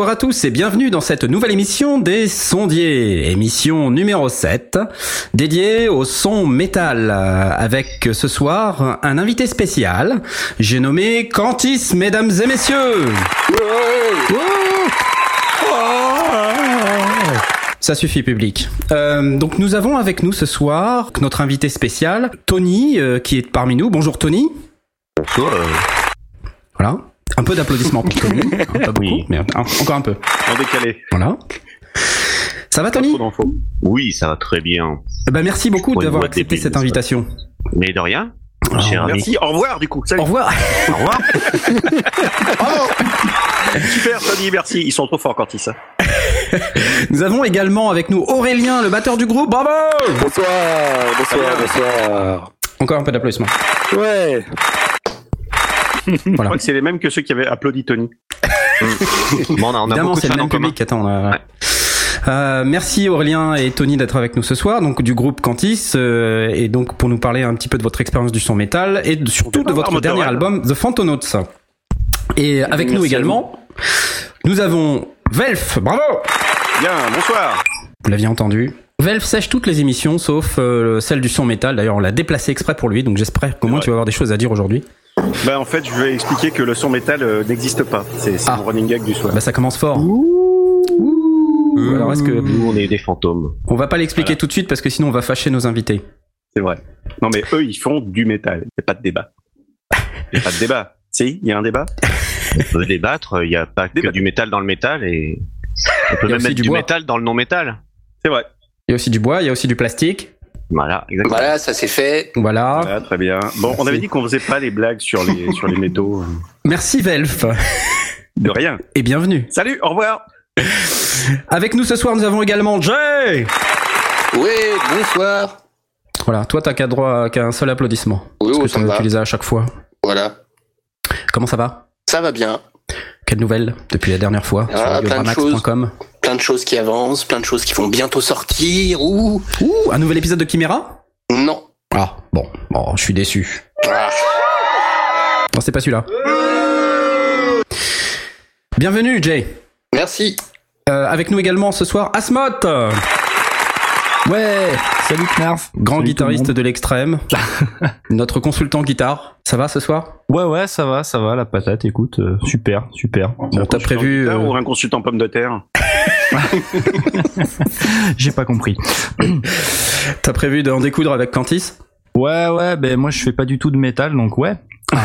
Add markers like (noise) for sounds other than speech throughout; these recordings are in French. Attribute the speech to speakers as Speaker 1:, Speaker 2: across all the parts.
Speaker 1: Bonsoir à tous et bienvenue dans cette nouvelle émission des Sondiers, émission numéro 7, dédiée au son métal, avec ce soir un invité spécial, j'ai nommé Cantis, mesdames et messieurs. Ça suffit public. Euh, donc nous avons avec nous ce soir notre invité spécial, Tony, euh, qui est parmi nous. Bonjour Tony.
Speaker 2: Bonsoir.
Speaker 1: Voilà. Un peu d'applaudissements pour Tony. (laughs) Hein, Pas beaucoup,
Speaker 2: Oui.
Speaker 1: mais un- encore un peu.
Speaker 3: En décalé.
Speaker 1: Voilà. Ça va Tony?
Speaker 2: Oui, ça va très bien.
Speaker 1: Eh ben, Merci beaucoup d'avoir accepté cette invitation.
Speaker 2: Mais de rien.
Speaker 1: Ah.
Speaker 3: Merci. Au revoir du coup. Salut.
Speaker 1: Au revoir. (laughs)
Speaker 2: Au revoir. (laughs)
Speaker 3: Super Tony, merci. Ils sont trop forts quand ils ça.
Speaker 1: Nous avons également avec nous Aurélien, le batteur du groupe. Bravo
Speaker 4: Bonsoir, bonsoir, bonsoir.
Speaker 1: Encore un peu d'applaudissements.
Speaker 4: Ouais. (laughs)
Speaker 3: Je crois que c'est les mêmes que ceux qui avaient applaudi Tony. (laughs)
Speaker 2: Bon, on a, on a
Speaker 1: Évidemment,
Speaker 2: beaucoup de
Speaker 1: c'est le même
Speaker 2: commun.
Speaker 1: public. Attends, on a-
Speaker 2: Ouais.
Speaker 1: Euh, merci Aurélien et Tony d'être avec nous ce soir, donc du groupe Cantis, euh, et donc pour nous parler un petit peu de votre expérience du son métal et de- surtout de votre dernier album The Phantonauts. Et avec
Speaker 3: Merci
Speaker 1: nous également, nous avons Velf. Bravo
Speaker 3: Bien, bonsoir.
Speaker 1: Vous l'aviez entendu. Velf sèche toutes les émissions sauf euh, celle du son métal. D'ailleurs, on l'a déplacé exprès pour lui, donc j'espère qu'au moins
Speaker 3: Ouais.
Speaker 1: tu vas avoir des choses à dire aujourd'hui.
Speaker 3: Bah en fait, je vais expliquer que le son métal euh, n'existe pas. C'est
Speaker 1: Ah.
Speaker 3: mon running gag du soir.
Speaker 1: Bah ça commence fort. Alors est-ce que
Speaker 2: Nous, on est des fantômes.
Speaker 1: on va pas l'expliquer tout de suite parce que sinon on va fâcher nos invités.
Speaker 3: C'est vrai. Non mais eux, ils font du métal. Il n'y a pas de débat. Il n'y a pas de débat. (laughs) Si, il y a un débat.
Speaker 2: On peut débattre. Il n'y a pas que du métal dans le métal et on peut
Speaker 1: y
Speaker 2: même mettre
Speaker 1: du
Speaker 2: du, métal dans le non-métal.
Speaker 3: C'est vrai.
Speaker 1: Il y a aussi du bois, il y a aussi du plastique.
Speaker 2: Voilà, exactement.
Speaker 4: Voilà, ça c'est fait.
Speaker 1: Voilà.
Speaker 3: Voilà, très bien. Bon, on avait dit qu'on faisait pas les blagues sur les sur les métaux.
Speaker 1: Merci Velf
Speaker 3: De rien.
Speaker 1: et bienvenue.
Speaker 3: Salut, au revoir.
Speaker 1: Avec nous ce soir, nous avons également Jay.
Speaker 4: Oui, bonsoir.
Speaker 1: Voilà, toi t'as qu'à droit qu'à un seul applaudissement.
Speaker 4: Oui,
Speaker 1: Parce
Speaker 4: oh,
Speaker 1: que
Speaker 4: ça
Speaker 1: tu les as à chaque fois.
Speaker 4: Voilà.
Speaker 1: Comment ça va?
Speaker 4: Ça va bien.
Speaker 1: Quelle nouvelle depuis la dernière fois
Speaker 4: Ah,
Speaker 1: sur
Speaker 4: plein de Plein de choses qui avancent, plein de choses qui vont bientôt sortir. Ouh.
Speaker 1: Ouh, un nouvel épisode de Chimera?
Speaker 4: Non.
Speaker 1: Ah, bon, bon, je suis déçu.
Speaker 4: Ah.
Speaker 1: Non, c'est pas celui-là. Bienvenue Jay.
Speaker 4: Merci.
Speaker 1: Euh, avec nous également ce soir Asmot,
Speaker 5: Ouais, salut Knarf.
Speaker 1: grand
Speaker 5: Salut
Speaker 1: guitariste de l'extrême, (laughs) notre consultant guitare. Ça va ce soir?
Speaker 5: Ouais, ouais, ça va, ça va, la patate, écoute, euh, super, super.
Speaker 1: T'as
Speaker 3: consultant
Speaker 1: prévu euh,
Speaker 3: ou un consultant pomme de terre? (laughs)
Speaker 5: J'ai pas compris. (coughs)
Speaker 1: t'as prévu d'en découdre avec Cantis?
Speaker 5: Ouais, ouais, ben moi je fais pas du tout de métal, donc ouais. (laughs)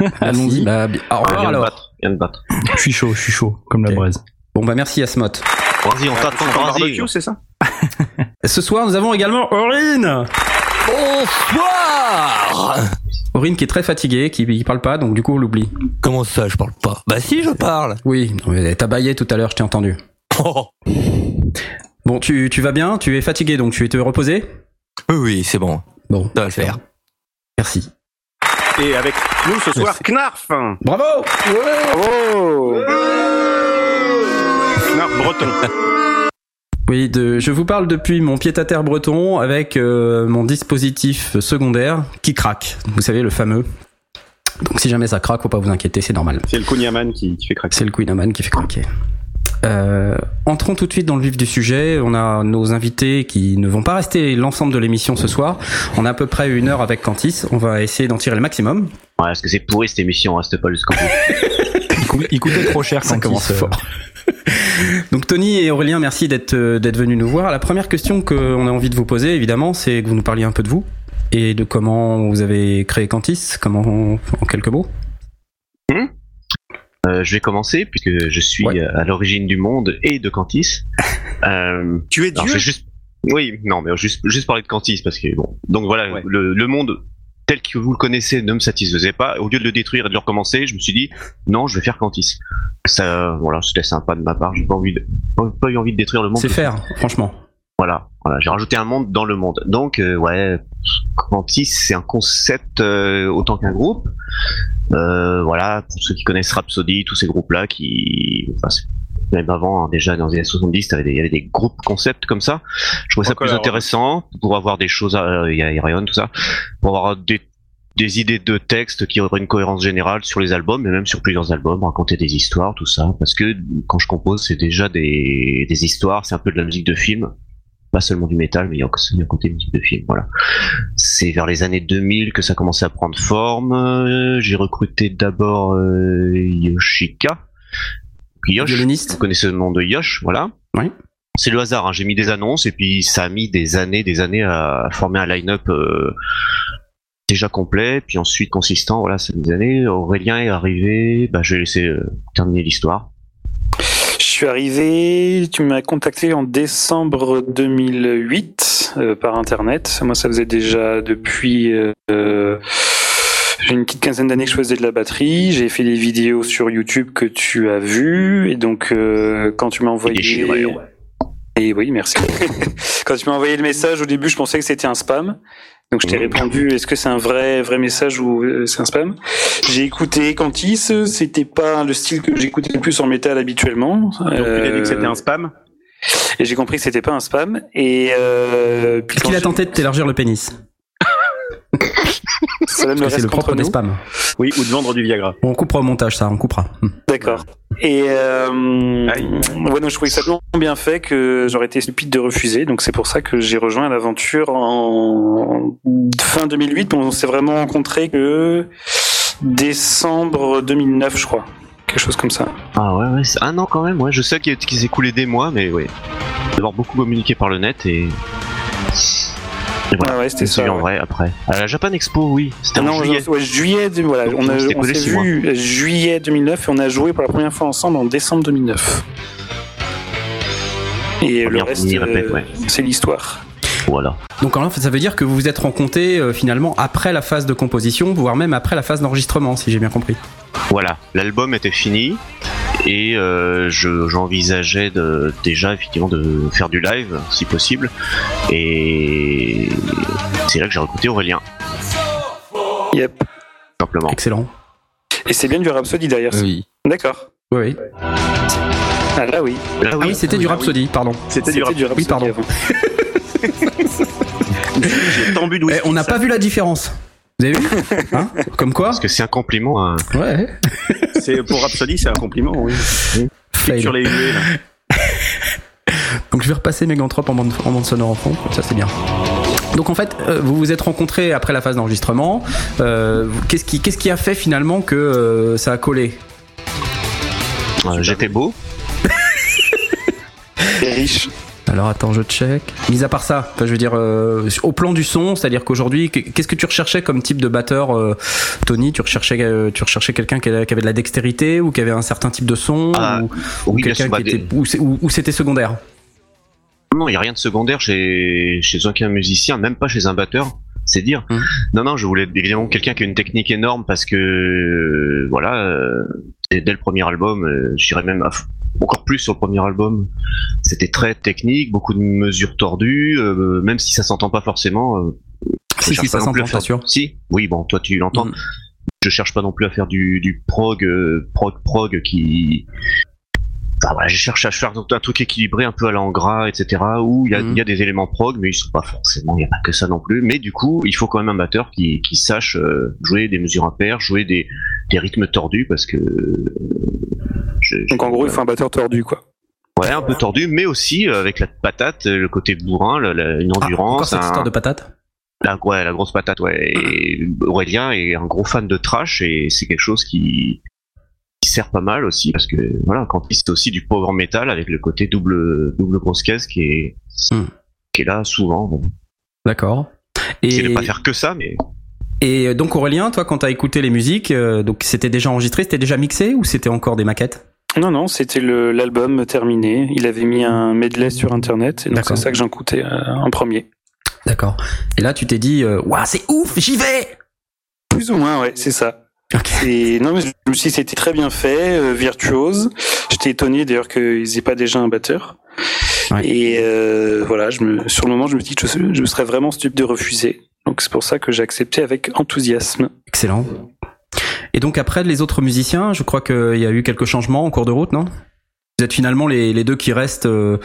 Speaker 1: Merci.
Speaker 5: Allons-y.
Speaker 1: Bah, au
Speaker 2: Ah,
Speaker 1: revoir
Speaker 2: viens de
Speaker 1: alors.
Speaker 2: battre. Viens de battre.
Speaker 5: Je suis chaud, je suis chaud, comme la braise.
Speaker 1: Bon bah merci Asmot.
Speaker 2: Vas-y, on t'attend.
Speaker 3: Barbecue, c'est ça
Speaker 1: Ce soir nous avons également Aurine.
Speaker 6: Bonsoir
Speaker 1: Aurine qui est très fatiguée, qui, qui parle pas, donc du coup on l'oublie.
Speaker 6: Comment ça, je parle pas? Bah si, je parle
Speaker 1: Oui, t'as baillé tout à l'heure, je t'ai entendu.
Speaker 6: Oh.
Speaker 1: Bon, tu, tu vas bien, tu es fatigué, donc tu es te reposer?
Speaker 6: Oui, oui, c'est bon,
Speaker 1: Bon,
Speaker 6: ça va le faire.
Speaker 1: merci.
Speaker 3: Et avec nous ce soir,
Speaker 1: Merci.
Speaker 3: Knarf.
Speaker 1: Bravo
Speaker 4: Oh.
Speaker 3: Knarf breton.
Speaker 1: Oui, de, je vous parle depuis mon pied-à-terre breton avec euh, mon dispositif secondaire qui craque. Vous savez, le fameux. Donc si jamais ça craque, faut pas vous inquiéter, c'est normal.
Speaker 3: C'est le Kunyaman qui, qui fait craquer.
Speaker 1: C'est le Queen Amman qui fait craquer. Euh, entrons tout de suite dans le vif du sujet. On a nos invités qui ne vont pas rester l'ensemble de l'émission ce soir. On a à peu près une heure avec Cantis. On va essayer d'en tirer le maximum.
Speaker 2: Ouais, parce que c'est pourri cette émission, reste pas jusqu'au (laughs) bout.
Speaker 5: Il, coûtait trop cher
Speaker 1: Ça
Speaker 5: quand
Speaker 1: commence
Speaker 5: il se-
Speaker 1: fort. (laughs) Donc Tony et Aurélien, merci d'être euh, d'être venus nous voir. La première question qu'on a envie de vous poser, évidemment, c'est que vous nous parliez un peu de vous et de comment vous avez créé Cantis. Comment, en quelques mots.
Speaker 2: Euh, je vais commencer puisque je suis
Speaker 1: Ouais.
Speaker 2: euh, à l'origine du monde et de Cantis. (laughs) Euh,
Speaker 3: Tu es
Speaker 2: alors, je
Speaker 3: Dieu
Speaker 2: vais juste, oui, non, mais juste, juste parler de Cantis parce que bon, donc voilà,
Speaker 3: Ouais.
Speaker 2: le, le monde tel que vous le connaissez ne me satisfaisait pas. Au lieu de le détruire et de le recommencer, je me suis dit non, je vais faire Cantis. Ça, voilà, c'était sympa de ma part. J'ai pas envie, de, pas, pas eu envie de détruire le monde.
Speaker 1: C'est faire, franchement.
Speaker 2: Voilà, voilà, j'ai rajouté un monde dans le monde. Donc, euh, ouais, Quantis, c'est un concept euh, autant qu'un groupe. Euh, voilà, pour ceux qui connaissent Rhapsody, tous ces groupes-là qui, enfin, même avant, hein, déjà dans les années 70, t'avais des- il y avait des groupes concepts comme ça. Je trouvais ça
Speaker 3: Encore
Speaker 2: plus intéressant pour avoir des choses, à- il y a Irion, tout ça, pour avoir des des idées de texte qui auraient une cohérence générale sur les albums, mais même sur plusieurs albums, raconter des histoires, tout ça. Parce que quand je compose, c'est déjà des, des histoires, c'est un peu de la musique de film. Pas seulement du métal, mais il y a aussi un côté musique de film, voilà. C'est vers les années 2000 que ça a commencé à prendre forme. Euh, J'ai recruté d'abord euh, Yoshika. Yosh,
Speaker 1: Violoniste
Speaker 2: vous connaissez le nom de Yosh, voilà.
Speaker 1: Oui.
Speaker 2: C'est le hasard, hein. j'ai mis des annonces et puis ça a mis des années, des années à former un line-up euh, déjà complet, puis ensuite consistant, voilà, c'est des années. Aurélien est arrivé, bah, je vais laisser euh, terminer l'histoire.
Speaker 7: Je suis arrivé, tu m'as contacté en décembre 2008 euh, par internet. Moi, ça faisait déjà depuis euh, euh, j'ai une petite quinzaine d'années que je faisais de la batterie. J'ai fait des vidéos sur YouTube que tu as vues et donc euh, quand tu m'as envoyé
Speaker 2: déchiré, ouais.
Speaker 7: et oui, merci. (laughs) quand tu m'as envoyé le message au début, je pensais que c'était un spam. Donc je t'ai
Speaker 2: Mhm.
Speaker 7: répondu, est-ce que c'est un vrai vrai message ou euh, c'est un spam? J'ai écouté Cantis, c'était pas le style que j'écoutais le plus en métal habituellement.
Speaker 3: Donc, tu as dit que c'était
Speaker 7: Euh,
Speaker 3: un spam?
Speaker 7: et j'ai compris que c'était pas un spam. Et euh, puis
Speaker 1: Est-ce
Speaker 7: quand
Speaker 1: qu'il a tenté de t'élargir le pénis? (laughs) C'est le propre des spams.
Speaker 3: Oui, ou de vendre du Viagra.
Speaker 1: On coupera au montage ça, on coupera. Hmm.
Speaker 7: D'accord. Et euh, ouais, donc je trouvais ça tellement bien fait que j'aurais été stupide de refuser. Donc c'est pour ça que j'ai rejoint l'aventure en fin 2008. Bon, on s'est vraiment rencontrés que décembre 2009, je crois. Quelque chose comme ça.
Speaker 2: Ah ouais, ouais, c'est un an quand même, ouais. Je sais qu'il qu'il s'est écoulé des mois, mais ouais. D'avoir beaucoup communiqué par le net et. Et voilà.
Speaker 7: Ah ouais, c'était ça.
Speaker 2: en
Speaker 7: ouais.
Speaker 2: vrai après. À la Japan Expo, oui. C'était
Speaker 7: Ah
Speaker 2: en
Speaker 7: non,
Speaker 2: juillet.
Speaker 7: ouais, juillet, de- voilà,
Speaker 2: Donc,
Speaker 7: on, a-
Speaker 2: on
Speaker 7: s'est vu juillet 2009 et on a joué pour la première fois ensemble en décembre 2009. Et le reste, euh,
Speaker 2: ouais.
Speaker 7: c'est l'histoire.
Speaker 2: Voilà.
Speaker 1: Donc en fait, ça veut dire que vous vous êtes rencontrés euh, finalement après la phase de composition, voire même après la phase d'enregistrement, si j'ai bien compris.
Speaker 2: Voilà. L'album était fini et euh, je- j'envisageais de, déjà effectivement de faire du live si possible. Et c'est là que j'ai recruté Aurélien,
Speaker 7: Yep.
Speaker 2: simplement.
Speaker 1: Excellent.
Speaker 7: Et c'est bien du Rhapsody derrière. ça.
Speaker 6: Oui.
Speaker 7: D'accord.
Speaker 1: Oui, oui.
Speaker 7: Ah là oui.
Speaker 2: Là,
Speaker 1: Ah oui, c'était du Rhapsody, pardon.
Speaker 3: C'était du
Speaker 7: Rhapsody
Speaker 1: Oui, pardon.
Speaker 3: J'ai (laughs) (laughs)
Speaker 1: Eh, on n'a pas vu la différence. Vous avez vu (laughs) hein Comme quoi
Speaker 2: Parce que c'est un compliment. hein.
Speaker 1: Ouais.
Speaker 3: C'est pour Rhapsody, c'est un compliment, oui. Sur les huées, là. (laughs)
Speaker 1: Donc je vais repasser Megantrop en bande, en bande sonore en fond, ça c'est bien. Donc en fait, euh, vous vous êtes rencontrés après la phase d'enregistrement. Euh, qu'est-ce qui, qu'est-ce qui a fait finalement que euh, ça a collé
Speaker 2: Euh, J'étais beau.
Speaker 7: Et riche.
Speaker 1: Alors attends, je check. Mis à part ça, je veux dire, euh, au plan du son, c'est-à-dire qu'aujourd'hui, qu- qu'est-ce que tu recherchais comme type de batteur, euh, Tony? Tu recherchais, euh, tu recherchais quelqu'un qui avait de la dextérité ou qui avait un certain type de son
Speaker 2: Ah,
Speaker 1: ou,
Speaker 2: Oui,
Speaker 1: quelqu'un
Speaker 2: bah,
Speaker 1: qui était ou, c'était secondaire?
Speaker 2: Non, il n'y a rien de secondaire chez, chez aucun musicien, même pas chez un batteur. C'est dire.
Speaker 1: Mhm.
Speaker 2: Non, non, je voulais évidemment quelqu'un qui a une technique énorme parce que, euh, voilà, euh, dès, le premier album, euh, j'irais même à encore plus sur le premier album, c'était très technique, beaucoup de mesures tordues, euh, même si ça s'entend pas forcément. euh,
Speaker 1: Si, si, ça s'entend,
Speaker 2: faire-
Speaker 1: t'assures.
Speaker 2: Si, oui, bon, toi tu l'entends.
Speaker 1: Mhm.
Speaker 2: Je cherche pas non plus à faire du, du prog, euh, prog, prog qui, Enfin, voilà, je cherche à faire un truc équilibré un peu à l'angras, etc. Où il y, a,
Speaker 1: Mhm.
Speaker 2: il y a des éléments prog, mais ils sont pas forcément, il n'y a pas que ça non plus. Mais du coup, il faut quand même un batteur qui, qui sache euh, jouer des mesures impaires, jouer des, des rythmes tordus, parce que. euh, je- je-
Speaker 7: Donc en gros, il faut un batteur tordu, quoi.
Speaker 2: Ouais, un peu tordu, mais aussi euh, avec la patate, le côté bourrin, la- la- une
Speaker 1: Ah, encore
Speaker 2: endurance.
Speaker 1: cette
Speaker 2: un-
Speaker 1: histoire de patate?
Speaker 2: La, ouais, la grosse patate, ouais. Et Aurélien est un gros fan de trash et c'est quelque chose qui, qui sert pas mal aussi parce que voilà, quand c'est aussi du power metal avec le côté double double grosse caisse qui est
Speaker 1: Hmm.
Speaker 2: qui est là souvent. Bon.
Speaker 1: D'accord. Et,
Speaker 2: de pas faire que ça, mais
Speaker 1: et donc Aurélien, toi, quand t'as écouté les musiques, euh, donc c'était déjà enregistré, c'était déjà mixé ou c'était encore des maquettes?
Speaker 7: Non, non, c'était l'album terminé. Il avait mis un medley sur Internet, et donc c'est ça que j'en écoutais euh, en premier.
Speaker 1: D'accord. Et là, tu t'es dit, euh, waouh, c'est ouf, j'y vais.
Speaker 7: Plus ou moins, ouais, c'est ça.
Speaker 1: Ok.
Speaker 7: Et non, mais je me suis dit, c'était très bien fait, euh, virtuose. J'étais étonné d'ailleurs qu'ils aient pas déjà un batteur.
Speaker 1: Ouais.
Speaker 7: Et euh, voilà, je me, sur le moment, je me dis que je, je serais vraiment stupide de refuser. Donc c'est pour ça que j'ai accepté avec enthousiasme.
Speaker 1: Excellent. Et donc après, les autres musiciens, je crois qu'il y a eu quelques changements en cours de route, non? Vous êtes finalement les, les deux qui restent euh,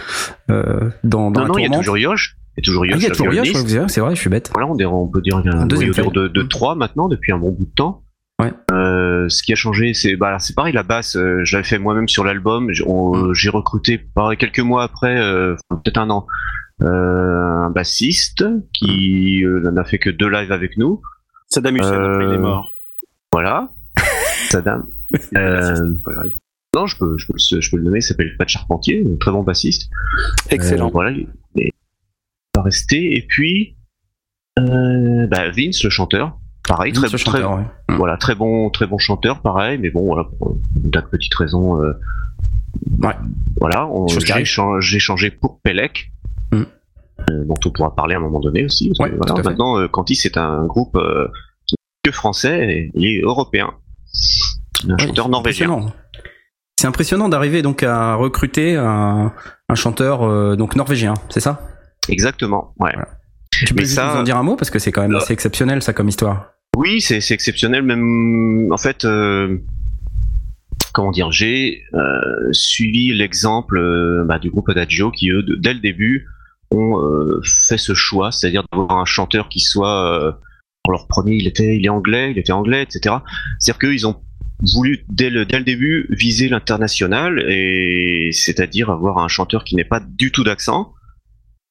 Speaker 1: euh, dans, dans
Speaker 2: non,
Speaker 1: la
Speaker 2: non, il y a toujours Yosh. Il y a toujours
Speaker 1: Ah,
Speaker 2: Yosh,
Speaker 1: il y a toujours Yosh, c'est vrai, je suis bête.
Speaker 2: Voilà, on, peut dire qu'il y a un,
Speaker 1: deuxième
Speaker 2: de, de trois maintenant depuis un bon bout de temps.
Speaker 1: Ouais.
Speaker 2: Euh, ce qui a changé, c'est bah c'est pareil la basse. euh, je l'avais fait moi-même sur l'album.
Speaker 1: Mm.
Speaker 2: J'ai recruté pareil, quelques mois après, euh, peut-être un an, un bassiste qui euh, n'a fait que deux lives avec nous.
Speaker 3: Saddam Hussein,
Speaker 2: Euh,
Speaker 3: il est mort.
Speaker 2: Voilà. (laughs) Saddam. Euh,
Speaker 3: pas
Speaker 2: non, je peux, je peux, le- je peux le nommer. Il s'appelle Pat Charpentier, un très bon bassiste.
Speaker 7: Excellent.
Speaker 2: Euh, voilà, il il va rester. Et puis, euh, bah, Vince, le chanteur, pareil, très, très,
Speaker 1: chanteur, ouais. Mm.
Speaker 2: voilà, très bon, très bon chanteur, pareil, mais bon, voilà, pour une petites raisons. euh,
Speaker 1: Ouais.
Speaker 2: Voilà, j'ai changé pour Pelec, euh, dont on pourra parler à un moment donné aussi. parce que,
Speaker 1: Ouais,
Speaker 2: voilà, maintenant, euh, Cantis c'est un groupe euh, que français et il est européen. Un
Speaker 1: Ouais,
Speaker 2: chanteur norvégien.
Speaker 1: C'est impressionnant d'arriver donc à recruter un, un chanteur euh, donc norvégien, c'est ça?
Speaker 2: Exactement, ouais.
Speaker 1: Voilà. Tu peux
Speaker 2: Mais
Speaker 1: juste
Speaker 2: ça-
Speaker 1: nous en dire un mot parce que c'est quand même
Speaker 2: Là.
Speaker 1: assez exceptionnel ça comme histoire.
Speaker 2: Oui, c'est exceptionnel. Même en fait, euh, comment dire, j'ai euh, suivi l'exemple euh, bah, du groupe Adagio qui eux, dès le début, ont euh, fait ce choix, c'est-à-dire d'avoir un chanteur qui soit euh, pour leur premier, il était, il est anglais, il était anglais, etc. C'est-à-dire qu'ils ont voulu dès le dès le début viser l'international et c'est-à-dire avoir un chanteur qui n'ait pas du tout d'accent,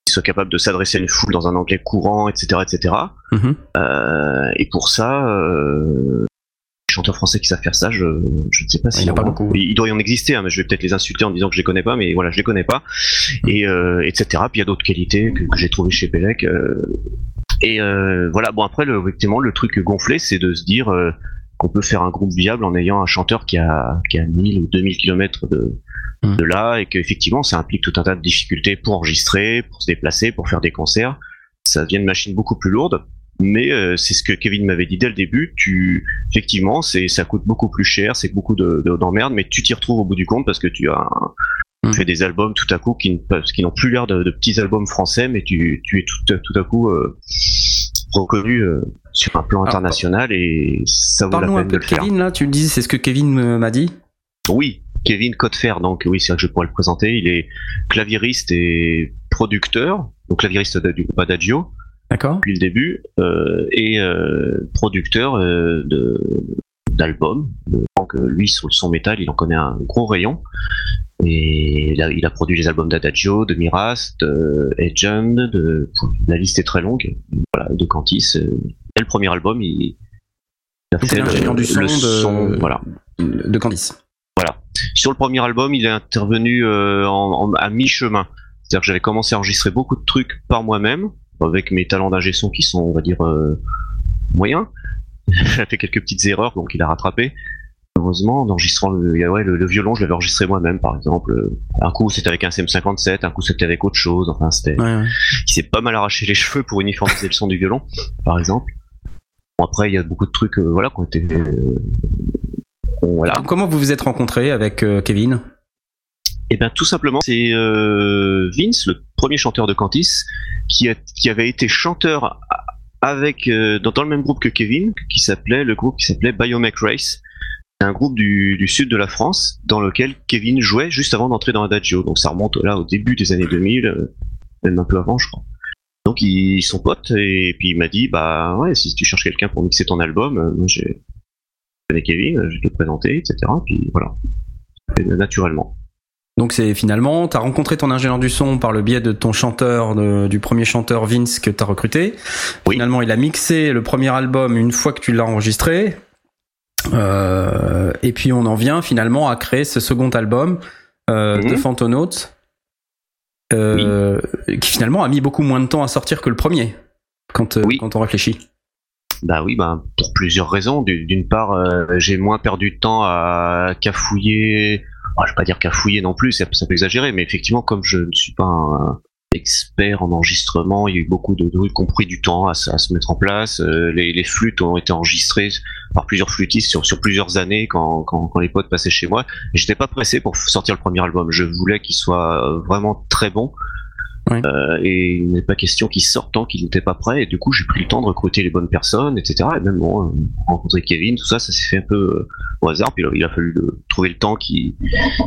Speaker 2: qui soit capable de s'adresser à une foule dans un anglais courant, etc., etc.
Speaker 1: Mhm.
Speaker 2: Euh, et pour ça, euh, chanteurs français qui savent faire ça, je, je ne sais pas
Speaker 1: Il
Speaker 2: s'il
Speaker 1: y en a pas beaucoup.
Speaker 2: Il, il doit y en exister, hein, mais je vais peut-être les insulter en disant que je les connais pas, mais voilà, je les connais pas. Et euh, etc. Puis il y a d'autres qualités que, que j'ai trouvées chez Pélec. euh, et euh, voilà, bon après, le, effectivement, le truc gonflé, c'est de se dire qu'on peut faire un groupe viable en ayant un chanteur qui a, qui a 1000 ou 2000 kilomètres de,
Speaker 1: Mm.
Speaker 2: de là, et qu'effectivement, ça implique tout un tas de difficultés pour enregistrer, pour se déplacer, pour faire des concerts. Ça devient une machine beaucoup plus lourde. Mais euh, c'est ce que Kevin m'avait dit dès le début. Tu, effectivement, c'est, ça coûte beaucoup plus cher, c'est beaucoup de, de- d'emmerdes, mais tu t'y retrouves au bout du compte parce que tu as un-
Speaker 1: Mm.
Speaker 2: tu fais des albums tout à coup qui, n'ont plus l'air de, de petits albums français, mais tu, tu es tout, tout à coup euh, reconnu euh, sur un plan
Speaker 1: Alors,
Speaker 2: international et ça vaut la
Speaker 1: Parle-nous un
Speaker 2: peine
Speaker 1: peu
Speaker 2: de
Speaker 1: de
Speaker 2: le faire.
Speaker 1: Kevin là, tu le dis, c'est ce que Kevin euh, m'a dit.
Speaker 2: Oui, Kevin Codefer, donc oui, c'est vrai que je pourrais le présenter. Il est claviériste et producteur, donc claviériste du groupe Adagio
Speaker 1: D'accord
Speaker 2: depuis le début, euh, et euh, producteur euh, de d'albums. Donc lui, sur le son métal, il en connaît un gros rayon. Et il a, il a produit les albums d'Adagio, de Miras, de Agent, de, la liste est très longue. Voilà, de Cantis. Dès le premier album, il, il a
Speaker 1: Donc, c'est l'ingénieur du son
Speaker 2: le
Speaker 1: de-
Speaker 2: son, voilà.
Speaker 1: de.
Speaker 2: Voilà. Sur le premier album, il est intervenu euh, en, en- à mi-chemin. C'est-à-dire que j'avais commencé à enregistrer beaucoup de trucs par moi-même, avec mes talents d'ingé son qui sont, on va dire, euh, moyens. (laughs) J'ai fait quelques petites erreurs, donc il a rattrapé. Heureusement, en enregistrant le, ouais, le, le violon, je l'avais enregistré moi-même, par exemple. Un coup, c'était avec un CM57, un coup, c'était avec autre chose. Enfin, c'était.
Speaker 1: Ouais, ouais.
Speaker 2: Il s'est pas mal arraché les (laughs) cheveux pour uniformiser le son du violon, par exemple. Bon, après, il y a beaucoup de trucs, euh, voilà, qui ont été. euh, bon, voilà.
Speaker 1: Comment vous vous êtes rencontrés avec euh, Kevin?
Speaker 2: Eh bien, tout simplement, c'est euh, Vince, le premier chanteur de Cantis, qui, a- qui avait été chanteur avec euh, dans, le même groupe que Kevin, qui s'appelait le groupe qui s'appelait Biomech Race. Un groupe du, du sud de la France dans lequel Kevin jouait juste avant d'entrer dans Adagio. Donc ça remonte là au début des années 2000, euh, même un peu avant, je crois. Donc ils sont potes et puis il m'a dit bah ouais si tu cherches quelqu'un pour mixer ton album, euh, moi j'ai connais Kevin, je vais te le présenter, etc. Puis voilà, naturellement.
Speaker 1: Donc c'est finalement, tu as rencontré ton ingénieur du son par le biais de ton chanteur, de- du premier chanteur Vince que tu as recruté.
Speaker 2: Oui.
Speaker 1: Finalement, il a mixé le premier album une fois que tu l'as enregistré. Euh, et puis on en vient finalement à créer ce second album euh,
Speaker 2: Mhm.
Speaker 1: de Fantonaut, euh, qui finalement a mis beaucoup moins de temps à sortir que le premier, quand, euh,
Speaker 2: Oui.
Speaker 1: quand on réfléchit.
Speaker 2: Bah oui, bah, pour plusieurs raisons. Du- D'une part, euh, j'ai moins perdu de temps à cafouiller. Je vais pas dire cafouiller non plus, c'est un peu exagéré, mais effectivement, comme je ne suis pas un expert en enregistrement, il y a eu beaucoup de trucs qui ont pris du temps à, se- mettre en place. Euh, les, flûtes ont été enregistrées par plusieurs flûtistes sur, plusieurs années quand, quand, les potes passaient chez moi. J'étais pas pressé pour sortir le premier album. Je voulais qu'il soit euh, vraiment très bon. Euh, et il n'est pas question qu'il sorte tant qu'il n'était pas prêt. Et du coup, j'ai pris le temps de recruter les bonnes personnes, etc. Et même bon, euh, rencontrer Kevin, tout ça, ça s'est fait un peu euh, au hasard. Puis il a fallu trouver le temps qui,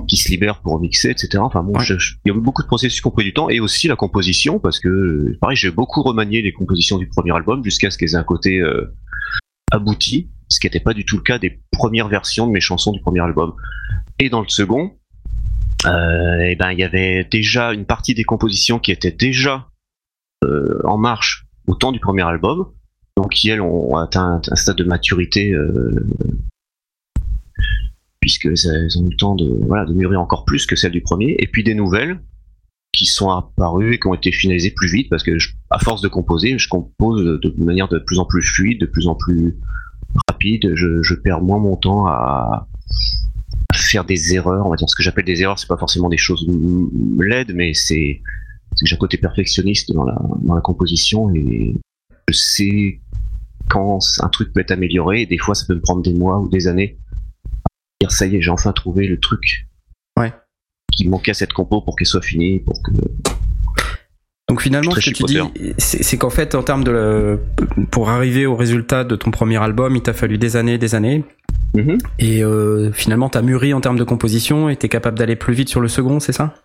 Speaker 2: qui se libère pour mixer, etc. Enfin bon,
Speaker 1: Ouais.
Speaker 2: je- je- il y a eu beaucoup de processus qui ont pris du temps et aussi la composition parce que pareil, j'ai beaucoup remanié les compositions du premier album jusqu'à ce qu'elles aient un côté euh, abouti, ce qui n'était pas du tout le cas des premières versions de mes chansons du premier album. Et dans le second, euh, eh ben il y avait déjà une partie des compositions qui étaient déjà euh, en marche au temps du premier album, donc qui elles ont atteint un stade de maturité euh, puisque elles ont eu le temps de mûrir encore plus que celle du premier, et puis des nouvelles qui sont apparues et qui ont été finalisées plus vite parce que à force de composer, je compose de, manière de plus en plus fluide, de plus en plus rapide. Je, perds moins mon temps à faire des erreurs. On va dire ce que j'appelle des erreurs, c'est pas forcément des choses laides, mais c'est que j'ai un côté perfectionniste dans la, dans la composition et je sais quand un truc peut être amélioré. Et des fois, ça peut me prendre des mois ou des années. Dire ça y est, j'ai enfin trouvé le truc.
Speaker 1: Ouais.
Speaker 2: Qui manquait à cette compo pour qu'elle soit finie, pour que
Speaker 1: Donc finalement, ce que tu dis, c'est c'est qu'en fait, en termes de le- pour arriver au résultat de ton premier album, il t'a fallu des années, des années.
Speaker 2: Mhm.
Speaker 1: Et euh, finalement, t'as mûri en termes de composition et t'es capable d'aller plus vite sur le second, c'est ça?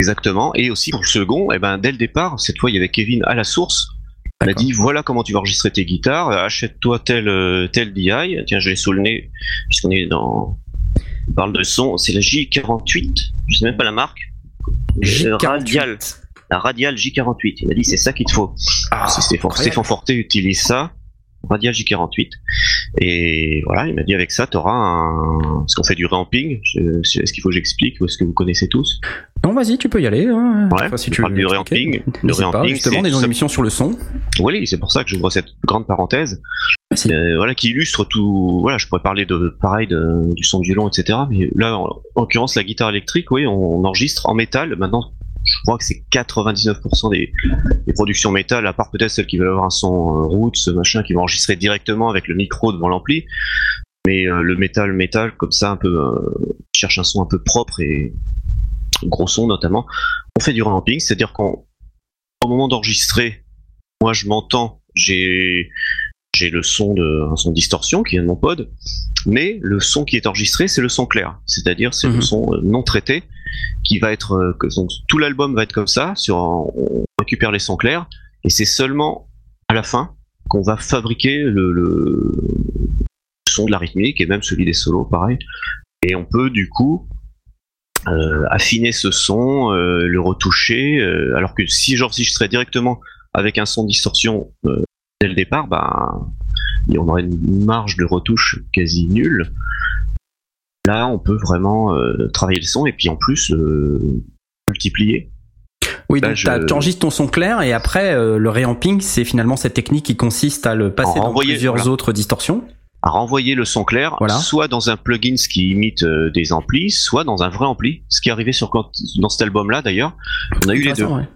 Speaker 2: Exactement. Et aussi pour le second, eh ben, dès le départ, cette fois, il y avait Kevin à la source. Il
Speaker 1: D'accord.
Speaker 2: dit voilà comment tu vas enregistrer tes guitares, achète-toi tel, euh, tel DI. Tiens, je l'ai sous le nez, puisqu'on est dans. On parle de son, c'est la J48, je sais même pas la marque. Euh, Radial, la Radial J48. Il m'a dit c'est ça qu'il te faut.
Speaker 1: Ah.
Speaker 2: Stéphane Forté utilise ça, Radial J48. Et voilà, il m'a dit avec ça, tu auras un. Parce qu'on fait du réamping. Je- Est-ce qu'il faut que j'explique ou est-ce que vous connaissez tous?
Speaker 1: Non, vas-y, tu peux y aller. hein.
Speaker 2: Ouais,
Speaker 1: Enfin, si tu
Speaker 2: parle
Speaker 1: veux
Speaker 2: du réamping. Le
Speaker 1: justement, on est dans une émission sur le son.
Speaker 2: Oui, c'est pour ça que j'ouvre cette grande parenthèse.
Speaker 1: Vas-y.
Speaker 2: Euh, voilà, qui illustre tout. Voilà, je pourrais parler de pareil de- du son violon, etc. Mais là, en, en l'occurrence, la guitare électrique, oui, on, on enregistre en métal. Maintenant, je crois que c'est 99% des, des productions métal, à part peut-être celles qui veulent avoir un son euh, roots, ce machin, qui vont enregistrer directement avec le micro devant l'ampli. Mais euh, le métal, métal, comme ça, un peu, euh, cherche un son un peu propre et gros son notamment. On fait du ramping, c'est-à-dire qu'au moment d'enregistrer, moi je m'entends, j'ai j'ai le son de un son de distorsion qui vient de mon pod, mais le son qui est enregistré c'est le son clair, c'est-à-dire c'est
Speaker 1: Mhm.
Speaker 2: le son euh, non traité qui va être euh, donc, tout l'album va être comme ça, sur on récupère les sons clairs et c'est seulement à la fin qu'on va fabriquer le, son de la rythmique et même celui des solos pareil et on peut du coup euh, affiner ce son, euh, le retoucher, alors que si j'enregistrais directement avec un son de distorsion dès le départ, bah, on aurait une marge de retouche quasi nulle. Là, on peut vraiment euh, travailler le son et puis en plus le multiplier.
Speaker 1: Oui, donc
Speaker 2: je-
Speaker 1: t'as- t'enregistres ton son clair et après euh, le réamping, c'est finalement cette technique qui consiste à le passer
Speaker 2: En
Speaker 1: dans plusieurs
Speaker 2: voilà.
Speaker 1: autres distorsions.
Speaker 2: à renvoyer le son clair,
Speaker 1: Voilà.
Speaker 2: soit dans un plugin ce qui imite euh, des amplis, soit dans un vrai ampli. Ce qui est arrivé sur dans cet album-là d'ailleurs, on a eu les deux.
Speaker 1: Ouais.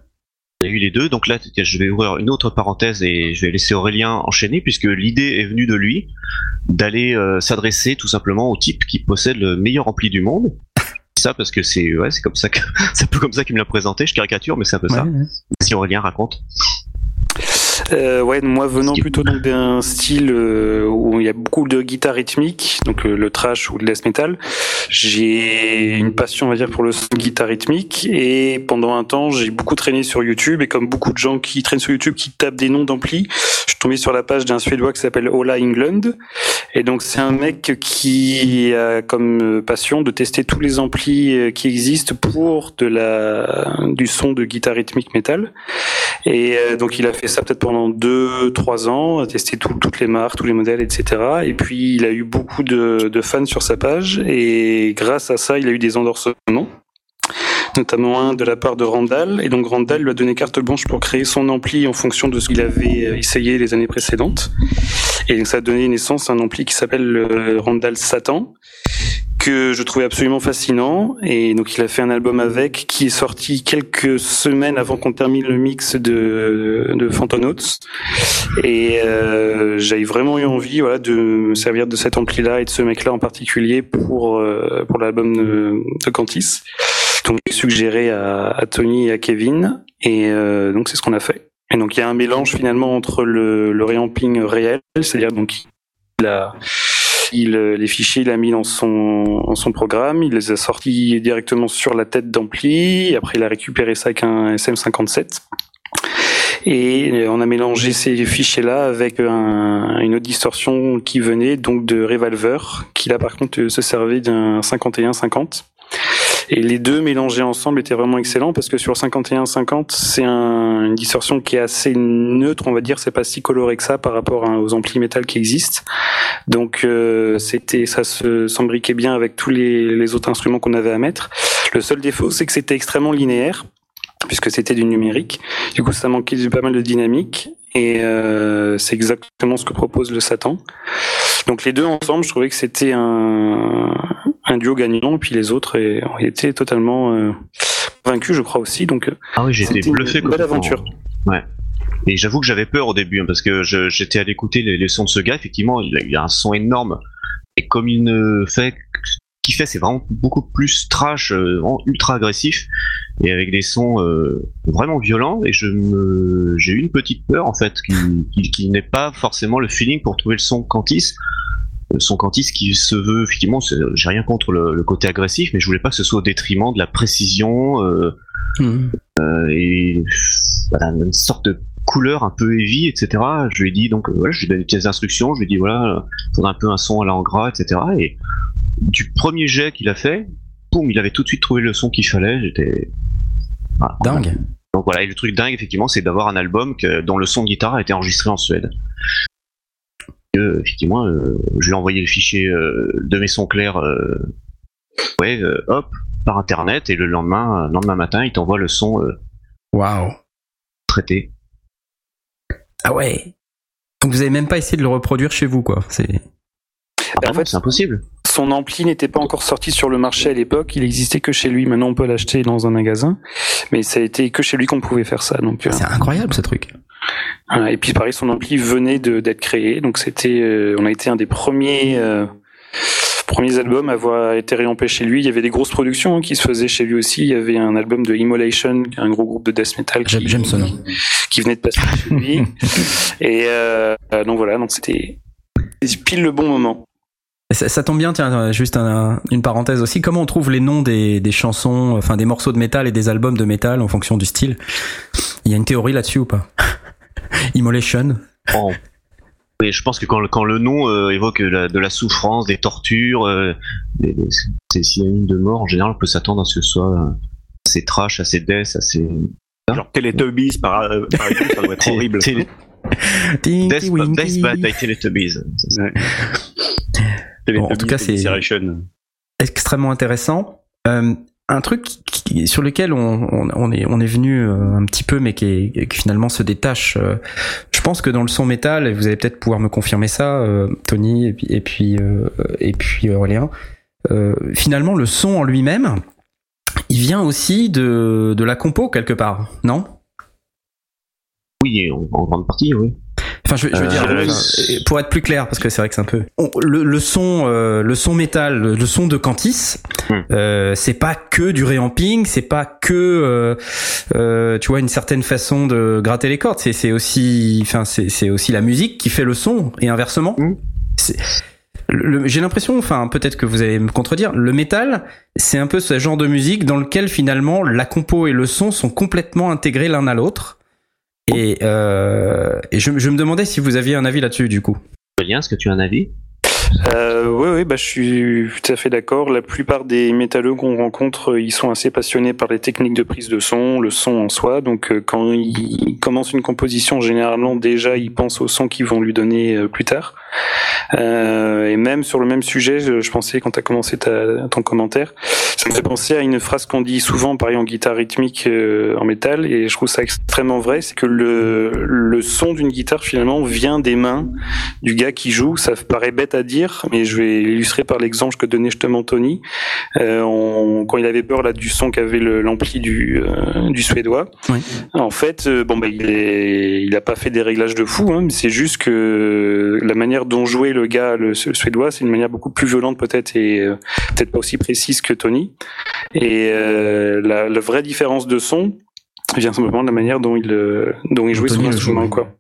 Speaker 2: On a eu les deux, donc là je vais ouvrir une autre parenthèse et je vais laisser Aurélien enchaîner puisque l'idée est venue de lui d'aller euh, s'adresser tout simplement au type qui possède le meilleur ampli du monde. Ça parce que c'est ouais, c'est comme ça que (laughs) c'est un peu comme ça qu'il me l'a présenté, je caricature mais c'est un peu ça.
Speaker 1: Ouais, ouais.
Speaker 2: Si Aurélien raconte.
Speaker 7: Euh, ouais, moi venant plutôt donc d'un style euh, où il y a beaucoup de guitare rythmique, donc euh, le trash ou le death metal, j'ai une passion, on va dire, pour le son de guitare rythmique. Et pendant un temps, j'ai beaucoup traîné sur YouTube. Et comme beaucoup de gens qui traînent sur YouTube qui tapent des noms d'amplis, je suis tombé sur la page d'un Suédois qui s'appelle Ola England. Et donc c'est un mec qui a comme euh, passion de tester tous les amplis qui existent pour de la du son de guitare rythmique métal. Et donc il a fait ça peut-être pendant deux, trois ans, a testé tout- toutes les marques, tous les modèles, etc. Et puis il a eu beaucoup de, fans sur sa page et grâce à ça, il a eu des endorsements notamment un de la part de Randall. Et donc Randall lui a donné carte blanche pour créer son ampli en fonction de ce qu'il avait euh, essayé les années précédentes. Et ça a donné naissance à un ampli qui s'appelle le Randall Satan que je trouvais absolument fascinant. Et donc il a fait un album avec qui est sorti quelques semaines avant qu'on termine le mix de de Phantonauts et euh, j'ai vraiment eu envie voilà de me servir de cet ampli là et de ce mec là en particulier pour euh, pour l'album de, de Cantis. Donc suggéré à, à Tony et à Kevin, et euh, donc c'est ce qu'on a fait. Et donc il y a un mélange finalement entre le, le reamping réel, c'est-à-dire donc il a il, euh, les fichiers, il a mis dans son, dans son programme, il les a sortis directement sur la tête d'ampli, après il a récupéré ça avec un SM57. Et euh, on a mélangé ces fichiers-là avec un- une autre distorsion qui venait donc de Revolver, qui là par contre euh, se servait d'un 51-50. Et les deux mélangés ensemble étaient vraiment excellents parce que sur le 51-50, c'est un- une distorsion qui est assez neutre, on va dire, c'est pas si coloré que ça par rapport aux amplis métal qui existent. Donc euh, c'était ça se s'embriquait bien avec tous les autres instruments qu'on avait à mettre. Le seul défaut, c'est que c'était extrêmement linéaire puisque c'était du numérique. Du coup, ça manquait de pas mal de dynamique et euh, c'est exactement ce que propose le Satan. Donc les deux ensemble, je trouvais que c'était un, un duo gagnant, et puis les autres ont été totalement euh, vaincus, je crois aussi. Donc euh,
Speaker 2: Ah oui, j'étais
Speaker 7: C'était une
Speaker 2: bluffé.
Speaker 7: belle
Speaker 2: complètement.
Speaker 7: aventure.
Speaker 2: Ouais. Et j'avoue que j'avais peur au début, hein, parce que j'étais allé écouter les, les sons de ce gars. Effectivement, il a, il a un son énorme. Et comme il ne fait, qu'il fait, c'est vraiment beaucoup plus trash, euh, vraiment ultra agressif, et avec des sons euh, vraiment violents. Et je me, j'ai eu une petite peur en fait, qu'il qu'il- qu'il n'ait pas forcément le feeling pour trouver le son Cantis. Le son Cantis qui se veut, effectivement, j'ai rien contre le, le côté agressif, mais je voulais pas que ce soit au détriment de la précision. euh,
Speaker 1: Hmm.
Speaker 2: euh, et voilà, une sorte de couleur un peu heavy, etc. Je lui ai dit donc voilà, je lui ai donné des instructions, je lui ai dit voilà, euh, faudrait un peu un son à la en gras, etc. Et du premier jet qu'il a fait, boum, il avait tout de suite trouvé le son qu'il fallait. J'étais voilà.
Speaker 1: Dingue.
Speaker 2: Donc voilà, et le truc dingue effectivement, c'est d'avoir un album que, dont le son de guitare a été enregistré en Suède. Euh, effectivement, euh, je lui ai envoyé le fichier euh, de mes sons clairs, ouais, hop, par internet, et le lendemain, lendemain matin, il t'envoie le son
Speaker 1: Waouh.
Speaker 2: traité.
Speaker 1: Ah ouais. Donc vous avez même pas essayé de le reproduire chez vous, quoi. C'est.
Speaker 2: Ah
Speaker 7: en
Speaker 2: non,
Speaker 7: fait,
Speaker 2: c'est impossible.
Speaker 7: Son ampli n'était pas encore sorti sur le marché à l'époque, il existait que chez lui. Maintenant, on peut l'acheter dans un magasin, mais ça a été que chez lui qu'on pouvait faire ça. Donc, euh,
Speaker 1: C'est incroyable ce truc.
Speaker 7: Voilà, Et puis pareil, son ampli venait de- d'être créé, donc c'était, euh, on a été un des premiers euh, premiers albums à avoir été réampé chez lui. Il y avait des grosses productions hein, qui se faisaient chez lui aussi. Il y avait un album de Immolation, un gros groupe de death metal
Speaker 1: J'aime-
Speaker 7: qui,
Speaker 1: j'aime ce nom.
Speaker 7: qui venait de passer chez lui. (laughs) Et euh, donc voilà, donc c'était pile le bon moment.
Speaker 1: Ça, ça tombe bien, tiens, juste un- une parenthèse aussi. Comment on trouve les noms des, des chansons, enfin des morceaux de métal et des albums de métal en fonction du style? Il y a une théorie là-dessus ou pas? (laughs) Immolation.
Speaker 2: Oh. Oui, je pense que quand, le- quand le nom euh, évoque la- de la souffrance, des tortures, euh, des, des- c'est synonyme de mort, en général, on peut s'attendre à ce que ce soit euh, assez trash, assez death, assez.
Speaker 3: Genre Teletubbies, par, euh, par exemple, ça doit être (laughs) horrible.
Speaker 2: Télé- Death. Death by Teletubbies.
Speaker 1: Bon, en tout cas, c'est- extrêmement intéressant. Euh, un truc qui- sur lequel on, on, on est, on est venu euh, un petit peu, mais qui, est- qui finalement se détache. euh, je pense que dans le son métal, et vous allez peut-être pouvoir me confirmer ça, euh, Tony et puis et puis, euh, et puis Aurélien. finalement, le son en lui-même, il vient aussi de, de la compo quelque part, non?
Speaker 2: Oui, en, en grande partie, oui.
Speaker 1: Enfin, je, je veux dire,
Speaker 2: euh,
Speaker 1: enfin, pour être plus clair, parce que c'est vrai que c'est un peu on- le, le son, euh, le son métal, le, le son de Cantis,
Speaker 2: Hmm.
Speaker 1: euh, c'est pas que du réamping, c'est pas que, euh, euh, tu vois, une certaine façon de gratter les cordes. C'est, c'est aussi, enfin, c'est, c'est aussi la musique qui fait le son et inversement.
Speaker 2: Hmm.
Speaker 1: J'ai l'impression, enfin, peut-être que vous allez me contredire, le métal, c'est un peu ce genre de musique dans lequel finalement la compo et le son sont complètement intégrés l'un à l'autre. Et, euh, et je, je me demandais si vous aviez un avis là-dessus, du coup.
Speaker 2: Julien, est-ce que tu as un avis?
Speaker 7: Euh, oui, oui, bah, je suis tout à fait d'accord. La plupart des métalleux qu'on rencontre, euh, ils sont assez passionnés par les techniques de prise de son, le son en soi. Donc, euh, quand ils commencent une composition, généralement, déjà, ils pensent au son qu'ils vont lui donner euh, plus tard. Et même sur le même sujet, je, pensais quand tu as commencé ta, ton commentaire, ça me fait penser à une phrase qu'on dit souvent, pareil en guitare rythmique en métal, et je trouve ça extrêmement vrai, c'est que le, le son d'une guitare finalement vient des mains du gars qui joue. Ça paraît bête à dire dire, mais je vais l'illustrer par l'exemple que donnait justement Tony. Euh, on- quand il avait peur là du son qu'avait l'ampli du, euh, du suédois,
Speaker 1: Oui.
Speaker 7: en fait, euh, bon bah il est, il a pas fait des réglages de fou, hein, mais c'est juste que la manière dont jouait le gars, le, le suédois, c'est une manière beaucoup plus violente peut-être et euh, peut-être pas aussi précise que Tony. Et la, la vraie différence de son vient simplement de la manière dont il, dont il jouait
Speaker 1: Tony
Speaker 7: son instrument, quoi.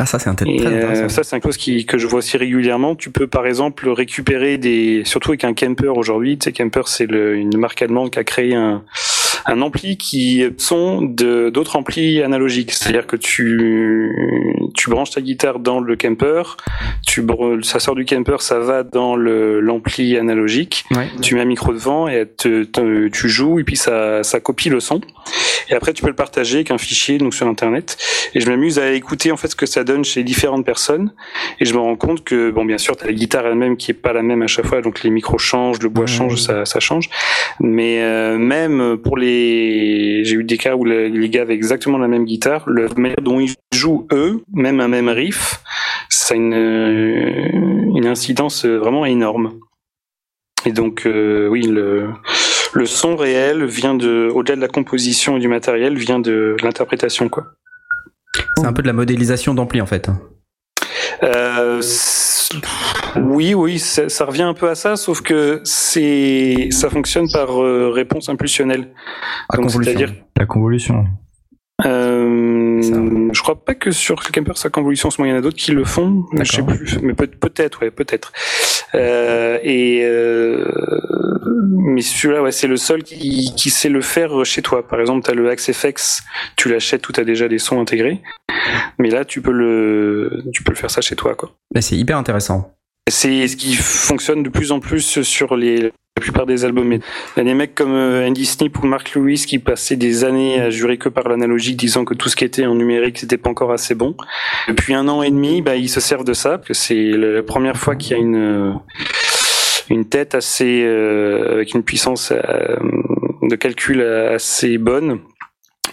Speaker 1: Ah, ça, c'est un très
Speaker 7: euh,
Speaker 1: intéressant.
Speaker 7: ça, c'est une chose qui, que je vois aussi régulièrement. Tu peux, par exemple, récupérer des, surtout avec un Kemper aujourd'hui. Tu sais, Kemper, c'est une marque allemande qui a créé un, un ampli qui sont de d'autres amplis analogiques. C'est-à-dire que tu, tu branches ta guitare dans le Kemper, tu, ça sort du Kemper, ça va dans le, l'ampli analogique.
Speaker 1: Ouais.
Speaker 7: Tu mets un micro devant et te- te- tu joues et puis ça, ça copie le son. Et après, tu peux le partager avec un fichier donc sur Internet. Et je m'amuse à écouter en fait ce que ça donne chez différentes personnes. Et je me rends compte que bon, bien sûr, t'as la guitare elle-même qui est pas la même à chaque fois, donc les micros changent, le bois change, ça, ça change. Mais euh, même pour les, j'ai eu des cas où le- les gars avaient exactement la même guitare, la manière dont ils jouent eux, même un même riff, ça a une, euh, incidence vraiment énorme. Et donc euh, oui, le, le son réel vient de, au-delà de la composition et du matériel, vient de l'interprétation quoi.
Speaker 1: C'est un peu de la modélisation d'ampli, en fait.
Speaker 7: Euh, oui, oui, ça, ça revient un peu à ça, sauf que c'est, ça fonctionne par euh, réponse impulsionnelle. Donc,
Speaker 1: convolution.
Speaker 7: c'est-à-dire,
Speaker 5: La convolution.
Speaker 7: euh,
Speaker 1: Ça.
Speaker 7: je crois pas que sur Camper ça convolution, en ce moment, il y en a d'autres qui le font, je sais plus, mais peut- peut-être, ouais, peut-être. Euh, et euh, mais celui-là, ouais, c'est le seul qui, qui sait le faire chez toi. Par exemple, tu as le AxeFX, tu l'achètes où tu as déjà des sons intégrés, mais là, tu peux le, tu peux le faire ça chez toi, quoi.
Speaker 1: Mais c'est hyper intéressant.
Speaker 7: C'est ce qui fonctionne de plus en plus sur les, la plupart des albums. Il y a des mecs comme euh, Andy Snip ou Mark Lewis qui passaient des années à jurer que par l'analogique, disant que tout ce qui était en numérique, c'était pas encore assez bon. Depuis un an et demi, bah, ils se servent de ça, parce que c'est la première fois qu'il y a une, euh, une tête assez, euh, avec une puissance euh, de calcul assez bonne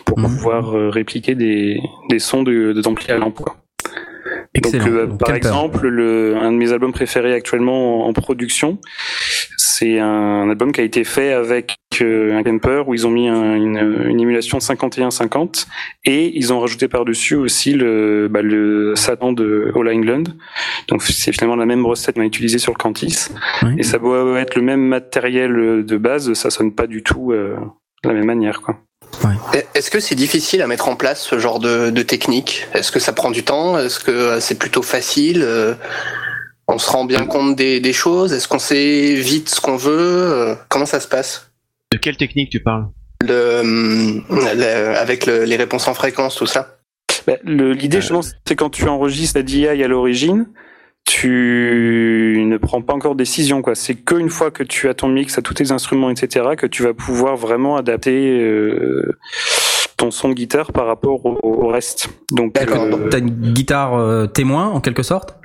Speaker 7: pour
Speaker 1: Mhm.
Speaker 7: pouvoir répliquer des, des sons de, de à lampe, quoi.
Speaker 1: Excellent.
Speaker 7: Donc, euh,
Speaker 1: Donc,
Speaker 7: par exemple, le, un de mes albums préférés actuellement en, en production, c'est un album qui a été fait avec euh, un Kemper où ils ont mis un- une, une émulation 51-50 et ils ont rajouté par-dessus aussi le, bah, le Satan de All England. Donc c'est finalement la même recette qu'on a utilisée sur le Cantis.
Speaker 1: Oui.
Speaker 7: Et ça doit être le même matériel de base, ça sonne pas du tout euh, de la même manière. Quoi.
Speaker 4: Est-ce que c'est difficile à mettre en place ce genre de, de technique? Est-ce que ça prend du temps? Est-ce que euh, c'est plutôt facile? Euh, On se rend bien compte des, des choses? Est-ce qu'on sait vite ce qu'on veut? Euh, Comment ça se passe?
Speaker 2: De quelle technique tu parles?
Speaker 4: Le, le- Avec le- les réponses en fréquence, tout ça.
Speaker 7: Bah, L'idée, justement, c'est quand tu enregistres la DI à l'origine, tu ne prends pas encore de décision. quoi. C'est qu'une fois que tu as ton mix à tous tes instruments, etc., que tu vas pouvoir vraiment adapter euh, ton son de guitare par rapport au, au reste. Donc,
Speaker 4: D'accord.
Speaker 7: euh,
Speaker 1: T'as une guitare euh, témoin, en quelque sorte?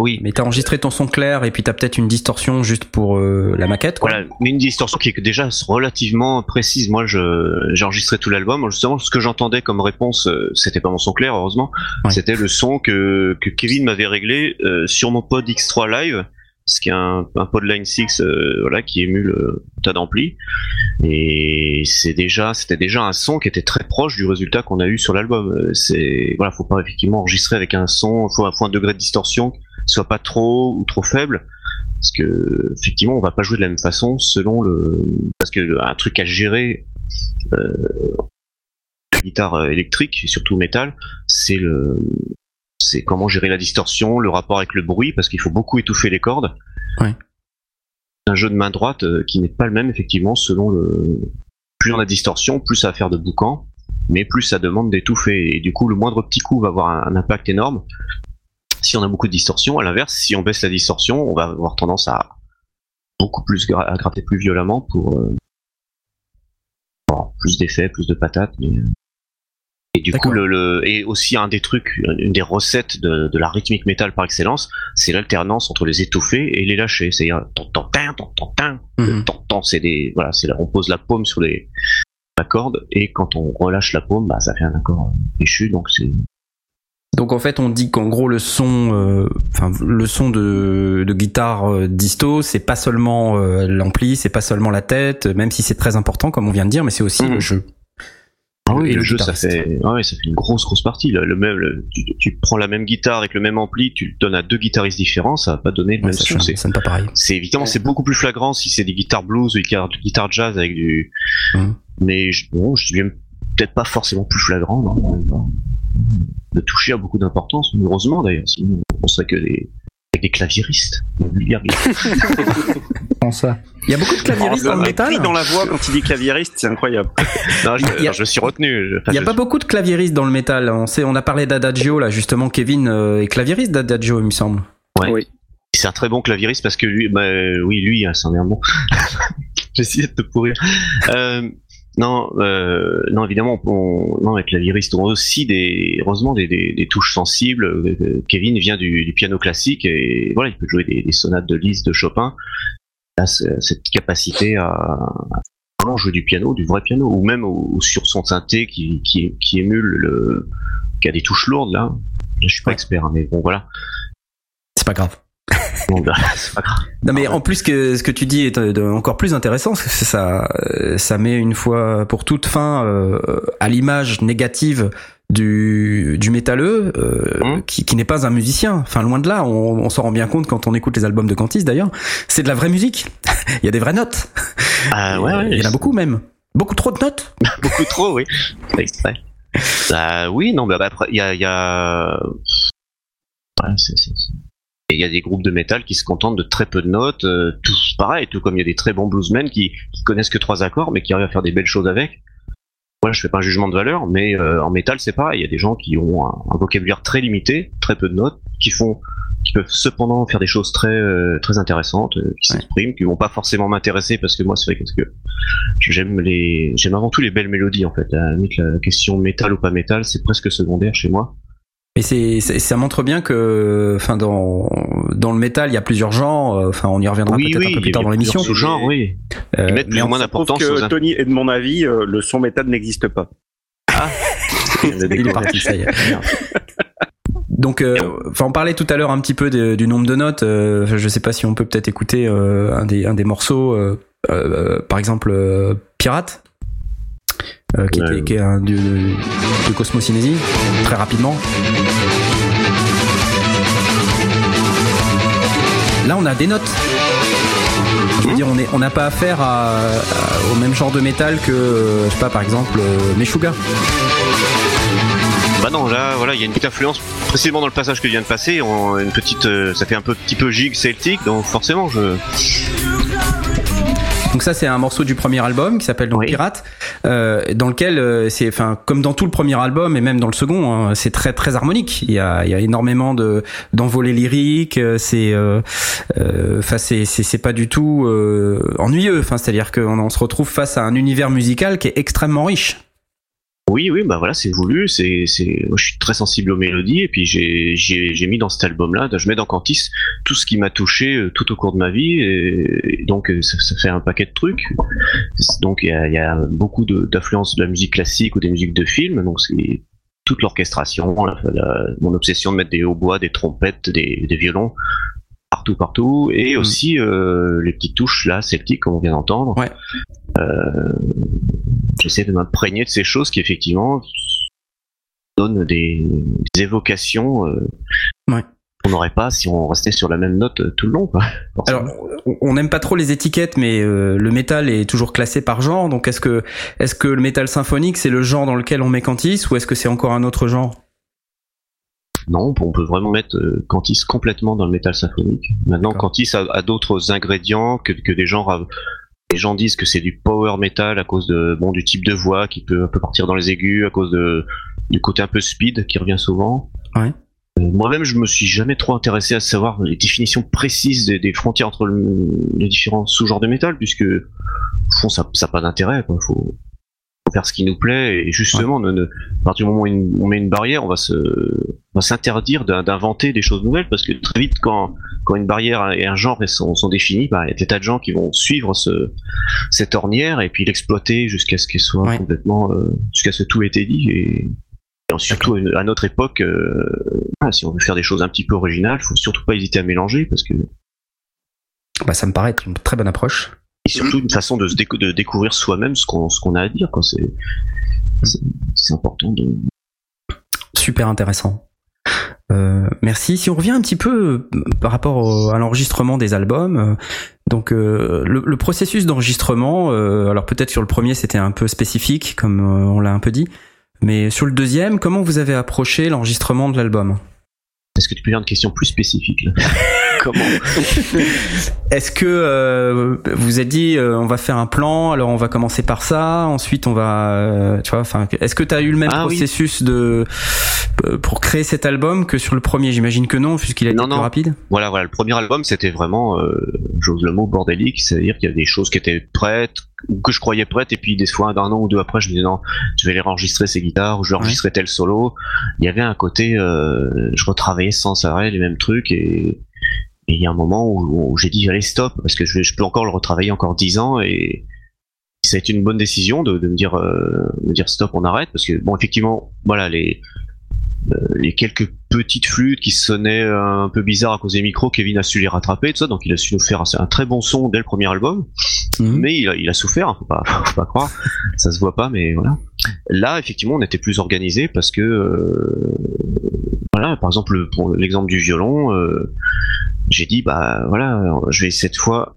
Speaker 2: Oui.
Speaker 1: Mais t'as enregistré ton son clair et puis t'as peut-être une distorsion juste pour euh, la maquette, quoi.
Speaker 2: Voilà, mais une distorsion qui est déjà relativement précise. Moi, j'ai enregistré tout l'album. Justement, ce que j'entendais comme réponse, euh, c'était pas mon son clair, heureusement.
Speaker 1: Ouais.
Speaker 2: C'était le son que, que Kevin m'avait réglé euh, sur mon pod X3 Live, ce qui est un, un pod Line 6, euh, voilà, qui émule euh, tas d'amplis. Et c'est déjà, c'était déjà un son qui était très proche du résultat qu'on a eu sur l'album. Euh, C'est, voilà, faut pas effectivement enregistrer avec un son, faut, faut un degré de distorsion soit pas trop ou trop faible. Parce que effectivement on va pas jouer de la même façon selon le parce que le- un truc à gérer euh, la guitare euh, électrique et surtout métal c'est le c'est comment gérer la distorsion le rapport avec le bruit parce qu'il faut beaucoup étouffer les cordes.
Speaker 1: Ouais.
Speaker 2: Un jeu de main droite euh, qui n'est pas le même effectivement selon le plus on a distorsion plus ça va faire de boucan mais plus ça demande d'étouffer. Et du coup le moindre petit coup va avoir un, un impact énorme si on a beaucoup de distorsion. À l'inverse, si on baisse la distorsion, on va avoir tendance à beaucoup plus gra- à gratter plus violemment pour euh, avoir plus d'effets, plus de patates. mais, euh, Et du coup, le, le- et aussi un des trucs, une des recettes de, de la rythmique métal par excellence, c'est l'alternance entre les étouffer et les lâcher. C'est-à-dire, c'est des, voilà, c'est on pose la paume sur les la corde et quand on relâche la paume, bah, ça fait un accord euh, péchu, donc c'est
Speaker 1: Donc en fait, on dit qu'en gros le son, euh, enfin le son de, de guitare euh, disto, c'est pas seulement euh, l'ampli, c'est pas seulement la tête, même si c'est très important comme on vient de dire, mais c'est aussi
Speaker 2: Mhm.
Speaker 1: le jeu.
Speaker 2: Ah oui,
Speaker 1: Et
Speaker 2: le, jeu, ça fait, ah ouais, ça fait une grosse, grosse partie. Le, le même, le- tu, tu prends la même guitare avec le même ampli, tu le donnes à deux guitaristes différents, ça va pas donner le
Speaker 1: Ouais,
Speaker 2: même son. C'est,
Speaker 1: pas pareil.
Speaker 2: c'est évidemment, c'est beaucoup plus flagrant si c'est des guitares blues ou des guitares, guitares jazz avec du,
Speaker 1: Mhm.
Speaker 2: mais bon, je dis même peut-être pas forcément plus flagrant, non. Le toucher a beaucoup d'importance, heureusement d'ailleurs, sinon on serait que des, avec des claviéristes. des (laughs)
Speaker 5: ça?
Speaker 1: Il y a beaucoup de claviéristes dans le métal.
Speaker 3: mépris dans la voix quand il dit claviériste, c'est incroyable. (laughs)
Speaker 2: non, je,
Speaker 1: Il
Speaker 2: me suis retenu.
Speaker 1: Il y a
Speaker 2: je-
Speaker 1: pas beaucoup de claviéristes dans le métal. On sait, on a parlé d'Adagio là, justement. Kevin euh, est claviériste d'Adagio, il me semble.
Speaker 2: C'est un très bon claviériste parce que lui, bah, euh, oui, lui, hein, c'en est un bon. (laughs) J'essayais de te pourrir. Euh, non, euh, non, évidemment, on, non, les claviéristes ont aussi des, heureusement, des, des, des touches sensibles. Euh, Kevin vient du, du piano classique et voilà, il peut jouer des, des sonates de Liszt, de Chopin. Il a ce- cette capacité à, à vraiment jouer du piano, du vrai piano, ou même au- sur son synthé qui, qui, qui émule le, qui a des touches lourdes là. Je suis pas expert, hein, mais bon, voilà.
Speaker 1: C'est pas grave.
Speaker 2: Bon, bah, c'est pas grave.
Speaker 1: Non mais en plus que ce que tu dis est euh, encore plus intéressant, parce que ça euh, ça met une fois pour toutes fin euh, à l'image négative du du métalleux euh,
Speaker 2: Mhm.
Speaker 1: qui, qui n'est pas un musicien. Enfin loin de là, on, on s'en rend bien compte quand on écoute les albums de Cantis d'ailleurs. C'est de la vraie musique. (laughs) Il y a des vraies notes.
Speaker 2: Ah ouais, ouais,
Speaker 1: Il y en a beaucoup même. Beaucoup trop de notes. (laughs)
Speaker 2: beaucoup trop, oui. Exprès. Bah oui, non, mais après, il y a, il y a... Ouais, c'est- c'est- c'est- Et Il y a des groupes de métal qui se contentent de très peu de notes, euh, tous pareil, tout comme il y a des très bons bluesmen qui, qui connaissent que trois accords, mais qui arrivent à faire des belles choses avec. Voilà, je fais pas un jugement de valeur, mais euh, en métal c'est pareil. Il y a des gens qui ont un, un vocabulaire très limité, très peu de notes, qui font, qui peuvent cependant faire des choses très euh, très intéressantes, euh, qui
Speaker 1: Ouais.
Speaker 2: s'expriment, qui vont pas forcément m'intéresser parce que moi c'est vrai que j'aime les, j'aime avant tout les belles mélodies en fait. À la limite, la question métal ou pas métal, c'est presque secondaire chez moi.
Speaker 1: Et c'est, ça montre bien que, enfin, dans dans le métal, il y a plusieurs genres. euh, Enfin, on y reviendra
Speaker 2: oui,
Speaker 1: peut-être
Speaker 2: oui,
Speaker 1: un peu plus tard dans l'émission.
Speaker 2: sous-genres, oui.
Speaker 1: Euh,
Speaker 2: Ils mettent plus
Speaker 1: mais
Speaker 2: ou moins d'importance aux
Speaker 3: que Tony est de mon avis, euh, le son métal n'existe pas. (laughs)
Speaker 1: Il est parti, ça y est. (laughs) Donc, euh, enfin, on parlait tout à l'heure un petit peu de- du nombre de notes. euh, je sais pas si on peut peut-être écouter euh, un des un des morceaux, euh, euh, par exemple Pirate, euh, qui,
Speaker 2: Ouais.
Speaker 1: était, qui est un du, de Cosmocinésie, très rapidement. Là, on a des notes. Je veux dire, on n'a pas affaire à, à- au même genre de métal que, je sais pas, par exemple, euh, Meshuggah.
Speaker 2: Bah non, là, voilà, il y a une petite influence précisément dans le passage que je viens de passer. on- une petite, euh, ça fait un peu, petit peu gigue celtique, donc forcément, je.
Speaker 1: Donc ça c'est un morceau du premier album qui s'appelle donc
Speaker 2: Oui.
Speaker 1: Pirate, euh, dans lequel euh, c'est, enfin comme dans tout le premier album et même dans le second, hein, c'est très très harmonique. Il y a, il y a énormément de d'envolées lyriques. euh, C'est, euh, euh, enfin c'est c'est c'est pas du tout euh, ennuyeux. Enfin c'est-à-dire qu'on on se retrouve face à un univers musical qui est extrêmement riche.
Speaker 2: Oui, oui, bah voilà, c'est voulu. C'est, c'est, je suis très sensible aux mélodies et puis j'ai, j'ai, j'ai mis dans cet album-là, je mets dans Cantis tout ce qui m'a touché euh, tout au cours de ma vie et, et donc euh, ça, ça fait un paquet de trucs. Donc il y a, il y a beaucoup de, d'influences de la musique classique ou des musiques de film. Donc c'est toute l'orchestration, la- la- mon obsession de mettre des hautbois, des trompettes, des, des violons partout, partout, et
Speaker 1: Mm.
Speaker 2: aussi euh, les petites touches là celtiques comme on vient d'entendre.
Speaker 1: Ouais.
Speaker 2: Euh, J'essaie de m'imprégner de ces choses qui effectivement donnent des, des évocations euh,
Speaker 1: Ouais.
Speaker 2: qu'on n'aurait pas si on restait sur la même note euh, tout le long. Quoi.
Speaker 1: Alors, on- n'aime pas trop les étiquettes, mais euh, le métal est toujours classé par genre. Donc, est-ce que, est-ce que le métal symphonique, c'est le genre dans lequel on met Cantis, ou est-ce que c'est encore un autre genre?
Speaker 2: Non, on peut vraiment mettre Cantis complètement dans le métal symphonique. Maintenant. Cantis a, a d'autres ingrédients que, que des gens. av- Les gens disent que c'est du power metal à cause de bon du type de voix qui peut un peu partir dans les aigus, à cause de du côté un peu speed qui revient souvent.
Speaker 1: Ouais.
Speaker 2: Euh, Moi-même, je me suis jamais trop intéressé à savoir les définitions précises des, des frontières entre le- les différents sous-genres de métal, puisque au fond, ça n'a pas d'intérêt. faut faire ce qui nous plaît et justement, ne- ne- à partir du moment où une- on met une barrière, on va se, on va s'interdire d'in- d'inventer des choses nouvelles parce que très vite, quand, quand une barrière et un genre sont, sont définis, bah, il y a des tas de gens qui vont suivre ce, cette ornière et puis l'exploiter jusqu'à ce qu'elle soit
Speaker 1: Ouais.
Speaker 2: complètement, euh, jusqu'à ce que tout ait été dit et Et surtout à notre époque, euh, si on veut faire des choses un petit peu originales, faut surtout pas hésiter à mélanger parce que
Speaker 1: Bah, ça me paraît être une très bonne approche.
Speaker 2: Et surtout une façon de se de découvrir soi-même ce qu'on a à dire. C'est important de.
Speaker 1: Super intéressant. Euh, merci. Si on revient un petit peu euh, par rapport à l'enregistrement des albums, euh, donc euh, le, le processus d'enregistrement, euh, alors peut-être sur le premier c'était un peu spécifique, comme euh, on l'a un peu dit, mais sur le deuxième, comment vous avez approché l'enregistrement de l'album?
Speaker 2: Est-ce que tu peux faire une question plus spécifique là (laughs) Comment (laughs)
Speaker 1: Est-ce que euh, vous êtes dit euh, on va faire un plan, alors on va commencer par ça, ensuite on va, euh, tu vois, enfin, est-ce que tu as eu le même
Speaker 2: Ah oui.
Speaker 1: processus de euh, pour créer cet album que sur le premier? J'imagine que non, puisqu'il a été
Speaker 2: Non,
Speaker 1: plus
Speaker 2: non.
Speaker 1: rapide.
Speaker 2: Voilà, voilà. Le premier album, c'était vraiment, euh, j'ose le mot, bordélique. C'est-à-dire qu'il y a des choses qui étaient prêtes, que je croyais prêtes, et puis des fois, d'un an ou deux après, je me disais non, je vais les enregistrer ces guitares, ou je vais enregistrer tel solo. Il y avait un côté, euh, je retravaillais sans arrêt les mêmes trucs, et il y a un moment où, où j'ai dit allez stop, parce que je, je peux encore le retravailler encore dix ans, et ça a été une bonne décision de, de me dire, euh, de me dire stop, on arrête, parce que bon, effectivement, voilà les les quelques petites flûtes qui sonnaient un peu bizarres à cause des micros, Kevin a su les rattraper, tout ça, donc il a su nous faire un, un très bon son dès le premier album,
Speaker 1: Mhm.
Speaker 2: mais il a, il a souffert, hein, faut pas, (laughs) faut pas croire, ça se voit pas, mais voilà. Là, effectivement, on était plus organisé parce que, euh, voilà, par exemple, pour l'exemple du violon, euh, j'ai dit, bah voilà, je vais cette fois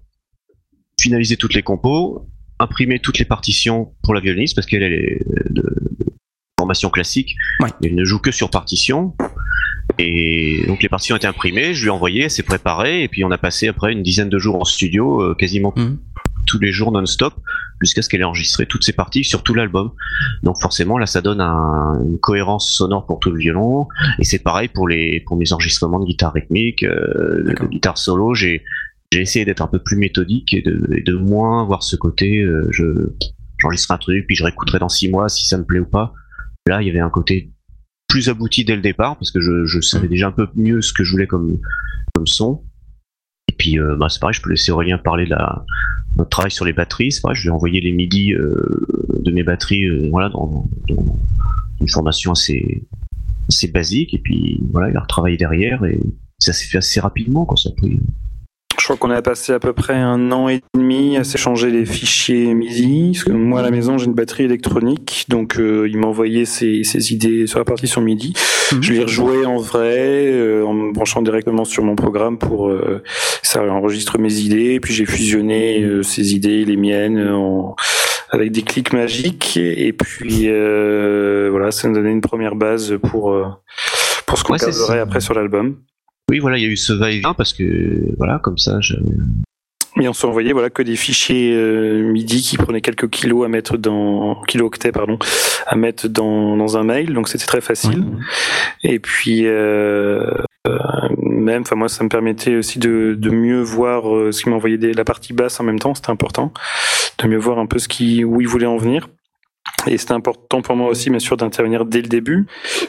Speaker 2: finaliser toutes les compos, imprimer toutes les partitions pour la violoniste parce qu'elle elle est de formation classique,
Speaker 1: Ouais.
Speaker 2: elle ne joue que sur partition. Et donc les partitions étaient imprimées, je lui ai envoyé, elle s'est préparée, et puis on a passé après une dizaine de jours en studio, euh, quasiment
Speaker 1: Mhm.
Speaker 2: tous les jours non-stop, jusqu'à ce qu'elle ait enregistré toutes ses parties sur tout l'album. Donc forcément là ça donne un- une cohérence sonore pour tout le violon, et c'est pareil pour les pour mes enregistrements de guitare rythmique, euh, de, guitare solo, j'ai j'ai essayé d'être un peu plus méthodique et de, et de moins voir ce côté euh, je j'enregistre un truc puis je réécouterai dans six mois si ça me plaît ou pas. Là il y avait un côté plus abouti dès le départ parce que je, savais déjà un peu mieux ce que je voulais comme son. Et puis euh, bah, c'est pareil, je peux laisser Aurélien parler de la notre travail sur les batteries. C'est pareil, je lui ai envoyé les midis euh, de mes batteries euh, voilà dans, une formation assez basique et puis voilà il a retravaillé derrière et ça s'est fait assez rapidement quand ça a pris
Speaker 7: crois qu'on a passé à peu près un an et demi à s'échanger les fichiers MIDI. Parce que moi, à la maison, j'ai une batterie électronique. Donc, euh, il m'a envoyé ses, ses idées sur la partition MIDI.
Speaker 1: Mhm.
Speaker 7: Je les rejouais en vrai, euh, en me branchant directement sur mon programme pour euh, ça enregistre mes idées. Et puis, j'ai fusionné euh, ces idées, les miennes, en- avec des clics magiques. Et puis, euh, voilà, ça nous donnait une première base pour, euh, pour ce qu'on
Speaker 2: Ouais,
Speaker 7: après sur l'album.
Speaker 2: Oui voilà il y a eu ce va-et-vient parce que voilà comme ça je...
Speaker 7: Et on envoyé voilà que des fichiers euh, MIDI qui prenaient quelques kilos à mettre dans kilo-octets pardon à mettre dans, dans un mail donc c'était très facile. Et puis euh, euh, même enfin moi ça me permettait aussi de, de mieux voir euh, ce qu'il m'envoyait des- la partie basse en même temps c'était important de mieux voir un peu ce qui où il voulait en venir et c'était important pour moi aussi, bien sûr, d'intervenir dès le début,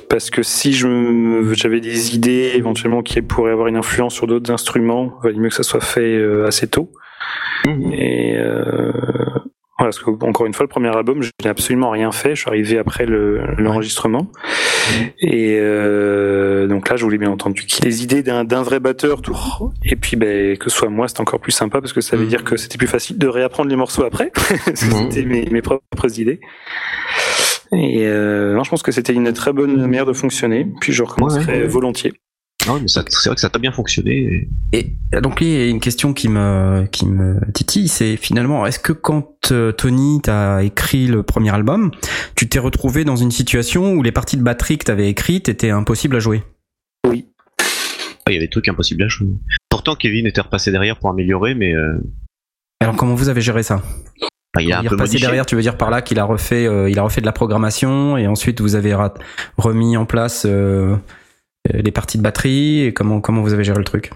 Speaker 7: parce que si j'avais des idées éventuellement qui pourraient avoir une influence sur d'autres instruments, il valait mieux que ça soit fait euh, assez tôt. Et euh, voilà, parce que encore une fois, le premier album, je n'ai absolument rien fait. Je suis arrivé après le- l'enregistrement. Et euh, donc là, je voulais bien entendu qu'il y ait les idées d'un vrai batteur. Tout. Et puis, ben, que ce soit moi, c'était encore plus sympa parce que ça veut dire que c'était plus facile de réapprendre les morceaux après. (laughs) parce que c'était mes, mes propres idées. Et euh, non, je pense que c'était une très bonne manière de fonctionner. Puis je recommencerai
Speaker 2: Ouais.
Speaker 7: volontiers.
Speaker 2: Non mais ça- c'est vrai que ça a bien fonctionné et-
Speaker 1: Et donc, il y a une question qui me, qui me titille, c'est finalement, est-ce que quand euh, Tony t'a écrit le premier album, tu t'es retrouvé dans une situation où les parties de batterie que t'avais écrites étaient impossibles à jouer?
Speaker 2: Ah, il y avait des trucs impossibles à jouer. Pourtant Kevin était repassé derrière pour améliorer mais euh,
Speaker 1: Alors, comment vous avez géré ça?
Speaker 2: Enfin, il a un
Speaker 1: Il est
Speaker 2: peu
Speaker 1: repassé
Speaker 2: modifié.
Speaker 1: derrière, tu veux dire par là qu'il a refait, euh, il a refait de la programmation et ensuite vous avez remis en place euh, les parties de batterie et comment comment vous avez géré le truc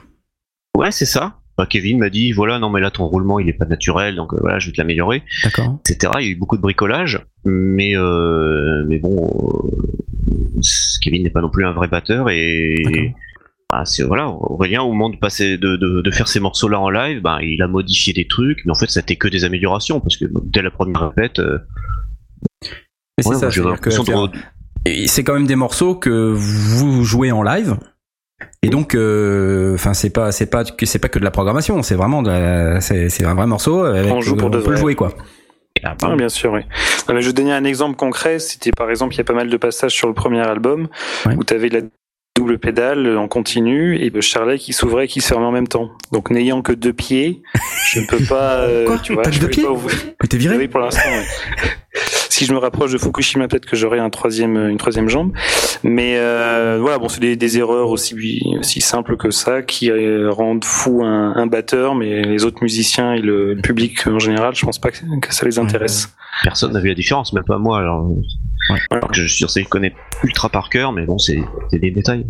Speaker 2: Ouais, c'est ça. Bah, Kevin m'a dit voilà, non mais là ton roulement il est pas naturel, donc euh, voilà, je vais te l'améliorer,
Speaker 1: D'accord.
Speaker 2: etc. Il y a eu beaucoup de bricolage, mais euh, mais bon, euh, Kevin n'est pas non plus un vrai batteur et ah, c'est voilà, Aurélien au moment de passer de, de, de faire ces morceaux là en live, bah, il a modifié des trucs, mais en fait c'était que des améliorations parce que dès la première répète, euh,
Speaker 1: Mais c'est ça, c'est-à-dire que faire- c'est quand même des morceaux que vous jouez en live. Et donc, euh, enfin, c'est pas, c'est pas que c'est pas que de la programmation, c'est vraiment, de la- c'est un vrai morceau. Avec,
Speaker 7: On joue pour de
Speaker 1: peut le jouer quoi.
Speaker 3: Ah,
Speaker 7: Ah, bien sûr, oui. Non, mais je vais donner un exemple concret. C'était par exemple, il y a pas mal de passages sur le premier album
Speaker 1: Ouais.
Speaker 7: où tu avais la double pédale en continu et le charlet qui s'ouvrait et qui se fermait en même temps. Donc n'ayant que deux pieds, je ne peux pas. euh,
Speaker 1: Quoi
Speaker 7: tu vois,
Speaker 1: T'as deux pieds
Speaker 7: pas ouvrir.
Speaker 1: Mais t'es viré
Speaker 7: Oui, pour l'instant. ouais. Si je me rapproche de Fukushima, peut-être que j'aurai un troisième, une troisième jambe. Mais euh, voilà, bon, c'est des, des erreurs aussi, aussi simples que ça qui euh, rendent fou un, un batteur, mais les autres musiciens et le, public en général, je pense pas que, que ça les intéresse.
Speaker 2: Personne n'a vu la différence, même pas moi. Alors,
Speaker 1: Ouais.
Speaker 2: alors que je suis sûr que je connais ultra par cœur, mais bon, c'est des détails.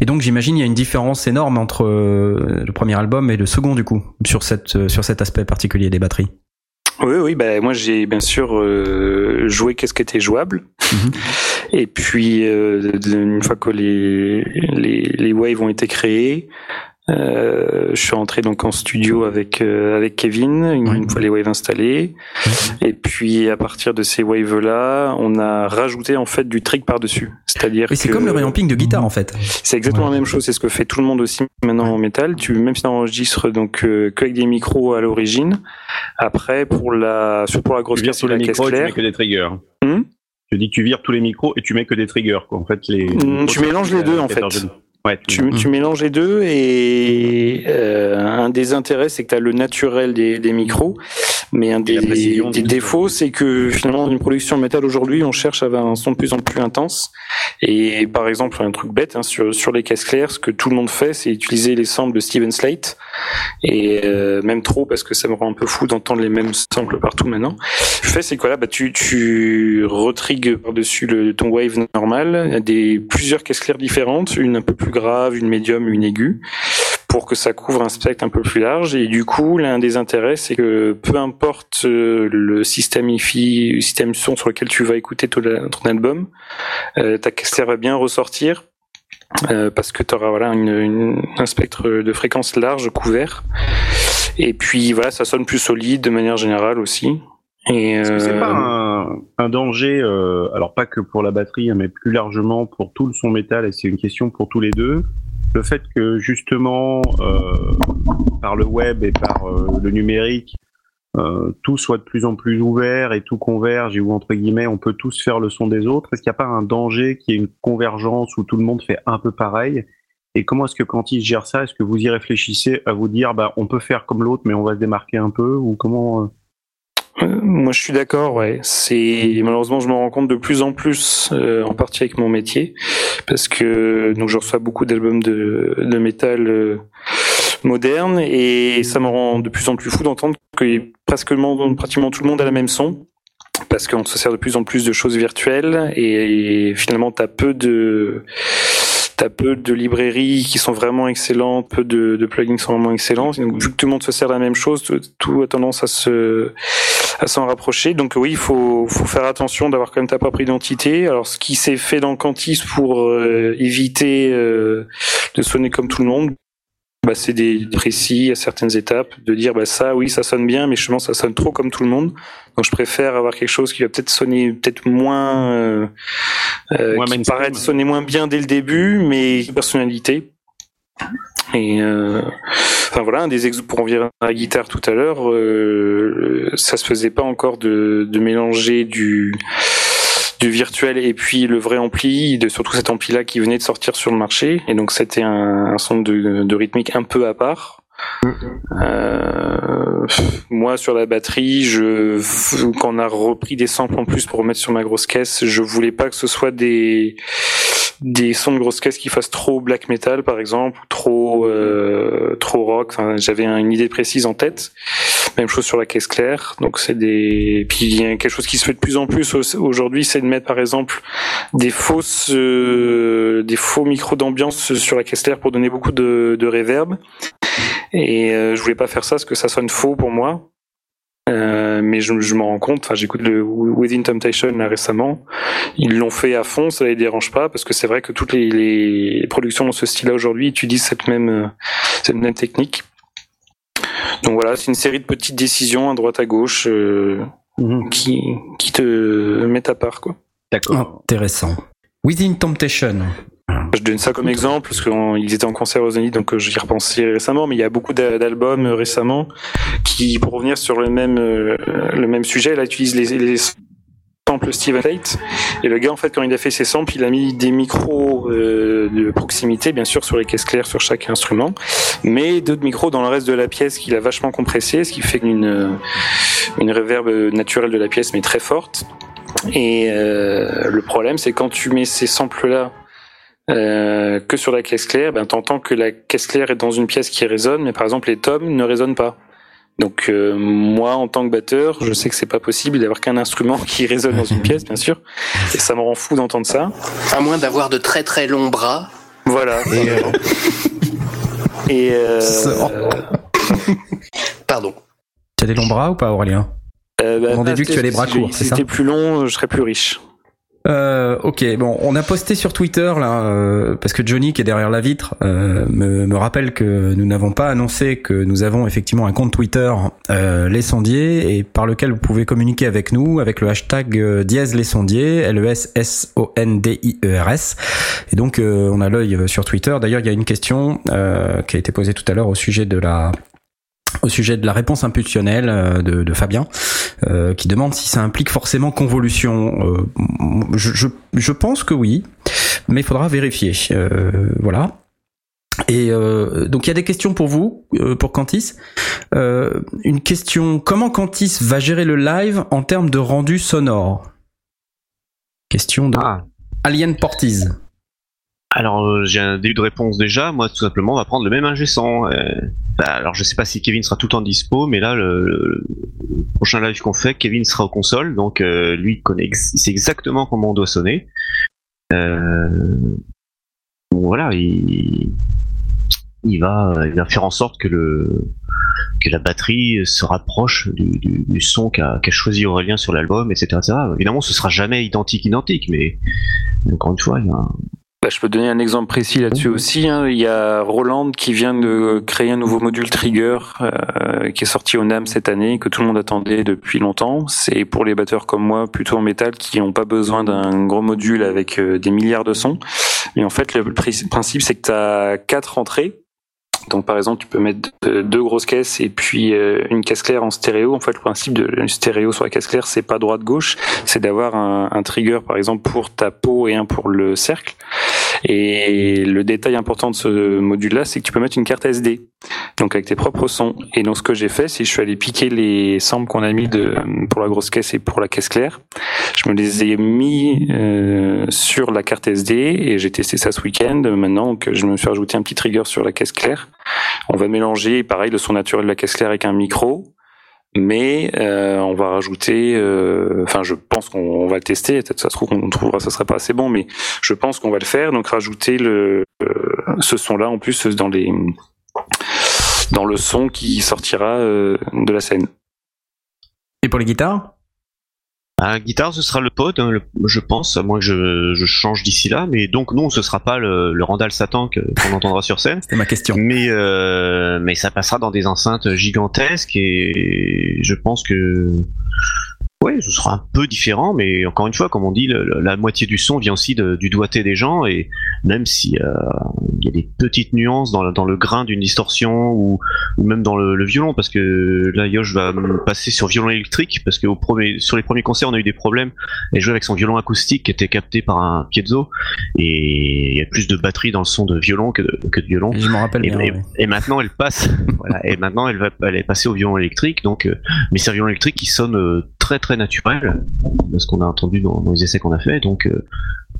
Speaker 1: Et donc j'imagine il y a une différence énorme entre euh, le premier album et le second du coup sur cette euh, sur cet aspect particulier des batteries.
Speaker 7: Oui, oui, bah, moi j'ai bien sûr euh, joué qu'est-ce qui était jouable.
Speaker 1: Mhm.
Speaker 7: Et puis, euh, une fois que les, les, les waves ont été créés, euh, je suis rentré donc en studio avec euh, avec Kevin une, une fois les waves installés. Et puis à partir de ces waves là, on a rajouté en fait du trick par dessus. C'est-à-dire
Speaker 1: Et c'est
Speaker 7: que-
Speaker 1: comme le réamping de guitare en fait.
Speaker 7: c'est exactement la même chose, c'est ce que fait tout le monde aussi maintenant en métal. Tu même si tu enregistres donc euh, qu'avec des micros à l'origine, après pour la surtout pour la grosse
Speaker 3: Tu vires
Speaker 7: caisse
Speaker 3: les
Speaker 7: la caisse
Speaker 3: micros et tu mets
Speaker 7: claire,
Speaker 3: que des triggers.
Speaker 7: Hmm?
Speaker 3: Je dis que tu vires tous les micros et tu mets que des triggers. Quoi. En fait, les,
Speaker 7: Hmm, tu mélanges les deux, en fait.
Speaker 3: Ouais,
Speaker 7: tu, tu mélanges les deux et euh, un des intérêts c'est que tu as le naturel des, des micros, mais un des, défauts c'est que finalement dans une production métal aujourd'hui on cherche à avoir un son de plus en plus intense. Et par exemple un truc bête hein, sur, sur les caisses claires ce que tout le monde fait c'est utiliser les samples de Steven Slate. Et euh, même trop parce que ça me rend un peu fou d'entendre les mêmes samples partout maintenant. Ce que je fais c'est quoi là? Bah tu tu retrigues par-dessus le ton wave normal des plusieurs caisses claires différentes, une un peu plus grave, une médium, une aiguë pour que ça couvre un spectre un peu plus large et du coup l'un des intérêts c'est que peu importe euh, le système hi-fi, le système son sur lequel tu vas écouter ton, album, euh, ta caisse claire va bien ressortir euh, parce que tu auras voilà un spectre de fréquence large couvert. Et puis voilà, ça sonne plus solide de manière générale aussi. Et
Speaker 3: Est-ce que c'est
Speaker 7: euh,
Speaker 3: pas un, danger, euh, alors pas que pour la batterie, hein, mais plus largement pour tout le son métal, et c'est une question pour tous les deux, le fait que justement, euh, par le web et par euh, le numérique, euh, tout soit de plus en plus ouvert et tout converge, et où entre guillemets on peut tous faire le son des autres, est-ce qu'il n'y a pas un danger qui est une convergence où tout le monde fait un peu pareil? Et comment est-ce que Quantis gère ça? Est-ce que vous y réfléchissez à vous dire, bah, on peut faire comme l'autre, mais on va se démarquer un peu? Ou comment euh,
Speaker 7: Moi, je suis d'accord. Ouais, c'est malheureusement, je me rends compte de plus en plus, euh, en partie avec mon métier, parce que donc je reçois beaucoup d'albums de, de métal euh, moderne et ça me rend de plus en plus fou d'entendre que presque pratiquement tout le monde a la même son. Parce qu'on se sert de plus en plus de choses virtuelles et, finalement t'as peu de T'as peu de librairies qui sont vraiment excellentes, peu de, plugins qui sont vraiment excellents. Donc, vu que tout le monde se sert de la même chose, tout, a tendance à à s'en rapprocher. Donc oui, il faut, faire attention d'avoir quand même ta propre identité. Alors ce qui s'est fait dans Cantis pour euh, éviter euh, de sonner comme tout le monde, bah, c'est des précis à certaines étapes, de dire bah ça oui ça sonne bien, mais justement ça sonne trop comme tout le monde. Donc je préfère avoir quelque chose qui va peut-être sonner peut-être moins, euh, euh,
Speaker 3: Moins
Speaker 7: qui paraît sonner moins bien dès le début, mais personnalité. Et euh, enfin voilà, un des exemples pour en revenir à la guitare tout à l'heure, euh, ça se faisait pas encore de, de mélanger du du virtuel et puis le vrai ampli, de surtout cet ampli là qui venait de sortir sur le marché, et donc c'était un, un son de, de rythmique un peu à part. Euh, moi sur la batterie, je quand on a repris des samples en plus pour remettre sur ma grosse caisse, je voulais pas que ce soit des des sons de grosse caisse qui fassent trop black metal par exemple ou trop euh, trop rock. J'avais un- une idée précise en tête. Même chose sur la caisse claire. Donc c'est des puis il y a quelque chose qui se fait de plus en plus au- aujourd'hui c'est de mettre par exemple des fausses euh, des faux micros d'ambiance sur la caisse claire pour donner beaucoup de, de reverb et euh, je voulais pas faire ça parce que ça sonne faux pour moi mais je, je m'en rends compte. Enfin, j'écoute le Within Temptation là, récemment. Ils l'ont fait à fond, ça les dérange pas parce que c'est vrai que toutes les, les productions dans ce style-là aujourd'hui utilisent cette même euh, cette même technique. Donc voilà, c'est une série de petites décisions à droite à gauche euh,
Speaker 3: Mhm.
Speaker 7: qui qui te mettent à part quoi.
Speaker 3: D'accord.
Speaker 1: Intéressant. Within Temptation.
Speaker 7: Je donne ça comme exemple parce qu'ils étaient en concert aux Zénith, donc euh, j'y repensais récemment. Mais il y a beaucoup d'a- d'albums euh, récemment qui, pour revenir sur le même euh, le même sujet, là utilisent les, les samples Steven Tate. Et le gars, en fait, quand il a fait ses samples, il a mis des micros de proximité, bien sûr, sur les caisses claires sur chaque instrument, mais d'autres micros dans le reste de la pièce qu'il a vachement compressé, ce qui fait une une réverb naturelle de la pièce, mais très forte. Et euh, le problème, c'est quand tu mets ces samples-là euh, que sur la caisse claire, ben, t'entends que la caisse claire est dans une pièce qui résonne, mais par exemple les tomes ne résonnent pas. Donc euh, moi, en tant que batteur, je sais que c'est pas possible d'avoir qu'un instrument (laughs) qui résonne dans une pièce, bien sûr, et ça me rend fou d'entendre ça.
Speaker 4: À moins d'avoir de très très longs bras.
Speaker 7: Voilà. Et, euh, et, euh,
Speaker 4: Pardon.
Speaker 1: Tu as des longs bras ou pas, Aurélien?
Speaker 7: Euh, bah,
Speaker 1: On déduit que tu as les bras
Speaker 7: si
Speaker 1: courts, c'est
Speaker 7: Si c'était plus long, je serais plus riche.
Speaker 1: Euh, ok, bon, on a posté sur Twitter là, euh, parce que Johnny qui est derrière la vitre euh, me, rappelle que nous n'avons pas annoncé que nous avons effectivement un compte Twitter euh, les sondiers et par lequel vous pouvez communiquer avec nous avec le hashtag dièse les sondiers L E S S O N D I E R S et donc on a l'œil sur Twitter. D'ailleurs, il y a une question qui a été posée tout à l'heure au sujet de la au sujet de la réponse impulsionnelle euh, de, de Fabien, euh, qui demande si ça implique forcément convolution. Euh, je, je, je pense que oui, mais il faudra vérifier. Euh, voilà. Et euh, donc il y a des questions pour vous, euh, pour Cantis. Euh, une question comment Cantis va gérer le live en termes de rendu sonore? Question de
Speaker 2: Ah.
Speaker 1: Alien Portiz.
Speaker 2: Alors euh, j'ai un début de réponse déjà. Moi tout simplement on va prendre le même ingé. Euh, bah, alors je sais pas si Kevin sera tout le temps dispo, mais là le, le prochain live qu'on fait, Kevin sera aux consoles, donc euh, lui il connaît, il sait exactement comment on doit sonner. Euh, voilà, il, il va, il va faire en sorte que le que la batterie se rapproche du, du, du son qu'a qu'a choisi Aurélien sur l'album, etc., etc. Évidemment, ce sera jamais identique, identique, mais encore une fois, il y a un,
Speaker 7: Bah, je peux donner un exemple précis là-dessus aussi. hein. Il y a Roland qui vient de créer un nouveau module Trigger euh, qui est sorti au NAM cette année, que tout le monde attendait depuis longtemps. C'est pour les batteurs comme moi, plutôt en métal, qui n'ont pas besoin d'un gros module avec euh, des milliards de sons. Mais en fait, le pri- principe, c'est que tu as quatre entrées. Donc par exemple, tu peux mettre deux- grosses caisses et puis euh, une caisse claire en stéréo. En fait, le principe de stéréo sur la caisse claire, c'est pas droite-gauche, c'est d'avoir un, trigger par exemple pour ta peau et un pour le cercle. Et le détail important de ce module-là, c'est que tu peux mettre une carte SD, donc avec tes propres sons. Et donc ce que j'ai fait, c'est que je suis allé piquer les samples qu'on a mis pour la grosse caisse et pour la caisse claire. Je me les ai mis euh, sur la carte SD et j'ai testé ça ce week-end. Maintenant, je me suis rajouté un petit trigger sur la caisse claire. On va mélanger, pareil, le son naturel de la caisse claire avec un micro. Mais euh, on va rajouter, euh, enfin je pense qu'on on va le tester, peut-être ça se trouve on trouvera ça serait pas assez bon, mais je pense qu'on va le faire, donc rajouter le euh, ce son-là en plus dans les dans le son qui sortira de la scène.
Speaker 1: Et pour les guitares?
Speaker 2: À guitare, ce sera le pod, hein, le- je pense, à moins que je, je change d'ici là. Mais donc non, ce sera pas le, le Randall Satan que- qu'on entendra sur scène.
Speaker 1: C'était ma question.
Speaker 2: Mais euh, mais ça passera dans des enceintes gigantesques et je pense que ouais, ce sera un peu différent. Mais encore une fois, comme on dit, le- la moitié du son vient aussi de- du doigté des gens et même si euh, il y a des petites nuances dans, le- dans le grain d'une distorsion ou, ou même dans le, le violon, parce que là Yosh va passer sur violon électrique parce que au premier, sur les premiers concerts on a eu des problèmes. Elle jouait avec son violon acoustique qui était capté par un piezo et il y a plus de batterie dans le son de violon que de, que de violon.
Speaker 1: Je m'en rappelle
Speaker 2: Et,
Speaker 1: bien.
Speaker 2: et-
Speaker 1: ouais.
Speaker 2: et maintenant elle passe, (laughs) voilà, et maintenant elle va, elle est passée au violon électrique, donc, euh, mais c'est un violon électrique qui sonne euh, très très naturel, de ce qu'on a entendu dans, dans les essais qu'on a fait, donc euh,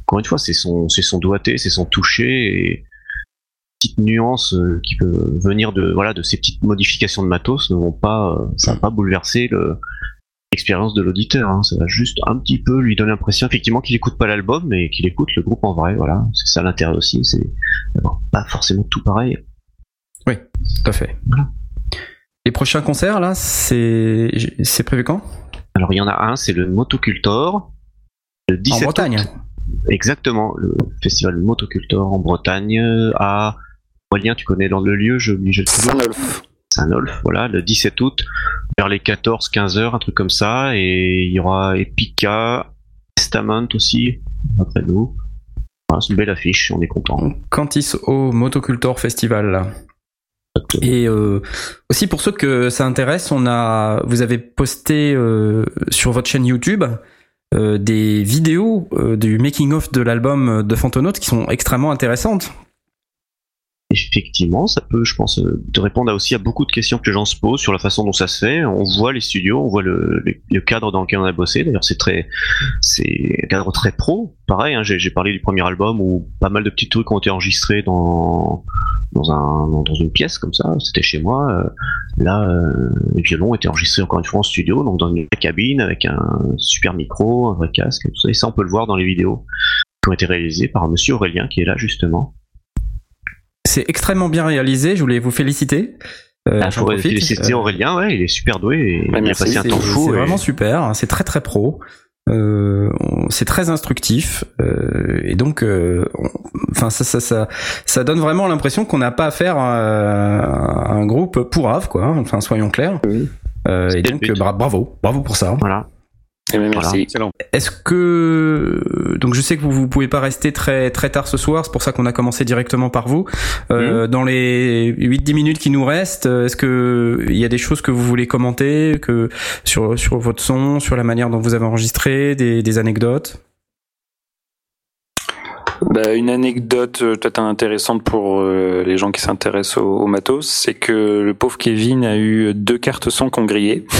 Speaker 2: encore une fois c'est son, c'est son doigté, c'est son toucher et petites nuances euh, qui peuvent venir de voilà de ces petites modifications de matos ne vont pas, euh, ça va pas bouleverser le l'expérience de l'auditeur, hein. ça va juste un petit peu lui donner l'impression effectivement qu'il écoute pas l'album mais qu'il écoute le groupe en vrai, voilà, c'est ça l'intérêt aussi, c'est pas forcément tout pareil.
Speaker 1: Tout à fait. Les prochains concerts, là, c'est c'est prévu quand?
Speaker 2: Alors il y en a un, c'est le Motocultor. Le 17
Speaker 1: En Bretagne.
Speaker 2: août. Exactement, le festival Motocultor en Bretagne euh, à Aurélien, tu connais dans le lieu, je oblige
Speaker 7: Saint-Nolf.
Speaker 2: Saint-Nolf, voilà, le 17 août, vers les 14-15 heures, un truc comme ça, et il y aura Epica, Testament aussi, après nous. Voilà, c'est une belle affiche, on est content.
Speaker 1: Cantis au Motocultor Festival. Et euh, aussi pour ceux que ça intéresse, on a, vous avez posté euh, sur votre chaîne YouTube euh, des vidéos euh, du making of de l'album de Fantonautes qui sont extrêmement intéressantes.
Speaker 2: Effectivement, ça peut, je pense, euh, répondre aussi à beaucoup de questions que les gens se posent sur la façon dont ça se fait. On voit les studios, on voit le, cadre dans lequel on a bossé. D'ailleurs, c'est très, c'est un cadre très pro. Pareil, hein, j'ai parlé du premier album où pas mal de petits trucs ont été enregistrés dans dans un dans une pièce comme ça. C'était chez moi. Euh, Là, euh, les violons étaient enregistrés encore une fois en studio, donc dans une cabine avec un super micro, un vrai casque, et ça. Et ça, on peut le voir dans les vidéos qui ont été réalisées par Monsieur Aurélien qui est là justement.
Speaker 1: C'est extrêmement bien réalisé, je voulais vous féliciter. Euh,
Speaker 2: Ah,
Speaker 1: profite.
Speaker 2: féliciter
Speaker 1: Euh,
Speaker 2: Aurélien, ouais, il est super doué et il a
Speaker 7: merci,
Speaker 2: passé un
Speaker 1: c'est
Speaker 2: temps fou.
Speaker 1: c'est
Speaker 2: et-
Speaker 1: vraiment super, hein, c'est très très pro. Euh, c'est très instructif euh, et donc, euh, enfin ça, ça ça ça donne vraiment l'impression qu'on n'a pas affaire à, à un groupe pourrave quoi. hein, Enfin soyons clairs.
Speaker 3: Oui.
Speaker 1: Euh, et donc euh, bra- bravo, bravo pour ça.
Speaker 2: Voilà.
Speaker 7: Eh bien, merci.
Speaker 3: Excellent.
Speaker 1: Est-ce que donc je sais que vous, vous pouvez pas rester très très tard ce soir, c'est pour ça qu'on a commencé directement par vous. Euh, Dans les 8-10 minutes qui nous restent, est-ce que il y a des choses que vous voulez commenter, que sur sur votre son, sur la manière dont vous avez enregistré, des, des anecdotes?
Speaker 7: Bah, une anecdote euh, peut-être intéressante pour euh, les gens qui s'intéressent au, au matos, c'est que le pauvre Kevin a eu deux cartes son grillé. (laughs)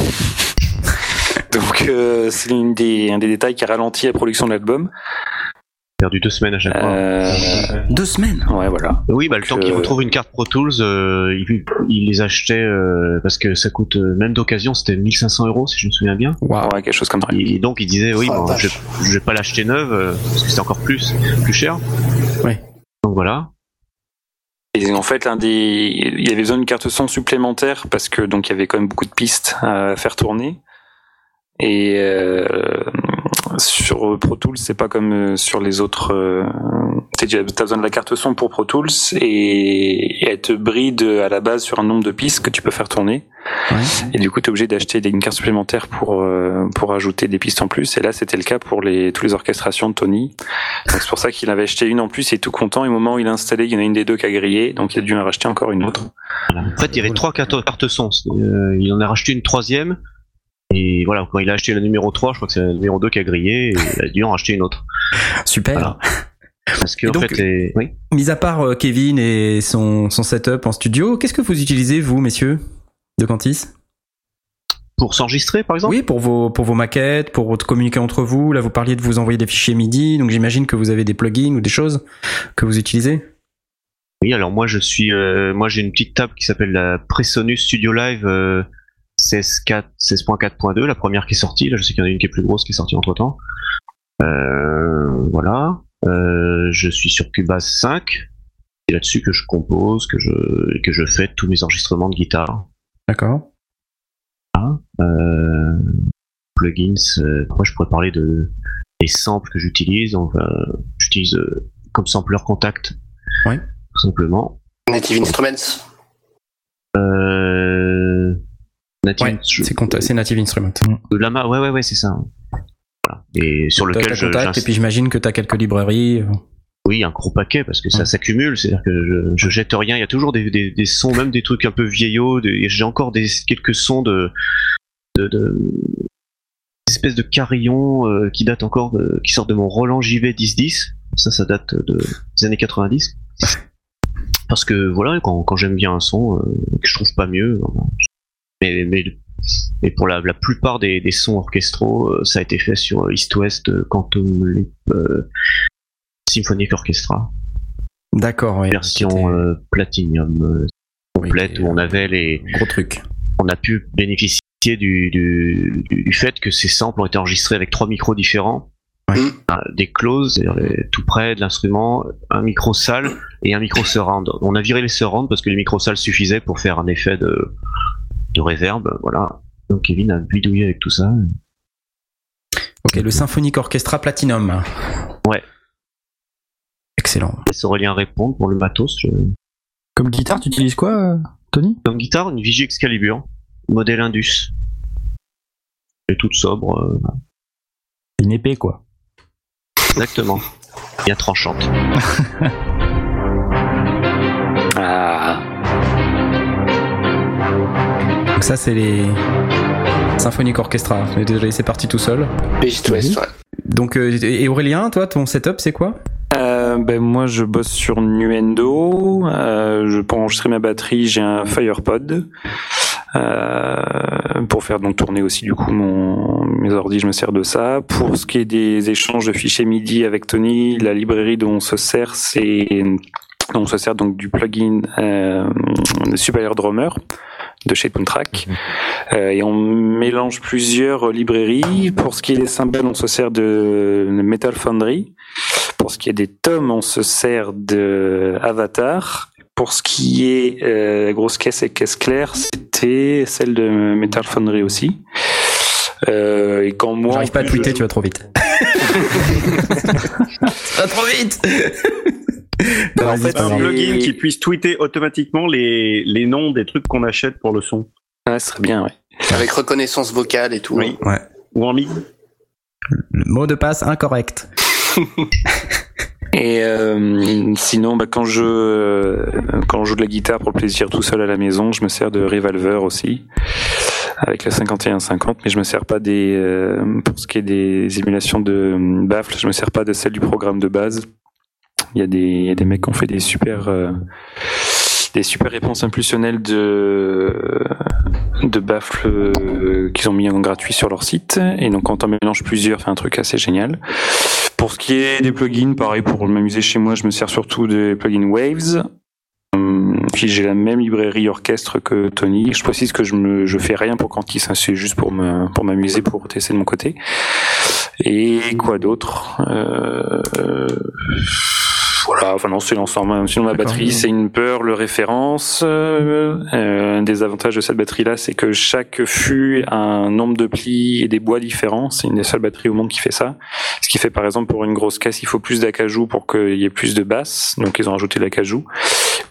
Speaker 7: (laughs) Donc euh, c'est des, un des détails qui a ralenti la production de l'album.
Speaker 2: Perdu deux semaines à chaque fois.
Speaker 7: Euh,
Speaker 1: Deux semaines.
Speaker 7: ouais, voilà.
Speaker 2: Oui, bah, le temps
Speaker 7: donc,
Speaker 2: qu'il
Speaker 7: euh,
Speaker 2: retrouve une carte Pro Tools, euh, il, il les achetait euh, parce que ça coûte, euh, même d'occasion, c'était 1500 euros si je me souviens bien.
Speaker 1: Waouh.
Speaker 7: Ouais, quelque chose comme ça.
Speaker 2: Et donc il disait, oui,
Speaker 4: Oh,
Speaker 2: bon, je, je vais pas l'acheter neuve euh, parce que c'est encore plus, plus cher.
Speaker 1: Ouais.
Speaker 2: Donc voilà.
Speaker 7: Et en fait, l'un des, il y avait besoin d'une carte son supplémentaire parce que donc il y avait quand même beaucoup de pistes à faire tourner. Et euh, sur Pro Tools, c'est pas comme euh, sur les autres. Euh, tu as besoin de la carte son pour Pro Tools et, et elle te bride à la base sur un nombre de pistes que tu peux faire tourner.
Speaker 1: Ouais.
Speaker 7: Et du coup, tu es obligé d'acheter des- une carte supplémentaire pour euh, pour ajouter des pistes en plus. Et là, c'était le cas pour les toutes les orchestrations de Tony. Donc c'est pour ça qu'il avait acheté une en plus. Il est tout content. Et au moment où il a installé, il y en a une des deux qui a grillé, donc il a dû en racheter encore une autre.
Speaker 2: voilà. En fait, il y avait trois cartes, cartes son. Euh, il en a racheté une troisième. Et voilà, quand il a acheté la numéro 3, je crois que c'est la numéro 2 qui a grillé, et il a dû en racheter une autre.
Speaker 1: Super.
Speaker 2: Voilà. Parce que, en
Speaker 1: donc-
Speaker 2: fait, les... oui.
Speaker 1: Mis à part euh, Kevin et son son setup en studio, qu'est-ce que vous utilisez vous, messieurs, de Cantis
Speaker 2: Pour s'enregistrer, par exemple?
Speaker 1: Oui, pour vos pour vos maquettes, pour communiquer entre vous. Là, vous parliez de vous envoyer des fichiers MIDI, donc j'imagine que vous avez des plugins ou des choses que vous utilisez.
Speaker 2: Oui, alors moi je suis, euh, moi j'ai une petite table qui s'appelle la Presonus Studio Live euh, 16.4 16.4.2, la première qui est sortie. Là, je sais qu'il y en a une qui est plus grosse qui est sortie entre temps. Euh, voilà. Euh, je suis sur Cubase 5. C'est là-dessus que je compose, que je que je fais tous mes enregistrements de guitare.
Speaker 1: D'accord.
Speaker 2: Euh, plugins. euh, après, je pourrais parler de des samples que j'utilise? J'utilise euh, comme sampler contact.
Speaker 1: Oui.
Speaker 2: Tout simplement.
Speaker 4: Native Instruments.
Speaker 2: Euh... Native
Speaker 1: Ouais,
Speaker 2: Instru-
Speaker 1: c'est Native Instrument.
Speaker 2: Euh, Lama, ouais, ouais, ouais, c'est ça. Voilà. Et sur lequel je,
Speaker 1: contact, et puis j'imagine que tu as quelques librairies. euh.
Speaker 2: oui, un gros paquet parce que ça
Speaker 1: Ouais.
Speaker 2: s'accumule. C'est-à-dire que je, je jette rien. Il y a toujours des, des, des sons, même des trucs un peu vieillots. J'ai encore des quelques sons de, de, de espèces de carillons euh, qui datent encore, de, qui sortent de mon Roland JV 1010. Ça, ça date de, des années 90. (laughs) Parce que voilà, quand, quand j'aime bien un son, euh, que je trouve pas mieux, mais, mais, mais pour la, la plupart des, des sons orchestraux, euh, ça a été fait sur East West, euh, Quantum Leap, euh, Symphonic Orchestra,
Speaker 1: D'accord, ouais.
Speaker 2: version euh, Platinum euh,
Speaker 1: oui,
Speaker 2: complète où on avait les,
Speaker 1: Gros truc.
Speaker 2: on a pu bénéficier du, du, du, du fait que ces samples ont été enregistrés avec trois micros différents.
Speaker 1: Ouais.
Speaker 2: Euh, Des closes, c'est-à-dire tout près de l'instrument, un micro salle et un micro surround. On a viré les surround parce que les micros salles suffisaient pour faire un effet de, de reverb, voilà. Donc Kevin a bidouillé avec tout ça.
Speaker 1: Ok, le Symphonic Orchestra Platinum.
Speaker 2: Ouais.
Speaker 1: Excellent.
Speaker 2: Laisse Aurélien répondre pour le matos. je-
Speaker 5: Comme guitare, tu utilises quoi, euh, Tony?
Speaker 2: Comme guitare, une Vigie Excalibur, modèle Indus. Et toute sobre. euh,
Speaker 5: Une épée, quoi.
Speaker 2: Exactement. Bien tranchante. (laughs)
Speaker 1: Donc ça, c'est les symphoniques orchestra. Désolé, c'est parti tout seul.
Speaker 4: East West, ouais.
Speaker 1: Donc, euh, et Aurélien, toi, ton setup, c'est quoi?
Speaker 7: Euh, ben moi je bosse sur Nuendo. Euh, je pour enregistrer ma batterie j'ai un FirePod. Euh, pour faire donc tourner aussi du coup mon mes ordi je me sers de ça. Pour ce qui est des échanges de fichiers MIDI avec Tony, la librairie dont on se sert c'est on se sert donc du plugin euh, Superior Drummer de chez Toontrack. Euh, et on mélange plusieurs librairies. Pour ce qui est des cymbales, on se sert de Metal Foundry. Pour ce qui est des tomes, on se sert de Avatar. Pour ce qui est euh, grosse caisse et caisse claire, c'était celle de Metal Foundry aussi. Euh, et quand moi,
Speaker 1: J'arrive pas à tweeter,
Speaker 7: je-
Speaker 1: tu vas trop vite. (laughs) (laughs) Ça va trop vite (laughs) Non,
Speaker 7: En fait,
Speaker 1: c'est
Speaker 3: Un plugin qui puisse tweeter automatiquement les, les noms des trucs qu'on achète pour le son.
Speaker 7: Ouais, ce serait bien, ouais.
Speaker 4: Avec reconnaissance vocale et tout.
Speaker 3: Oui.
Speaker 1: Ouais.
Speaker 3: Ou en mid.
Speaker 1: Le mot de passe incorrect. (laughs)
Speaker 7: Et euh, sinon, bah, quand je euh, quand je joue de la guitare pour le plaisir tout seul à la maison, je me sers de Revolver aussi avec la 5150, mais je me sers pas des euh, pour ce qui est des émulations de baffles, je me sers pas de celle du programme de base. Il y a des des mecs qui ont fait des super euh, des super réponses impulsionnelles de de baffles euh, qu'ils ont mis en gratuit sur leur site et donc quand on mélange plusieurs, c'est un truc assez génial. Pour ce qui est des plugins, pareil, pour m'amuser chez moi, je me sers surtout des plugins Waves. Hum, Puis j'ai la même librairie orchestre que Tony. Je précise que je me, je fais rien pour Cantis, hein, c'est juste pour pour m'amuser, pour tester de mon côté. Et quoi d'autre? Euh, Voilà, enfin non, c'est l'ensemble. Sinon ma batterie, c'est une Pearl référence. Euh, euh, un des avantages de cette batterie-là, c'est que chaque fût a un nombre de plis et des bois différents. C'est une des seules batteries au monde qui fait ça. Ce qui fait par exemple pour une grosse caisse, il faut plus d'acajou pour qu'il y ait plus de basse. Donc ils ont rajouté de l'acajou.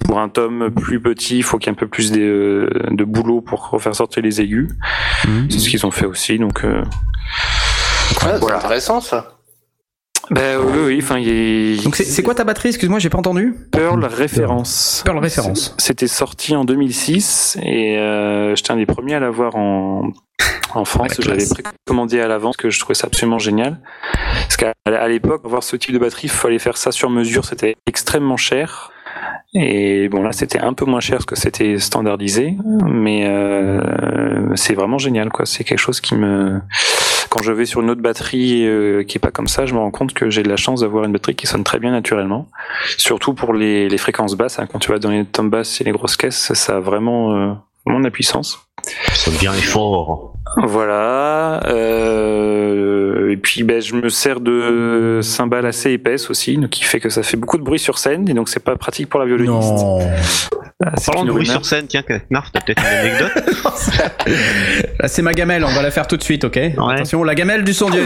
Speaker 7: Pour un tome plus petit, il faut qu'il y ait un peu plus de, de boulot pour faire sortir les aigus.
Speaker 1: Mhm.
Speaker 7: C'est ce qu'ils ont fait aussi. Donc euh,
Speaker 4: Ouais, c'est intéressant ça.
Speaker 7: Ben oui, oui. Enfin, il
Speaker 1: Donc c'est quoi ta batterie? Excuse-moi, j'ai pas entendu.
Speaker 7: Pearl référence.
Speaker 1: Pearl référence.
Speaker 7: C'était sorti en 2006 et euh, j'étais un des premiers à l'avoir en, en France.
Speaker 1: La
Speaker 7: J'avais précommandé à l'avance que je trouvais ça absolument génial. Parce qu'à l'époque, avoir ce type de batterie, il fallait faire ça sur mesure. C'était extrêmement cher. Et bon là, c'était un peu moins cher parce que c'était standardisé, mais euh, c'est vraiment génial quoi. C'est quelque chose qui me quand je vais sur une autre batterie euh, qui est pas comme ça, je me rends compte que j'ai de la chance d'avoir une batterie qui sonne très bien naturellement. Surtout pour les, fréquences basses, hein. quand tu vas dans les tomes basses et les grosses caisses, ça a vraiment, euh, vraiment de la puissance.
Speaker 2: Ça bien et fort.
Speaker 7: Voilà. Euh, et puis ben, je me sers de cymbales assez épaisses aussi, donc qui fait que ça fait beaucoup de bruit sur scène, et donc c'est pas pratique pour la violoniste.
Speaker 1: Non.
Speaker 7: Ah,
Speaker 2: de bruit sur scène, tiens, Knarf, t'as peut-être une anecdote (laughs) (laughs)
Speaker 1: Là, c'est ma gamelle, on va la faire tout de suite, ok Attention, la gamelle du sondier.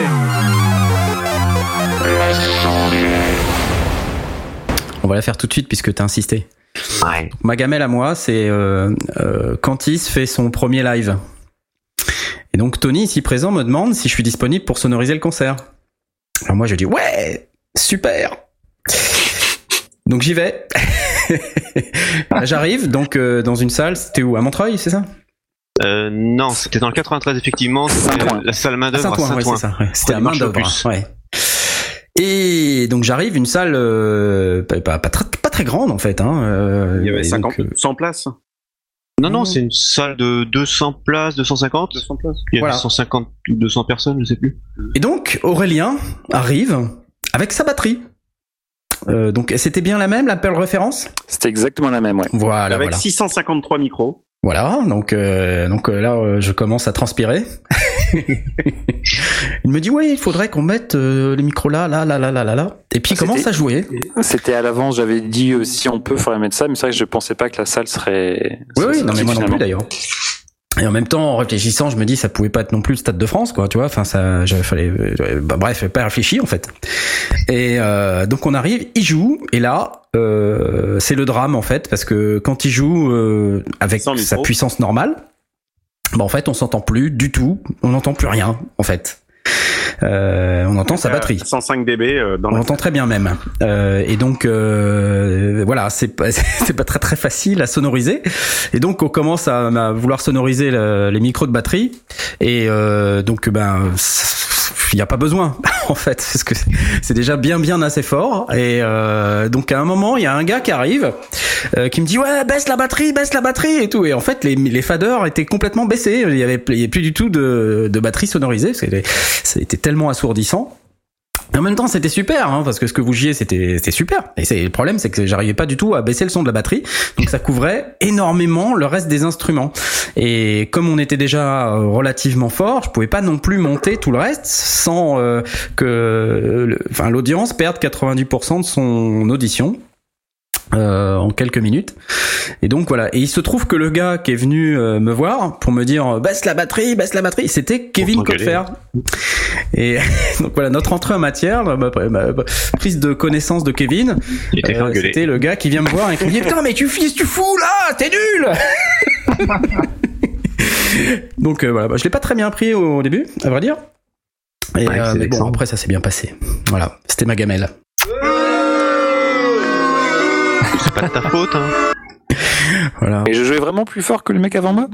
Speaker 1: On va la faire tout de suite puisque t'as insisté.
Speaker 2: Ouais.
Speaker 1: Ma gamelle à moi, c'est euh, euh, Cantis fait son premier live. Et donc Tony, ici présent, me demande si je suis disponible pour sonoriser le concert. Alors moi, je dis ouais, super. Donc j'y vais. (laughs) J'arrive donc euh, dans une salle. C'était où? À Montreuil, c'est ça?
Speaker 2: Euh, non, c'était dans le 93, effectivement. La salle main d'œuvre à
Speaker 1: Saint-Ouen. C'était à main d'œuvre. Ouais. Et donc j'arrive, une salle euh, pas, pas, pas très, pas très grande en fait. Hein, euh,
Speaker 3: Il y avait
Speaker 1: et
Speaker 3: 50,
Speaker 1: donc, euh,
Speaker 3: 100 places.
Speaker 2: Non, non, c'est une salle de 200 places, 250.
Speaker 3: 200 places.
Speaker 2: Il y avait
Speaker 1: Voilà.
Speaker 2: 150 ou 200 personnes, je sais plus.
Speaker 1: Et donc Aurélien arrive avec sa batterie. Euh, donc c'était bien la même, la Pearl référence?
Speaker 7: C'était exactement la même, ouais.
Speaker 1: Voilà,
Speaker 3: avec
Speaker 1: voilà.
Speaker 3: 653 micros.
Speaker 1: Voilà, donc euh, donc euh, là euh, je commence à transpirer. (laughs) il me dit oui, il faudrait qu'on mette euh, les micros là, là, là, là, là, là, là. Et puis il
Speaker 7: C'était-
Speaker 1: commence à jouer.
Speaker 7: C'était à l'avance, j'avais dit euh, si on peut, faudrait mettre ça, mais c'est vrai que je pensais pas que la salle serait.
Speaker 1: Oui, oui, non mais moi non plus d'ailleurs. Et en même temps, en réfléchissant, je me dis ça pouvait pas être non plus le Stade de France, quoi, tu vois. Enfin, ça, j'avais fallait, euh, bah, bref, j'avais pas réfléchi en fait. Et euh, donc on arrive, il joue, et là, euh, c'est le drame en fait, parce que quand il joue euh, avec sa puissance normale, bah en fait, on s'entend plus du tout, on n'entend plus rien en fait. Euh, on entend sa
Speaker 3: Euh,
Speaker 1: batterie.
Speaker 3: 105 dB euh, dans
Speaker 1: On l'entend très bien même. Euh, et donc euh, voilà, c'est pas (laughs) c'est pas très très facile à sonoriser. Et donc on commence à, à vouloir sonoriser le- les micros de batterie. Et euh, donc ben il n'y a pas besoin (laughs) en fait parce que c'est déjà bien bien assez fort. Et euh, donc à un moment il y a un gars qui arrive euh, qui me dit ouais baisse la batterie, baisse la batterie et tout. Et en fait les, les faders étaient complètement baissés. Il y avait, il y plus du tout de, de batterie sonorisée parce tellement assourdissant. En même temps, c'était super, hein, parce que ce que vous jouiez, c'était super. Et c'est le problème, c'est que j'arrivais pas du tout à baisser le son de la batterie, donc ça couvrait énormément le reste des instruments. Et comme on était déjà euh, relativement fort, je pouvais pas non plus monter tout le reste sans euh, que, enfin, l'audience perde 90% de son audition. Euh, en quelques minutes et donc voilà et il se trouve que le gars qui est venu euh, me voir pour me dire baisse la batterie baisse la batterie c'était Kevin. Copfer et (laughs) donc voilà, notre entrée en matière, ma, ma- ma prise de connaissance de Kevin, euh, c'était le gars qui vient me voir et qui me dit putain mais tu fils tu fous là, t'es nul. (laughs) donc euh, voilà, bah, je l'ai pas très bien pris au, au début, à vrai dire. Et,
Speaker 2: Ouais,
Speaker 1: euh, mais bon après ça s'est bien passé. Voilà, c'était ma gamelle.
Speaker 2: C'est pas de ta faute, hein.
Speaker 1: Voilà.
Speaker 7: Et je jouais vraiment plus fort que le mec avant moi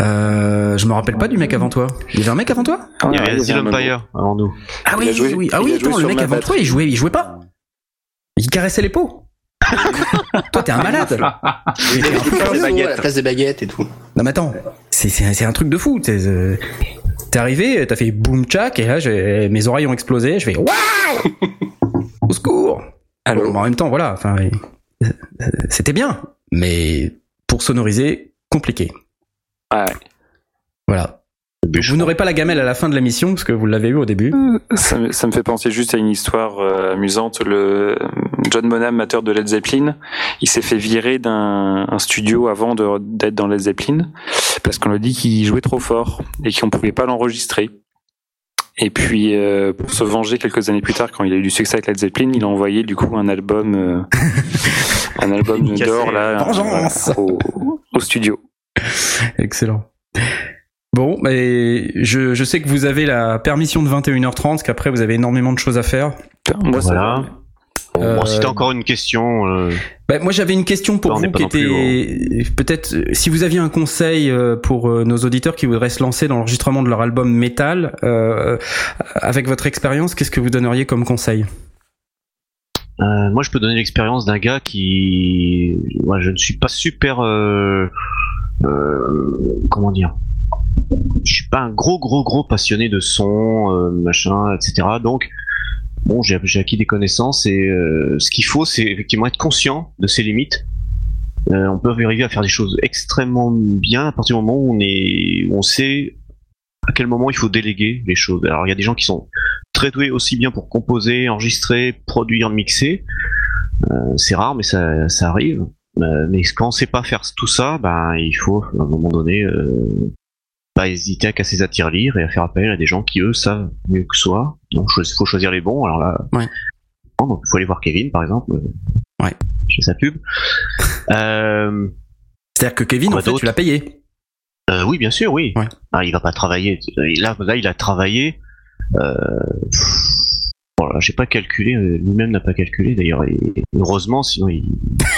Speaker 1: Euh, je me rappelle pas du mec avant toi. Il y avait un mec avant toi
Speaker 2: Il y
Speaker 7: Ah,
Speaker 2: avait Steel Empire avant nous.
Speaker 1: Ah oui,
Speaker 7: joué-
Speaker 1: oui. Ah oui, attends, le mec avant toi, il jouait, il jouait pas. Il caressait les peaux. (laughs) toi, t'es un malade.
Speaker 4: Il avait des
Speaker 3: baguettes.
Speaker 4: la place des baguettes et tout.
Speaker 1: Non mais attends, c'est c'est c'est un truc de fou. T'es euh, t'es arrivé, t'as fait boum tchac et là j'ai- mes oreilles ont explosé. Je fais waouh, au secours. Bon, en même temps, voilà. Enfin, c'était bien, mais pour sonoriser, compliqué.
Speaker 7: Ouais.
Speaker 1: Voilà. Vous n'aurez pas la gamelle à la fin de l'émission parce que vous l'avez eu au début.
Speaker 7: Ça, me- ça me fait penser juste à une histoire euh, amusante. Le John Bonham, amateur de Led Zeppelin, il s'est fait virer d'un un studio avant de- d'être dans Led Zeppelin parce qu'on lui a dit qu'il jouait trop fort et qu'on pouvait pas l'enregistrer. Et puis, euh, pour se venger quelques années plus tard, quand il a eu du succès avec Led Zeppelin, il a envoyé du coup un album, euh, (laughs) un album d'or là, voilà, au, au studio.
Speaker 1: Excellent. Bon, mais je, je sais que vous avez la permission de 21h30, parce qu'après vous avez énormément de choses à faire.
Speaker 7: Moi, ça-
Speaker 2: Voilà. Bon,
Speaker 1: Euh,
Speaker 2: bon, si t'as encore une question, euh,
Speaker 1: Bah, moi j'avais une question pour
Speaker 2: Non, on
Speaker 1: vous qui était peut-être euh, si vous aviez un conseil pour nos auditeurs qui voudraient se lancer dans l'enregistrement de leur album métal avec votre expérience, qu'est-ce que vous donneriez comme conseil?
Speaker 2: Euh, moi je peux donner l'expérience d'un gars qui, ouais, je ne suis pas super, euh, euh, comment dire, je suis pas un gros gros gros passionné de son, machin, etc. Donc bon, j'ai acquis des connaissances et euh, ce qu'il faut, c'est effectivement être conscient de ses limites. Euh, on peut arriver à faire des choses extrêmement bien à partir du moment où on est, où on sait à quel moment il faut déléguer les choses. Alors il y a des gens qui sont très doués aussi bien pour composer, enregistrer, produire, mixer. Euh, c'est rare, mais ça, ça arrive. Euh, mais quand on sait pas faire tout ça, ben il faut à un moment donné euh, pas hésiter à casser sa tirelire et à faire appel à des gens qui eux savent mieux que soi. Donc il faut choisir les bons. Alors là,
Speaker 1: Ouais.
Speaker 2: donc il faut aller voir Kevin par exemple. euh,
Speaker 1: Ouais.
Speaker 2: Chez sa pub. (laughs) Euh,
Speaker 1: C'est-à-dire que Kevin, en fait, tu l'as payé.
Speaker 2: euh, oui, bien sûr, oui.
Speaker 1: Ouais.
Speaker 2: Ah, il va pas travailler. Là, là, il a travaillé. Euh... Voilà, j'ai pas calculé. Lui-même n'a pas calculé d'ailleurs. Heureusement, sinon il,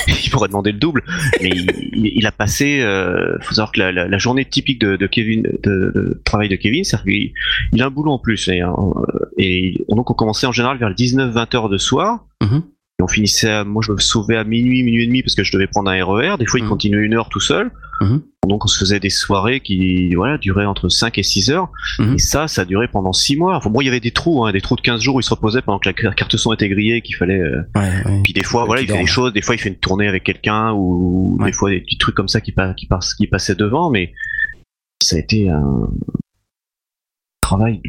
Speaker 2: (laughs) il pourrait demander le double. Mais il, il- a passé. Euh... Faut savoir que la, la- la journée typique de, de Kevin, de, de travail de Kevin, c'est qu'il il a un boulot en plus. Et, euh, et donc on commençait en général vers 19-20 heures de soir.
Speaker 1: Mhm.
Speaker 2: Et on finissait à, moi je me sauvais à minuit, minuit et demi parce que je devais prendre un RER. Des fois il
Speaker 1: Mhm.
Speaker 2: continuait une heure tout seul.
Speaker 1: Mhm.
Speaker 2: Donc on se faisait des soirées qui voilà, duraient entre 5 et 6 heures.
Speaker 1: Mhm.
Speaker 2: Et ça, ça a duré pendant 6 mois. Enfin bon, il y avait des trous, hein, des trous de 15 jours où il se reposait pendant que la carte son était grillée, qu'il fallait... euh,
Speaker 1: Ouais, ouais.
Speaker 2: Puis des fois, voilà, il fait des choses. Des fois, il fait une tournée avec quelqu'un ou
Speaker 1: Ouais.
Speaker 2: des fois des petits trucs comme ça qui, pa- qui, qui passaient devant. Mais ça a été un travail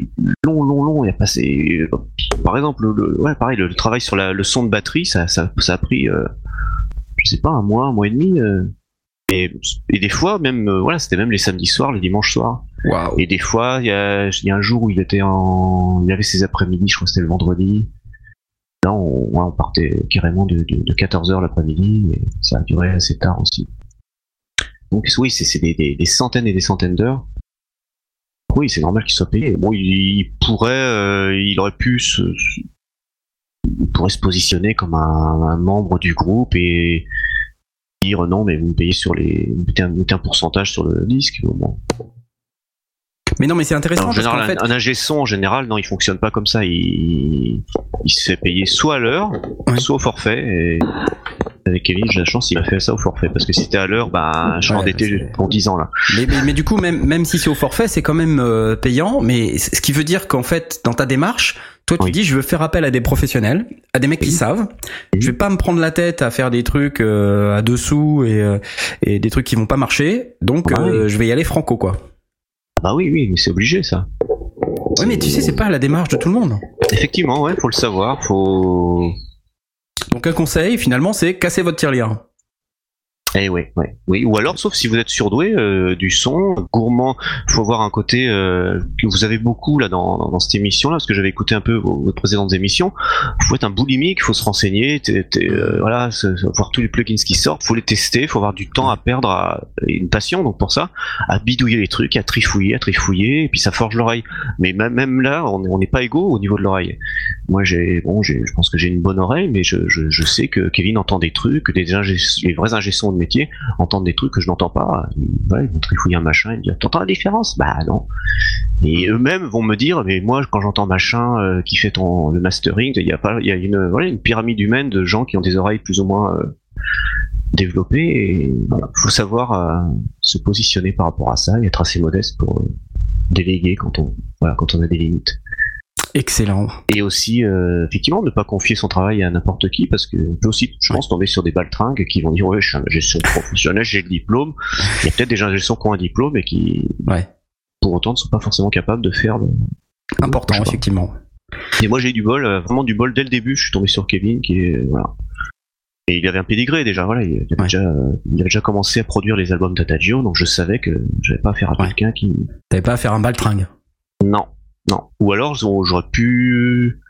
Speaker 2: long, long, long. Il a passé... Par exemple, le, ouais, pareil, le, le travail sur la, le son de batterie, ça, ça, ça a pris... euh, je sais pas, un mois, un mois et demi. euh, et, et des fois, même, euh, voilà, c'était même les samedis soirs, les dimanches soirs. Et des fois, il y a, y a un jour où il était en, il avait ses après-midi, je crois que c'était le vendredi. Là, on, ouais, on partait carrément de, de, 14h l'après-midi, et ça a duré assez tard aussi. Donc oui, c'est c'est des, des, des centaines et des centaines d'heures. Oui, c'est normal qu'il soit payé. Bon, il, il pourrait, euh, il aurait pu se, il pourrait se positionner comme un, un membre du groupe et dire non, mais vous me payez sur les, vous mettez un, mettez un pourcentage sur le disque. Bon.
Speaker 1: Mais non, mais c'est intéressant
Speaker 2: En
Speaker 1: parce
Speaker 2: général,
Speaker 1: fait,
Speaker 2: un, un ingé son, en général, non, il fonctionne pas comme ça. Il, il se fait payer soit à l'heure,
Speaker 1: Ouais.
Speaker 2: soit au forfait. Et avec Kevin, j'ai la chance, il m'a fait ça au forfait. Parce que si c'était à l'heure, bah, je suis
Speaker 1: Ouais,
Speaker 2: endetté pour 10 ans, là.
Speaker 1: mais, mais, mais du coup, même, même si c'est au forfait, c'est quand même euh, payant. Mais ce qui veut dire qu'en fait, dans ta démarche, toi, tu
Speaker 2: Oui.
Speaker 1: dis, je veux faire appel à des professionnels, à des mecs qui savent.
Speaker 2: Oui.
Speaker 1: Je vais pas me prendre la tête à faire des trucs euh, à dessous et, euh, et des trucs qui vont pas marcher. Donc,
Speaker 2: Ah
Speaker 1: euh, je vais y aller franco, quoi.
Speaker 2: Ah Bah oui, oui, mais c'est obligé, ça.
Speaker 1: Ouais, mais tu sais, c'est pas la démarche de tout le monde.
Speaker 2: Effectivement, ouais, faut le savoir, faut.
Speaker 1: Donc, un conseil, finalement, c'est casser votre tirelire.
Speaker 2: Eh ouais, ouais, oui. Ou alors, sauf si vous êtes surdoué euh, du son, gourmand, faut avoir un côté euh, que vous avez beaucoup là dans, cette émission là, parce que j'avais écouté un peu vos, précédentes émissions. Faut être un boulimique, faut se renseigner, euh, voilà, voir tous les plugins qui sortent, faut les tester, faut avoir du temps à perdre, à, une passion donc pour ça, à bidouiller les trucs, à trifouiller, à trifouiller, et puis ça forge l'oreille. Mais même, là, on n'est pas égaux au niveau de l'oreille. Moi, j'ai, bon, je pense que j'ai une bonne oreille, mais je, sais que Kevin entend des trucs, des ingé- les vrais ingé-sons de métier entendent des trucs que je n'entends pas. Ils vont trifouiller un machin et me dire, t'entends la différence? Bah non. Et eux-mêmes vont me dire, mais moi, quand j'entends machin euh, qui fait ton, le mastering, il y a pas, il y a une, pyramide humaine de gens qui ont des oreilles plus ou moins euh, développées. Voilà, faut savoir euh, se positionner par rapport à ça et être assez modeste pour déléguer quand on, quand on a des limites.
Speaker 1: Excellent.
Speaker 2: Et aussi, euh, effectivement, ne pas confier son travail à n'importe qui, parce que peut aussi, je pense, tomber sur des baltringues qui vont dire ouais, je suis un gestion professionnel, j'ai le diplôme. Il y a peut-être des gestions qui ont un diplôme et qui,
Speaker 1: Ouais.
Speaker 2: pour autant, ne sont pas forcément capables de faire. Le...
Speaker 1: Important, effectivement.
Speaker 2: Et moi, j'ai eu du bol, euh, vraiment du bol dès le début. Je suis tombé sur Kevin, qui est voilà. Et il avait un pédigré déjà, voilà. Il avait,
Speaker 1: Ouais.
Speaker 2: déjà, euh, il avait déjà commencé à produire les albums d'Adagio, donc je savais que j'avais pas affaire à
Speaker 1: Ouais.
Speaker 2: quelqu'un qui,
Speaker 1: T'avais pas à faire un baltringue?
Speaker 2: Non, non. Ou alors j'aurais pu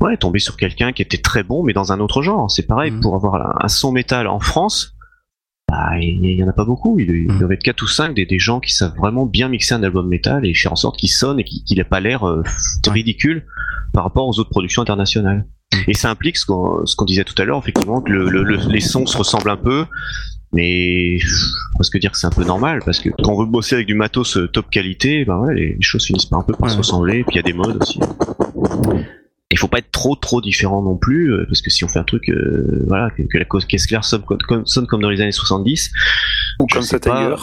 Speaker 2: ouais, tomber sur quelqu'un qui était très bon, mais dans un autre genre. C'est pareil,
Speaker 1: Mhm.
Speaker 2: pour avoir un, son métal en France, bah, il y, y en a pas beaucoup. Il, il
Speaker 1: Mhm.
Speaker 2: doit être 4 ou 5 des, des gens qui savent vraiment bien mixer un album métal et faire en sorte qu'il sonne et qu'il n'ait pas l'air euh,
Speaker 1: Ouais.
Speaker 2: ridicule par rapport aux autres productions internationales. Et ça implique ce qu'on disait tout à l'heure, effectivement, que le- le- le- les sons se ressemblent un peu, mais pff, presque dire que c'est un peu normal, parce que quand on veut bosser avec du matos euh, top qualité, ben ouais, les choses finissent par un peu par
Speaker 1: Ouais.
Speaker 2: se ressembler, et puis il y a des modes aussi. Il faut pas être trop trop différent non plus, euh, parce que si on fait un truc, euh, voilà, que, que la cause caisse claire sonne, comme- sonne comme dans les années 70,
Speaker 7: Ou comme. Saint-Anger.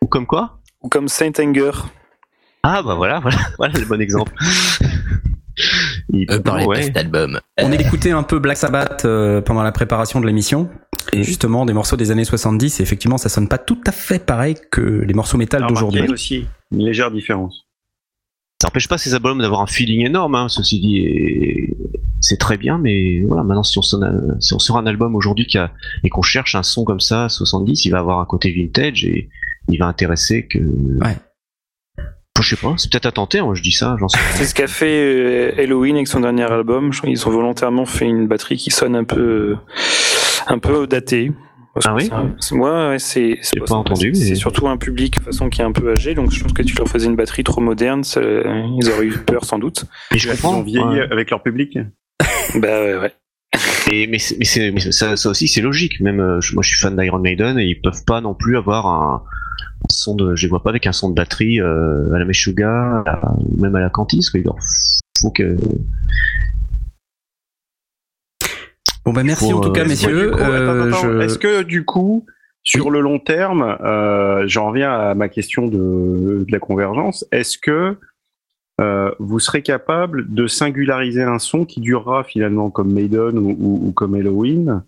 Speaker 2: ou comme quoi?
Speaker 7: Ou comme Saint-Anger.
Speaker 2: Ah bah voilà, (laughs) voilà, voilà le bon exemple. (laughs) Il-
Speaker 6: Euh, parlez
Speaker 2: ouais.
Speaker 6: pas cet album.
Speaker 1: On écoutait un peu Black Sabbath euh, pendant la préparation de l'émission. Et justement, des morceaux des années 70, et effectivement, ça sonne pas tout à fait pareil que les morceaux métal d'aujourd'hui.
Speaker 3: Aussi une légère différence.
Speaker 2: Ça n'empêche pas ces albums d'avoir un feeling énorme, hein, ceci dit, et c'est très bien, mais voilà, maintenant si on, sonne un- si on sort un album aujourd'hui qui a- et qu'on cherche un son comme ça, 70, il va avoir un côté vintage et il va intéresser que...
Speaker 1: Ouais.
Speaker 2: Je sais pas, c'est peut-être à tenter, moi je dis ça, j'en sais.
Speaker 7: C'est ce qu'a fait euh, Halloween avec son dernier album. Je crois qu'ils ont volontairement fait une batterie qui sonne un peu, un peu datée. Parce
Speaker 2: Ah oui
Speaker 7: c'est- Ouais, c'est.
Speaker 2: J'ai pas entendu,
Speaker 7: C'est
Speaker 2: mais-
Speaker 7: surtout un public de façon qui est un peu âgé, donc je pense que tu leur faisais une batterie trop moderne, ça- ils auraient eu peur sans doute.
Speaker 2: Mais je
Speaker 3: Ils ont
Speaker 2: comprends,
Speaker 3: vieilli
Speaker 2: ouais.
Speaker 3: avec leur public.
Speaker 7: Bah ouais, ouais.
Speaker 2: Et, mais ça, ça aussi c'est logique, même euh, je- moi je suis fan d'Iron Maiden et ils peuvent pas non plus avoir un son de, je les vois pas avec un son de batterie euh, à la Meshuga, à- ou même à la Cantis, quoi. Il leur faut que
Speaker 1: Bon bah merci
Speaker 2: Faut,
Speaker 1: en tout cas
Speaker 2: euh,
Speaker 1: messieurs. Euh, je-
Speaker 3: Est-ce que du coup, sur le long terme, euh, j'en reviens à ma question de, de la convergence, est-ce que euh, vous serez capable de singulariser un son qui durera finalement comme Maiden ou, ou- ou comme Halloween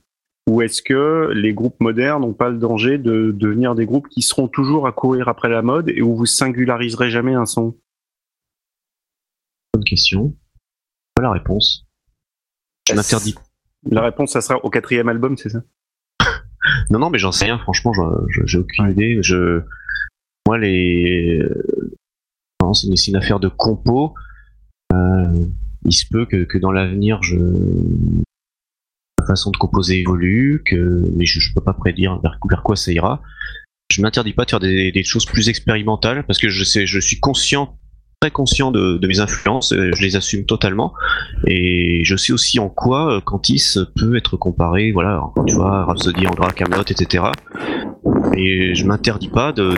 Speaker 3: ou est-ce que les groupes modernes n'ont pas le danger de devenir des groupes qui seront toujours à courir après la mode et où vous singulariserez jamais un son?
Speaker 2: Bonne question. Pas la réponse. Je m'interdis.
Speaker 3: La réponse, ça sera au quatrième album, c'est ça? (laughs)
Speaker 2: Non, non, mais j'en sais rien. Franchement, j'ai aucune idée. Je, moi, les, non, c'est une, c'est une affaire de compo. Euh, il se peut que, que dans l'avenir, je, façon de composer évolue, mais je, je peux pas prédire vers, quoi ça ira. Je m'interdis pas de faire des, choses plus expérimentales parce que je suis conscient très conscient de, mes influences, euh, je les assume totalement, et je sais aussi en quoi euh, Cantis peut être comparé, voilà, tu vois, Rhapsody, Angra, Camelot, etc. Et je m'interdis pas de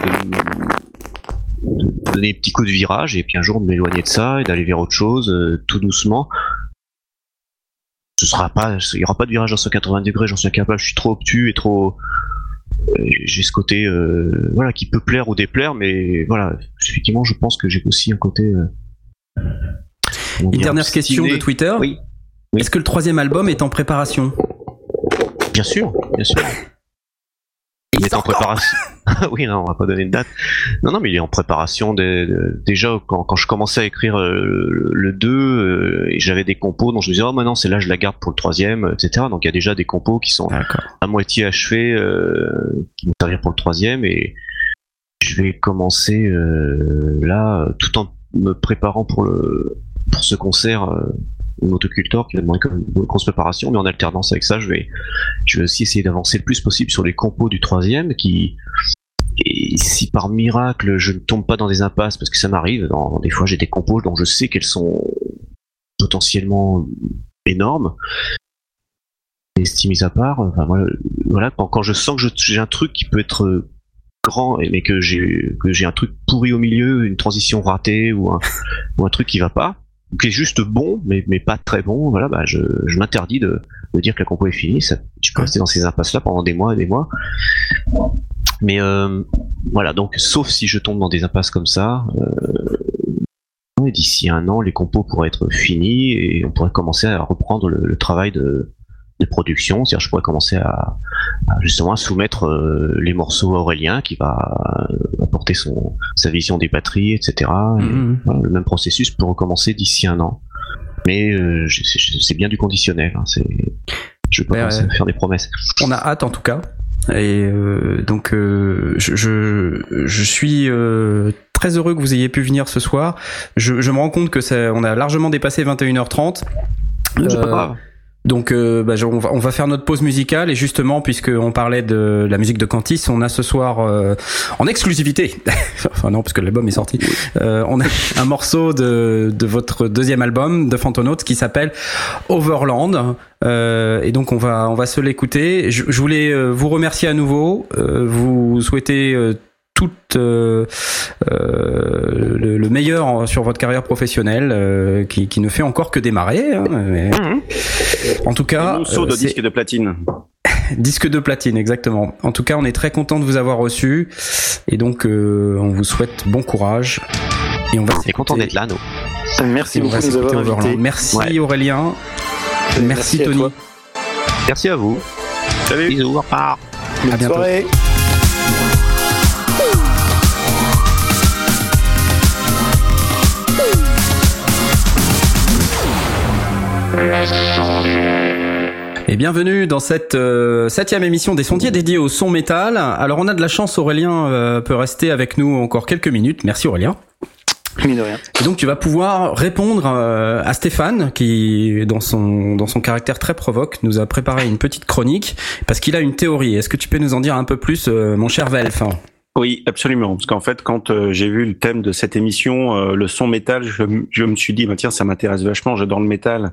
Speaker 2: donner des petits coups de virage, et puis un jour de m'éloigner de ça et d'aller vers autre chose, euh, tout doucement. Ce sera pas, il y aura pas de virage à 180 degrés, j'en suis incapable, je suis trop obtus et trop, euh, j'ai ce côté euh, voilà qui peut plaire ou déplaire mais voilà effectivement je pense que j'ai aussi un côté euh,
Speaker 1: Une dernière question de Twitter.
Speaker 2: Oui. Oui.
Speaker 1: Est-ce que le troisième album est en préparation?
Speaker 2: Bien sûr bien sûr il est en préparation. (laughs) Oui non on va pas donner de date. Non non mais il est en préparation de- déjà quand, quand je commençais à écrire euh, le, le 2 euh, j'avais des compos donc je me disais oh maintenant c'est là je la garde pour le troisième etc donc il y a déjà des compos qui sont à moitié achevé euh, qui vont servir pour le troisième et je vais commencer là tout en me préparant pour le pour ce concert euh, au Motocultor qui va demander une grosse préparation mais en alternance avec ça je vais je vais aussi essayer d'avancer le plus possible sur les compos du troisième qui si par miracle je ne tombe pas dans des impasses parce que ça m'arrive des fois j'ai des compos dont je sais qu'elles sont potentiellement énormes. Estime à part, voilà, quand, quand je sens que j'ai un truc qui peut être grand, mais que j'ai un truc pourri au milieu, une transition ratée ou un, ou un truc qui va pas, ou qui est juste bon, mais, mais pas très bon, voilà, bah, je, je m'interdis de, de dire que la compo est finie. Ça, tu peux rester dans ces impasses-là pendant des mois et des mois. Mais euh, voilà, donc sauf si je tombe dans des impasses comme ça, euh, d'ici un an, les compos pourraient être finis et on pourrait commencer à reprendre le, le travail de, de production. C'est-à-dire, je pourrais commencer à, à justement à soumettre euh, les morceaux à Aurélien qui va euh, apporter son sa vision des batteries, etc. Et,
Speaker 1: Mhm.
Speaker 2: voilà, le même processus peut recommencer d'ici un an. Mais euh, c'est bien du conditionnel. hein, c'est je vais pas
Speaker 1: Ouais,
Speaker 2: faire des promesses.
Speaker 1: On a hâte en tout cas. Et euh, donc euh, je, je, je suis euh, très heureux que vous ayez pu venir ce soir. Je, je me rends compte que ça, on a largement dépassé 21h30.
Speaker 2: C'est pas grave.
Speaker 1: Donc euh, bah, on, va, on va faire notre pause musicale et justement puisqu'on parlait de la musique de Cantis, on a ce soir euh, en exclusivité, (laughs) enfin non parce que l'album est sorti, euh, on a (laughs) un morceau de, de votre deuxième album de Fantonautes qui s'appelle Overland Euh, et donc on va on va se l'écouter. Je, je voulais euh, vous remercier à nouveau, euh, vous souhaiter tout euh, euh, le, le meilleur sur votre carrière professionnelle euh, qui, qui ne fait encore que démarrer. hein, mais- en tout cas,
Speaker 3: Un
Speaker 1: euh,
Speaker 3: de disque de platine. (laughs)
Speaker 1: disque de platine, exactement. En tout cas, on est très content de vous avoir reçu et donc euh, on vous souhaite bon courage. Et on va
Speaker 2: Et content d'être là, nous.
Speaker 7: Merci beaucoup
Speaker 1: va
Speaker 7: de nous
Speaker 1: s'écouter
Speaker 7: avoir
Speaker 1: Overland.
Speaker 7: invités.
Speaker 1: Merci
Speaker 2: Ouais.
Speaker 1: Aurélien. Merci, Tony.
Speaker 7: toi.
Speaker 2: Merci à vous.
Speaker 3: Salut.
Speaker 2: Bisous, au revoir.
Speaker 1: À bientôt.
Speaker 7: soirée.
Speaker 1: Et bienvenue dans cette euh, septième émission des sondiers dédiée au son métal. Alors on a de la chance, Aurélien euh, peut rester avec nous encore quelques minutes. Merci Aurélien.
Speaker 7: De rien.
Speaker 1: Et donc tu vas pouvoir répondre euh, à Stéphane qui, dans son dans son caractère très provoque, nous a préparé une petite chronique parce qu'il a une théorie. Est-ce que tu peux nous en dire un peu plus, euh, mon cher Velf
Speaker 3: Oui, absolument. Parce qu'en fait, quand euh, j'ai vu le thème de cette émission, euh, le son métal, je, me suis dit, bah, tiens, ça m'intéresse vachement, j'adore le métal.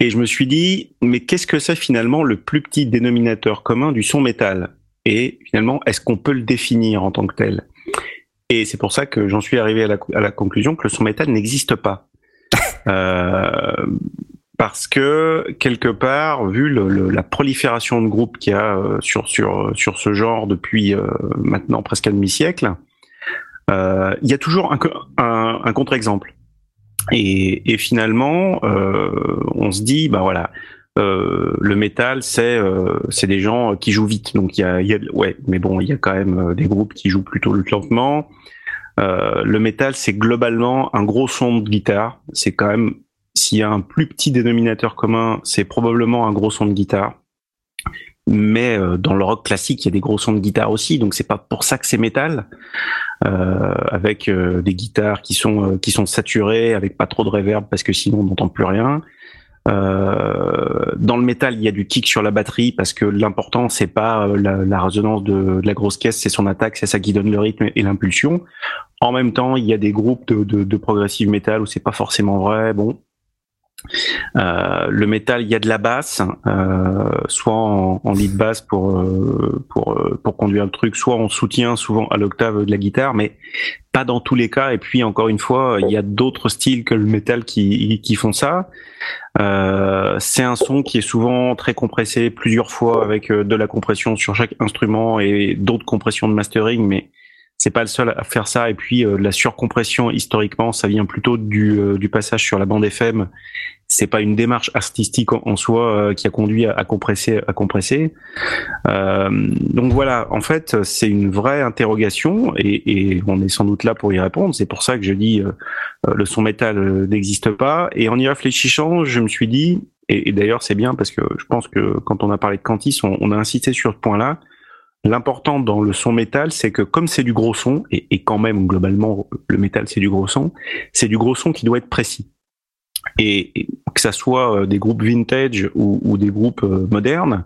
Speaker 3: Et je me suis dit, mais qu'est-ce que c'est finalement le plus petit dénominateur commun du son métal? Et finalement, est-ce qu'on peut le définir en tant que tel? Et c'est pour ça que j'en suis arrivé à la, à la conclusion que le son métal n'existe pas. (laughs) Euh, parce que quelque part, vu le- le- la prolifération de groupes qu'il y a euh, sur sur sur ce genre depuis euh, maintenant presque un demi-siècle, euh, il y a toujours un, un, un contre-exemple. Et, et finalement, euh, on se dit, bah voilà, euh, le métal, c'est euh, c'est des gens qui jouent vite. Donc il y a, y a ouais, mais bon, il y a quand même euh, des groupes qui jouent plutôt lentement. Euh, le métal, c'est globalement un gros son de guitare. C'est quand même s'il y a un plus petit dénominateur commun, c'est probablement un gros son de guitare. Mais euh, dans le rock classique, il y a des gros sons de guitare aussi, donc c'est pas pour ça que c'est métal, euh, avec euh, des guitares qui sont qui sont saturées, avec pas trop de reverb parce que sinon on n'entend plus rien. Dans le métal, il y a du kick sur la batterie parce que l'important c'est pas la, la résonance de, de la grosse caisse, c'est son attaque, c'est ça qui donne le rythme et l'impulsion. En même temps, il y a des groupes de, de, de progressive metal où c'est pas forcément vrai. Bon, euh, le métal, il y a de la basse, euh, soit en, en lead basse pour euh, pour conduire le truc, soit en soutien souvent à l'octave de la guitare, mais pas dans tous les cas. Et puis encore une fois, il y a d'autres styles que le métal qui qui font ça. C'est un son qui est souvent très compressé plusieurs fois avec de la compression sur chaque instrument et d'autres compressions de mastering, mais c'est pas le seul à faire ça. Et puis euh, la surcompression historiquement, ça vient plutôt du, euh, du passage sur la bande FM. C'est pas une démarche artistique en, soi euh, qui a conduit à, à compresser, à compresser. Euh, donc voilà, en fait, c'est une vraie interrogation et, et, on est sans doute là pour y répondre. C'est pour ça que je dis euh, le son métal euh, n'existe pas. Et en y réfléchissant, je me suis dit, et, et d'ailleurs c'est bien parce que je pense que quand on a parlé de Cantis, on, on a insisté sur ce point-là L'important dans le son métal, c'est que comme c'est du gros son, et, quand même globalement le métal c'est du gros son, c'est du gros son qui doit être précis. Et, que ça soit des groupes vintage ou, ou des groupes modernes,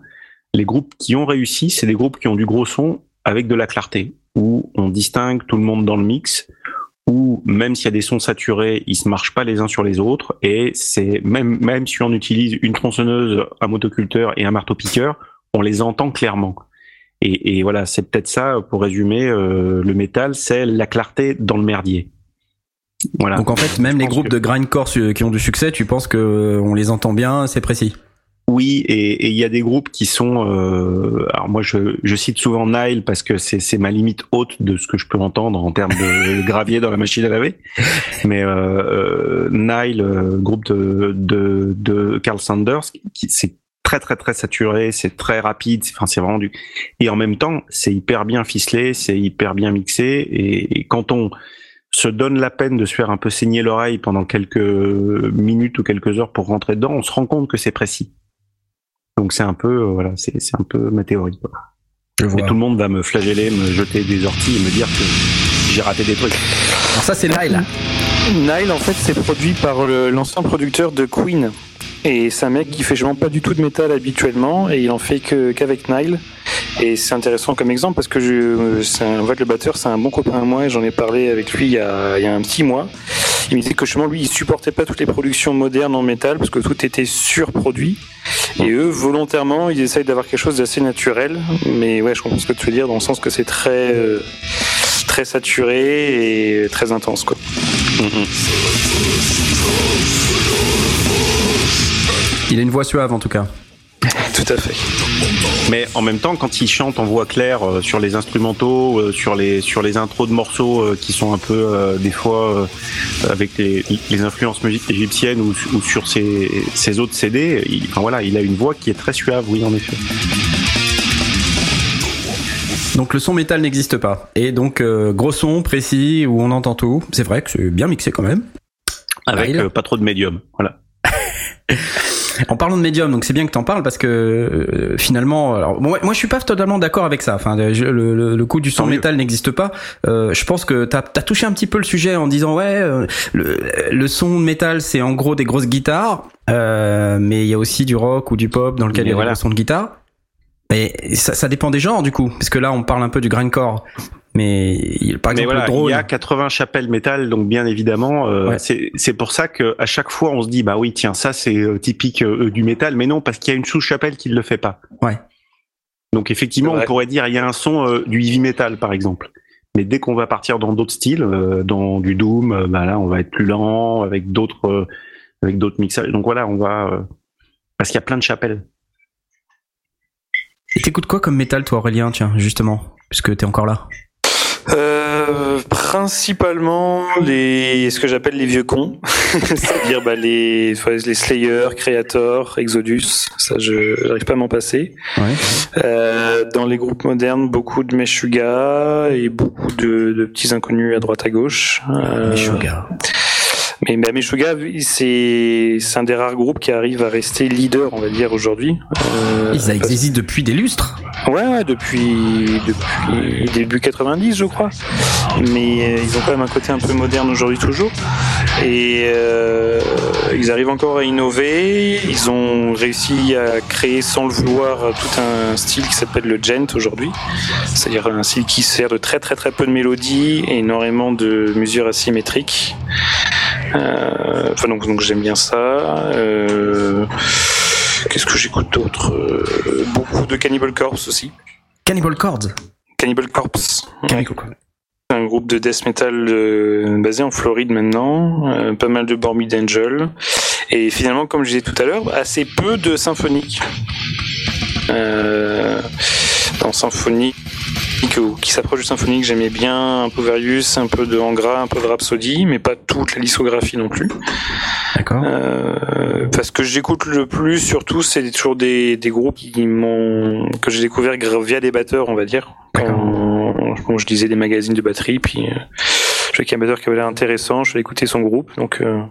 Speaker 3: les groupes qui ont réussi, c'est des groupes qui ont du gros son avec de la clarté, où on distingue tout le monde dans le mix, où même s'il y a des sons saturés, ils se marchent pas les uns sur les autres, et c'est même même si on utilise une tronçonneuse, un motoculteur et un marteau piqueur, on les entend clairement. Et, et, voilà, c'est peut-être ça, pour résumer, euh, le métal, c'est la clarté dans le merdier.
Speaker 1: Voilà. Donc en fait, même je les groupes que... de grindcore qui ont du succès, tu penses que on les entend bien, c'est précis?
Speaker 3: Oui, et il y a des groupes qui sont. Euh, alors moi, je, je, cite souvent Nile parce que c'est ma limite haute de ce que je peux entendre en termes de (laughs) gravier dans la machine à laver. Mais euh, Nile, euh, groupe de, de, de Carl Sanders, qui c'est très très très saturé, c'est très rapide, enfin c'est vraiment du et en même temps c'est hyper bien ficelé, c'est hyper bien mixé et, et, quand on se donne la peine de se faire un peu saigner l'oreille pendant quelques minutes ou quelques heures pour rentrer dedans, on se rend compte que c'est précis. Donc c'est un peu euh, voilà, c'est c'est un peu ma théorie. Quoi. Et tout le monde va me flageller, me jeter des orties et me dire que j'ai raté des trucs.
Speaker 1: Alors ça c'est Nile.
Speaker 7: Nile en fait c'est produit par l'ancien producteur de Queen. Et c'est un mec qui fait vraiment pas du tout de métal habituellement et il en fait qu'avec Nile. Et c'est intéressant comme exemple parce que je, en fait, le batteur c'est un bon copain à moi et j'en ai parlé avec lui il y, a, il y a un petit mois. Il me disait que justement lui il supportait pas toutes les productions modernes en métal parce que tout était surproduit. Et eux volontairement ils essayent d'avoir quelque chose d'assez naturel. Mais ouais je comprends ce que tu veux dire dans le sens que c'est très euh, très saturé et très intense quoi.
Speaker 1: Il a une voix suave en tout cas.
Speaker 7: Tout à fait.
Speaker 3: Mais en même temps, quand il chante en voix claire euh, sur les instrumentaux, euh, sur les sur les intros de morceaux euh, qui sont un peu des fois avec les, les influences égyptiennes ou, ou sur ses, ses, autres CD, il, enfin voilà, il a une voix qui est très suave, oui en effet.
Speaker 1: Donc le son métal n'existe pas. Et donc gros son précis où on entend tout. C'est vrai que c'est bien mixé quand même.
Speaker 3: Avec pas trop de médium, voilà. (laughs)
Speaker 1: En parlant de médium, donc c'est bien que t'en parles parce que euh, finalement, alors, moi, moi je suis pas totalement d'accord avec ça. Enfin, je, le, le, le, coup du son métal n'existe pas. Euh, je pense que t'as as touché un petit peu le sujet en disant ouais, euh, le, le, son métal c'est en gros des grosses guitares, euh, mais il y a aussi du rock ou du pop dans lequel il y a voilà. des sons de guitare. Et ça, ça dépend des genres du coup, parce que là on parle un peu du grindcore. Mais par exemple,
Speaker 3: Mais voilà,
Speaker 1: le drone.
Speaker 3: il y a 80 chapelles métal, donc bien évidemment, euh, ouais. c'est pour ça que à chaque fois on se dit bah oui tiens ça c'est euh, typique euh, du métal, mais non parce qu'il y a une sous-chapelle qui ne le fait pas.
Speaker 1: Ouais.
Speaker 3: Donc effectivement on pourrait dire il y a un son euh, du heavy metal par exemple. Mais dès qu'on va partir dans d'autres styles, euh, dans du doom, bah là on va être plus lent avec d'autres avec d'autres mixages. Donc voilà on va parce qu'il y a plein de chapelles.
Speaker 1: Et t'écoutes quoi comme métal toi Aurélien? Tiens justement puisque t'es encore là.
Speaker 7: Euh, principalement les ce que j'appelle les vieux cons, (laughs) c'est-à-dire bah, les les Slayer, Creator, Exodus, ça je j'arrive pas à m'en passer.
Speaker 1: Ouais.
Speaker 7: Euh, dans les groupes modernes, beaucoup de Meshuga et beaucoup de, de petits inconnus à droite à gauche.
Speaker 1: Euh, Meshuga.
Speaker 7: Mais, mais Meshuga, c'est un des rares groupes qui arrive à rester leader, on va dire aujourd'hui.
Speaker 1: Euh, ils existent depuis des lustres.
Speaker 7: Ouais, ouais, depuis, depuis début 90, je crois. Mais euh, ils ont quand même un côté un peu moderne aujourd'hui toujours. Et euh, ils arrivent encore à innover. Ils ont réussi à créer sans le vouloir tout un style qui s'appelle le gent aujourd'hui. C'est-à-dire un style qui sert de très très très peu de mélodies et énormément de mesures asymétriques. Euh, enfin donc, donc j'aime bien ça. Euh, Qu'est-ce que j'écoute d'autre? Euh, Beaucoup de Cannibal Corpse aussi.
Speaker 1: Cannibal Cords.
Speaker 7: Cannibal Corpse.
Speaker 1: Cannibal Cords.
Speaker 7: Un groupe de death metal euh, basé en Floride maintenant, euh, pas mal de Morbid Angel, et finalement, comme je disais tout à l'heure, assez peu de symphonique. Euh, dans symphonique, ou qui s'approche du symphonique, j'aimais bien un peu Varius, un peu de Angra, un peu de Rhapsody, mais pas toute la discographie non plus.
Speaker 1: D'accord.
Speaker 7: Euh, parce que j'écoute le plus, surtout, c'est toujours des, des groupes qui m'ont que j'ai découvert via des batteurs, on va dire. Quand, quand je lisais des magazines de batterie, puis euh, je voyais qu'il y a un batteur qui avait l'air intéressant, je allé écouter son groupe, donc. euh,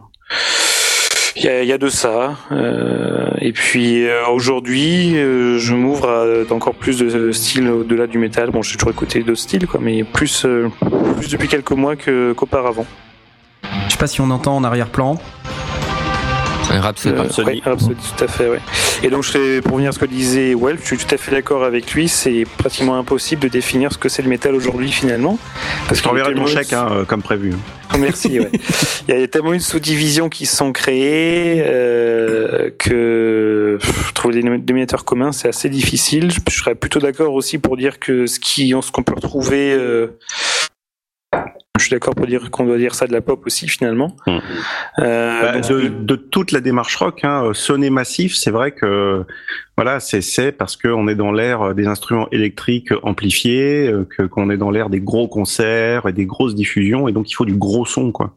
Speaker 7: il y, a, de ça. Euh, et puis euh, aujourd'hui, euh, je m'ouvre à encore plus de styles au-delà du métal. Bon, j'ai toujours écouté d'autres styles, quoi, mais plus, plus depuis quelques mois qu'auparavant.
Speaker 1: Je sais pas si on entend en arrière-plan.
Speaker 6: Rhapsody.
Speaker 3: Rhapsody.
Speaker 7: ouais, Rhapsody, tout à fait, ouais. Et donc, je fais, pour revenir à ce que disait Well, je suis tout à fait d'accord avec lui. C'est pratiquement impossible de définir ce que c'est le métal aujourd'hui, finalement. Parce
Speaker 3: Je t'enverrai
Speaker 7: qu'il y a
Speaker 3: ton
Speaker 7: tellement-
Speaker 3: chèque, hein, euh, comme prévu.
Speaker 7: Merci. Ouais. (laughs) Il y a tellement une sous-division qui se sont créées euh, que pff, trouver des dénominateurs communs, c'est assez difficile. Je, je serais plutôt d'accord aussi pour dire que ce qui, ce qu'on peut retrouver. euh, je suis d'accord pour dire qu'on doit dire ça de la pop aussi finalement.
Speaker 3: Mm.
Speaker 7: Euh,
Speaker 3: Bah,
Speaker 7: donc,
Speaker 3: de, de toute la démarche rock, hein, sonner massif, c'est vrai que voilà, c'est c'est parce qu'on est dans l'ère des instruments électriques amplifiés, euh, que qu'on est dans l'ère des gros concerts et des grosses diffusions, et donc il faut du gros son, quoi.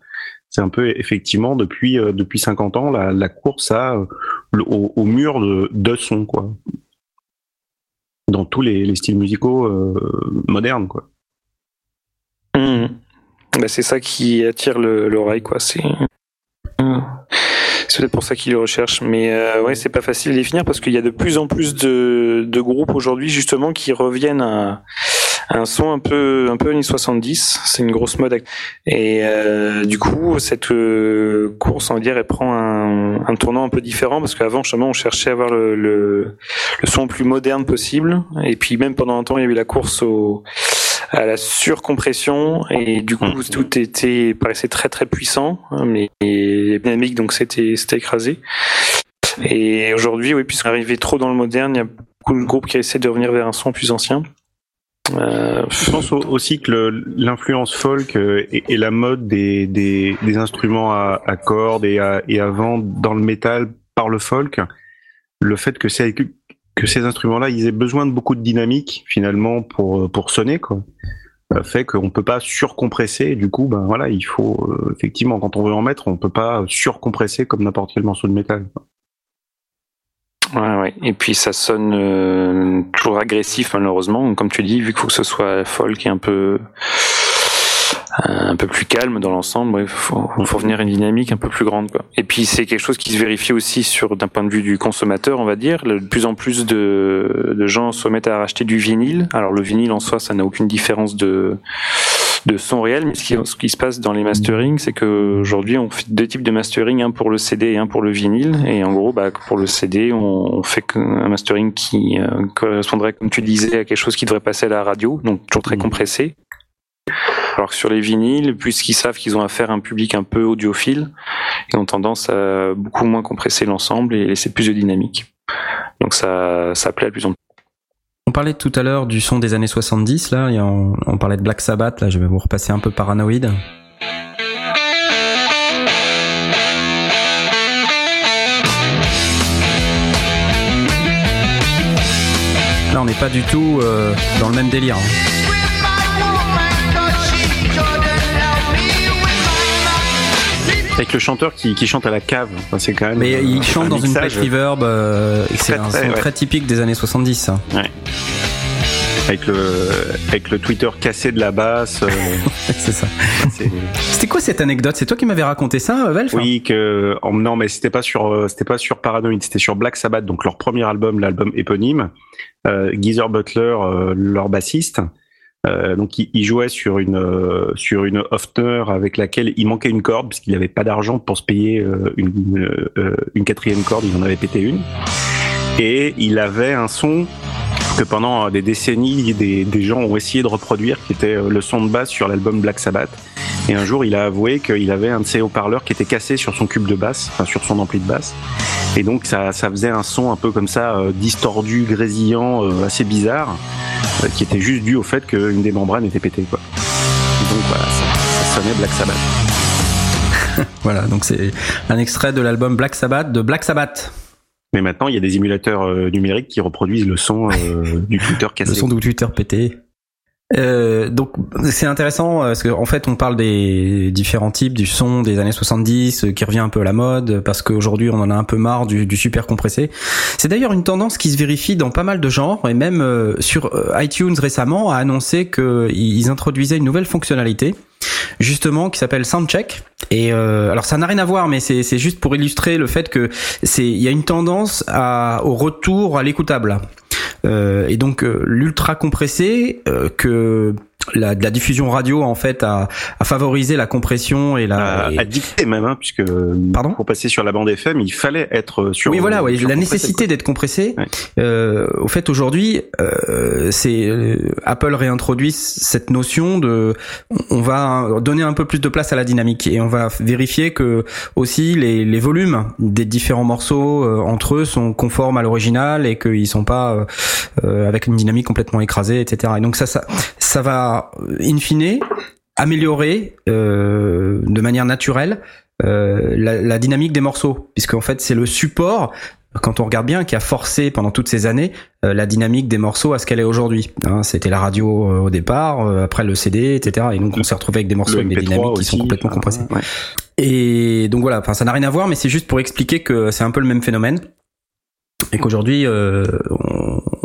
Speaker 3: C'est un peu effectivement depuis euh, depuis 50 ans la, la course à euh, le- au, au mur de, de son, quoi. Dans tous les, les styles musicaux euh, modernes, quoi.
Speaker 7: Mhm. Bah, c'est ça qui attire le- l'oreille, quoi. C'est euh, c'est peut-être pour ça qu'ils le recherchent. Mais euh, ouais, c'est pas facile à définir parce qu'il y a de plus en plus de, de groupes aujourd'hui justement qui reviennent à, un son un peu un peu années 70. C'est une grosse mode. Et euh, du coup, cette euh, course, on va dire, elle prend un, un tournant un peu différent parce qu'avant, justement, on cherchait à avoir le, le, le son le plus moderne possible. Et puis même pendant un temps, il y avait la course au à la surcompression et du coup tout était paraissait très très puissant hein, mais dynamique donc c'était c'était écrasé et aujourd'hui oui puisqu'on est arrivé trop dans le moderne il y a beaucoup de groupes qui essaient de revenir vers un son plus ancien. Euh,
Speaker 3: Je pense au- aussi que l'influence folk euh, et, et la mode des, des, des instruments à, à cordes et à, et à vent dans le métal par le folk, le fait que, c'est- que ces instruments-là, ils aient besoin de beaucoup de dynamique finalement pour, pour sonner, quoi, euh, fait qu'on peut pas surcompresser. Du coup, ben voilà, il faut euh, effectivement quand on veut en mettre, on peut pas surcompresser comme n'importe quel morceau de métal.
Speaker 7: Ouais, ouais. Et puis ça sonne euh, toujours agressif malheureusement. Comme tu dis, vu qu'il faut que ce soit folk et un peu un peu plus calme dans l'ensemble, il faut, faut revenir à une dynamique un peu plus grande. Quoi. Et puis c'est quelque chose qui se vérifie aussi sur d'un point de vue du consommateur, on va dire. De plus en plus de, de gens se mettent à racheter du vinyle. Alors le vinyle en soi, ça n'a aucune différence de de son réel, mais ce qui, ce qui se passe dans les masterings, c'est que aujourd'hui on fait deux types de mastering, un pour le CD et un pour le vinyle. Et en gros, bah, pour le CD, on, on fait un mastering qui euh, correspondrait, comme tu disais, à quelque chose qui devrait passer à la radio, donc toujours très compressé. Alors que sur les vinyles, puisqu'ils savent qu'ils ont affaire à un public un peu audiophile, ils ont tendance à beaucoup moins compresser l'ensemble et laisser plus de dynamique. Donc ça, plaît de plus en plus.
Speaker 1: On parlait tout à l'heure du son des années 70, là, et on, on parlait de Black Sabbath, là, je vais vous repasser un peu paranoïde. Là, on n'est pas du tout euh, dans le même délire. hein.
Speaker 3: Avec le chanteur qui, qui chante à la cave, Enfin, c'est quand même.
Speaker 1: Mais
Speaker 3: euh,
Speaker 1: il chante
Speaker 3: un
Speaker 1: dans une plate reverb, euh, c'est
Speaker 3: Très,
Speaker 1: un son
Speaker 3: ouais.
Speaker 1: très typique des années 70, ça.
Speaker 3: avec le avec le Twitter cassé de la basse. euh, (laughs)
Speaker 1: c'est ça. C'était quoi cette anecdote? C'est toi qui m'avais raconté ça, Velf
Speaker 3: oui, que en- non, mais c'était pas sur euh, c'était pas sur Paranoid, c'était sur Black Sabbath, donc leur premier album, l'album éponyme. Euh, Geezer Butler, euh, leur bassiste. Euh, donc il, il jouait sur une euh, sur une Hofner avec laquelle il manquait une corde puisqu'il n'avait pas d'argent pour se payer euh, une euh, euh, une quatrième corde, il en avait pété une. Et il avait un son que pendant des décennies des, gens ont essayé de reproduire, qui était euh, le son de basse sur l'album Black Sabbath. Et un jour, il a avoué qu'il avait un de ses haut-parleurs qui était cassé sur son cube de basse, enfin sur son ampli de basse. Et donc ça, ça faisait un son un peu comme ça, euh, distordu, grésillant, euh, assez bizarre, euh, qui était juste dû au fait qu'une des membranes était pétée. Quoi. Et donc voilà, ça, ça sonnait Black Sabbath. (laughs)
Speaker 1: Voilà, donc c'est un extrait de l'album Black Sabbath de Black Sabbath.
Speaker 3: Mais maintenant, il y a des émulateurs euh, numériques qui reproduisent le son euh, du Twitter cassé.
Speaker 1: Le son de Twitter pété. Euh, donc c'est intéressant euh, parce qu'en fait on parle des différents types du son des années 70 euh, qui revient un peu à la mode parce qu'aujourd'hui on en a un peu marre du, du super compressé. C'est d'ailleurs une tendance qui se vérifie dans pas mal de genres et même euh, sur iTunes récemment a annoncé qu'ils introduisaient une nouvelle fonctionnalité justement qui s'appelle Soundcheck et euh, alors ça n'a rien à voir mais c'est c'est juste pour illustrer le fait que c'est il y a une tendance à, au retour à l'écoutable. Euh, et donc euh, l'ultra compressé euh, que la, de la diffusion radio en fait a, a favorisé la compression et la
Speaker 3: à,
Speaker 1: et-
Speaker 3: à dicter même, hein, puisque
Speaker 1: Pardon?
Speaker 3: pour passer sur la bande FM, il fallait être sur.
Speaker 1: oui voilà ouais,
Speaker 3: sur
Speaker 1: la nécessité d'être compressé
Speaker 3: Ouais.
Speaker 1: euh, au fait aujourd'hui euh, c'est euh, Apple réintroduit cette notion de on va donner un peu plus de place à la dynamique et on va vérifier que aussi les, les volumes des différents morceaux euh, entre eux sont conformes à l'original et qu'ils sont pas euh, euh, avec une dynamique complètement écrasée etc et donc ça ça ça va in fine améliorer euh, de manière naturelle euh, la, la dynamique des morceaux, puisqu'en fait c'est le support, quand on regarde bien, qui a forcé pendant toutes ces années euh, la dynamique des morceaux à ce qu'elle est aujourd'hui. Hein, C'était la radio euh, au départ, euh, après le CD, etc. Et donc on s'est retrouvé avec des morceaux avec des
Speaker 3: MP3
Speaker 1: dynamiques qui sont complètement
Speaker 3: enfin,
Speaker 1: compressées.
Speaker 3: ouais.
Speaker 1: Et donc voilà, enfin ça n'a rien à voir, mais c'est juste pour expliquer que c'est un peu le même phénomène. Et qu'aujourd'hui, euh,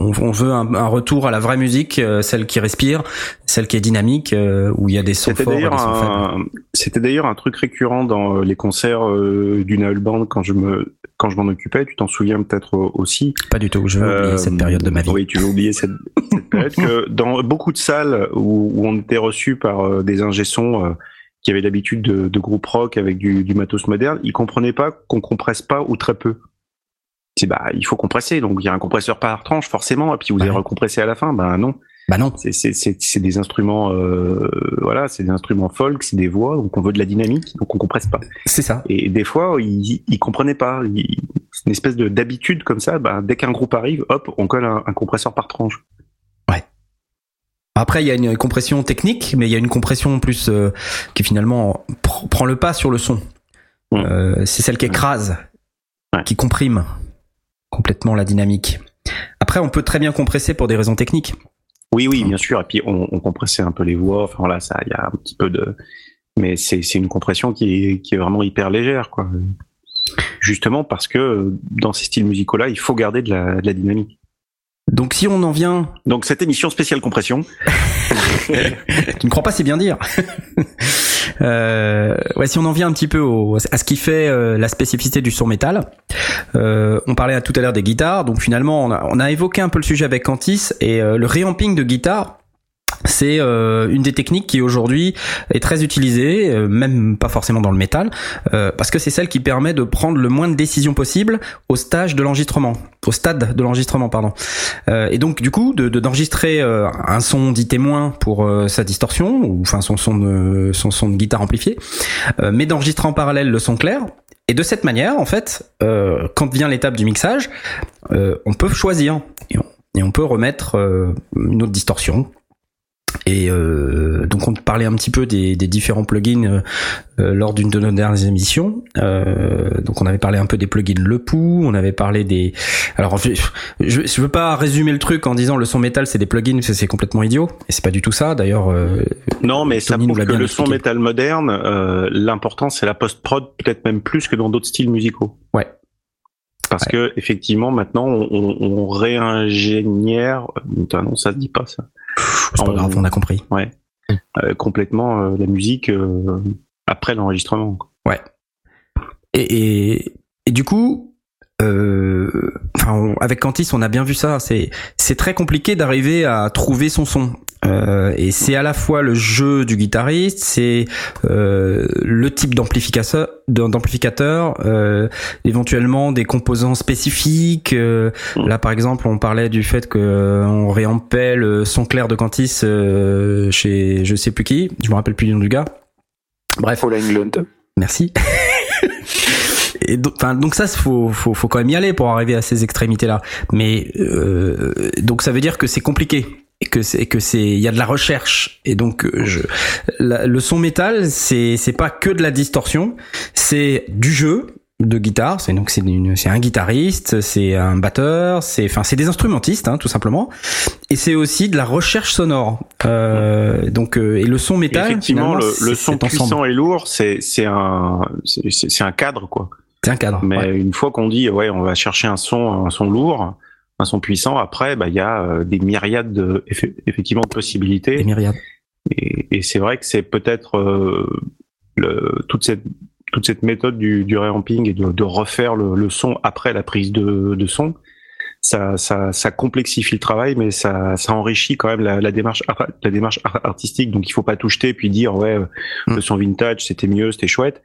Speaker 1: on, on veut un, un retour à la vraie musique, euh, celle qui respire, celle qui est dynamique, euh, où il y a des sons forts et des faibles.
Speaker 3: c'était d'ailleurs un truc récurrent dans euh, les concerts euh, du Nail Band quand je me quand je m'en occupais. Tu t'en souviens peut-être aussi.
Speaker 1: Pas du tout, je veux oublier cette période de ma vie.
Speaker 3: Oui, tu veux oublier cette, cette période que dans beaucoup de salles où, où on était reçu par des ingé-sons euh, qui avaient l'habitude de, de groupes rock avec du, du matos moderne, ils comprenaient pas qu'on compresse pas ou très peu. C'est bah il faut compresser, donc il y a un compresseur par tranche forcément, et puis vous
Speaker 1: Ouais.
Speaker 3: allez recompresser à la fin. Ben non,
Speaker 1: Bah non.
Speaker 3: c'est c'est c'est c'est des instruments euh, voilà, c'est des instruments folk, c'est des voix, donc on veut de la dynamique, donc on compresse pas.
Speaker 1: C'est ça.
Speaker 3: Et des fois, ils, ils comprenaient pas. C'est une espèce de d'habitude comme ça. Bah, dès qu'un groupe arrive, hop, on colle un, un compresseur par tranche.
Speaker 1: Après, il y a une compression technique, mais il y a une compression plus euh, qui finalement pr- prend le pas sur le son.
Speaker 3: Mm.
Speaker 1: Euh, c'est celle qui écrase,
Speaker 3: Ouais.
Speaker 1: qui comprime complètement la dynamique. Après, on peut très bien compresser pour des raisons techniques.
Speaker 3: Oui, oui, bien sûr. Et puis on, on compressait un peu les voix. Enfin voilà, ça, il y a un petit peu de. Mais c'est c'est une compression qui est qui est vraiment hyper légère, quoi. Justement parce que dans ces styles musicaux-là, il faut garder de la, de la dynamique.
Speaker 1: Donc, si on en vient,
Speaker 3: Donc cette émission spéciale compression, (laughs)
Speaker 1: tu ne crois pas, c'est bien dire. (laughs) Euh, ouais, si on en vient un petit peu au, à ce qui fait euh, la spécificité du son métal, euh, on parlait tout à l'heure des guitares, donc finalement on a, on a évoqué un peu le sujet avec Cantis et euh, le reamping de guitare. C'est euh, une des techniques qui aujourd'hui est très utilisée, euh, même pas forcément dans le métal, euh, parce que c'est celle qui permet de prendre le moins de décisions possible au stage de l'enregistrement, au stade de l'enregistrement, pardon. Et donc du coup, de de- d'enregistrer un son dit témoin pour sa distorsion, ou enfin son son de, son son de guitare amplifié, euh, mais d'enregistrer en parallèle le son clair. Et de cette manière, en fait, quand vient l'étape du mixage, on peut choisir et on, et on peut remettre une autre distorsion. Et euh, donc on parlait un petit peu des, des différents plugins euh, euh, lors d'une de nos dernières émissions. Euh, donc on avait parlé un peu des plugins Le Pou, on avait parlé des. Alors je, je, veux pas résumer le truc en disant le son métal c'est des plugins, c'est complètement idiot. Et c'est pas du tout ça. D'ailleurs, euh,
Speaker 3: non, mais ça
Speaker 1: Tony
Speaker 3: prouve que
Speaker 1: bien
Speaker 3: le son métal moderne, euh, l'important c'est la post prod, peut-être même plus que dans d'autres styles musicaux.
Speaker 1: Ouais.
Speaker 3: Parce que effectivement, maintenant, on, on, on réingénière. euh, Non, ça se dit pas ça.
Speaker 1: C'est pas grave, on a compris.
Speaker 3: euh, complètement euh, la musique euh, après l'enregistrement. quoi.
Speaker 1: Et, et, et du coup, enfin, on- avec Cantis, on a bien vu ça. C'est c'est très compliqué d'arriver à trouver son son. Euh, et c'est à la fois le jeu du guitariste, c'est euh, le type d'amplificateur, d'amplificateur, euh, éventuellement des composants spécifiques. euh. Là, par exemple, on parlait du fait que euh, on réampait le son clair de Cantis euh, chez je sais plus qui, je me rappelle plus du nom du gars. Bref,
Speaker 7: Paul Englund.
Speaker 1: Merci. (laughs) Et donc, enfin, donc ça, faut, faut, faut quand même y aller pour arriver à ces extrémités-là. Mais euh, donc ça veut dire que c'est compliqué et que c'est que c'est il y a de la recherche. Et donc je la- le son métal c'est c'est pas que de la distorsion c'est du jeu de guitare. C'est donc c'est une- c'est un guitariste c'est un batteur c'est enfin c'est des instrumentistes hein, tout simplement. Et c'est aussi de la recherche sonore. Euh, donc euh, et le son
Speaker 3: Et
Speaker 1: métal
Speaker 3: effectivement, le, le son puissant et lourd, c'est c'est un c'est un cadre quoi.
Speaker 1: C'est un cadre
Speaker 3: Mais
Speaker 1: ouais.
Speaker 3: une fois qu'on dit ouais, on va chercher un son un son lourd, un son puissant, après bah il y a euh, des myriades de eff- effectivement de
Speaker 1: des
Speaker 3: possibilités.
Speaker 1: myriades
Speaker 3: Et, et c'est vrai que c'est peut-être euh, le toute cette toute cette méthode du, du reamping et de, de refaire le, le son après la prise de, de son, ça, ça, ça complexifie le travail, mais ça, ça enrichit quand même la, la démarche, ar- la démarche ar- artistique. Donc il faut pas tout jeter puis dire ouais, euh,
Speaker 1: Mm.
Speaker 3: le son vintage c'était mieux, c'était chouette.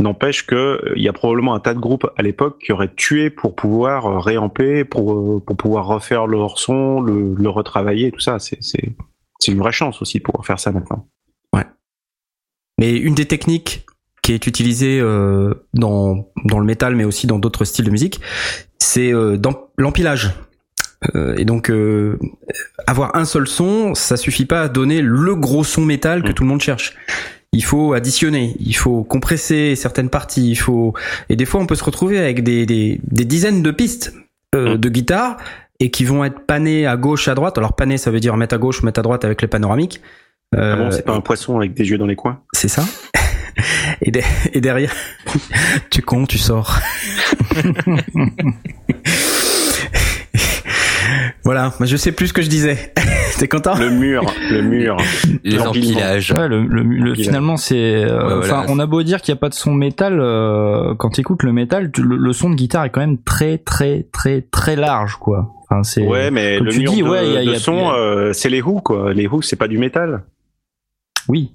Speaker 3: N'empêche que euh, il y a probablement un tas de groupes à l'époque qui auraient tué pour pouvoir euh, réamper, pour euh, pour pouvoir refaire leur son, le, le retravailler, tout ça. C'est c'est c'est une vraie chance aussi pouvoir faire ça maintenant.
Speaker 1: Mais une des techniques qui est utilisée euh, dans, dans le métal, mais aussi dans d'autres styles de musique, c'est euh, dans l'empilage. Euh, et donc, avoir un seul son, ça suffit pas à donner le gros son métal que
Speaker 3: Mm.
Speaker 1: tout le monde cherche. Il faut additionner, il faut compresser certaines parties, il faut et des fois on peut se retrouver avec des, des, des dizaines de pistes euh,
Speaker 3: Mm.
Speaker 1: de guitare et qui vont être panées à gauche, à droite. Alors panées, ça veut dire mettre à gauche, mettre à droite avec les panoramiques.
Speaker 3: Ah bon,
Speaker 1: Euh,
Speaker 3: c'est pas un poisson avec des yeux dans les coins?
Speaker 1: c'est ça. (laughs) Et, de- et derrière, (laughs) tu con, tu sors. (laughs) voilà, je sais plus ce que je disais. (laughs) T'es content
Speaker 3: Le mur, le mur. (laughs)
Speaker 6: Les empilages.
Speaker 5: Ouais, le, le- finalement, c'est. euh,
Speaker 6: Ouais,
Speaker 5: Enfin,
Speaker 6: voilà.
Speaker 5: on a beau dire qu'il n'y a pas de son métal, euh, quand tu écoutes le métal, tu- le, le son de guitare est quand même très, très, très, très large, quoi. Enfin, c'est.
Speaker 3: Ouais, mais
Speaker 5: comme
Speaker 3: le
Speaker 5: tu
Speaker 3: mur
Speaker 5: dis,
Speaker 3: de,
Speaker 5: ouais, il y a- il y a-
Speaker 3: son,
Speaker 5: a-
Speaker 3: euh, c'est les Who, quoi. Les Who, c'est pas du métal.
Speaker 5: Oui,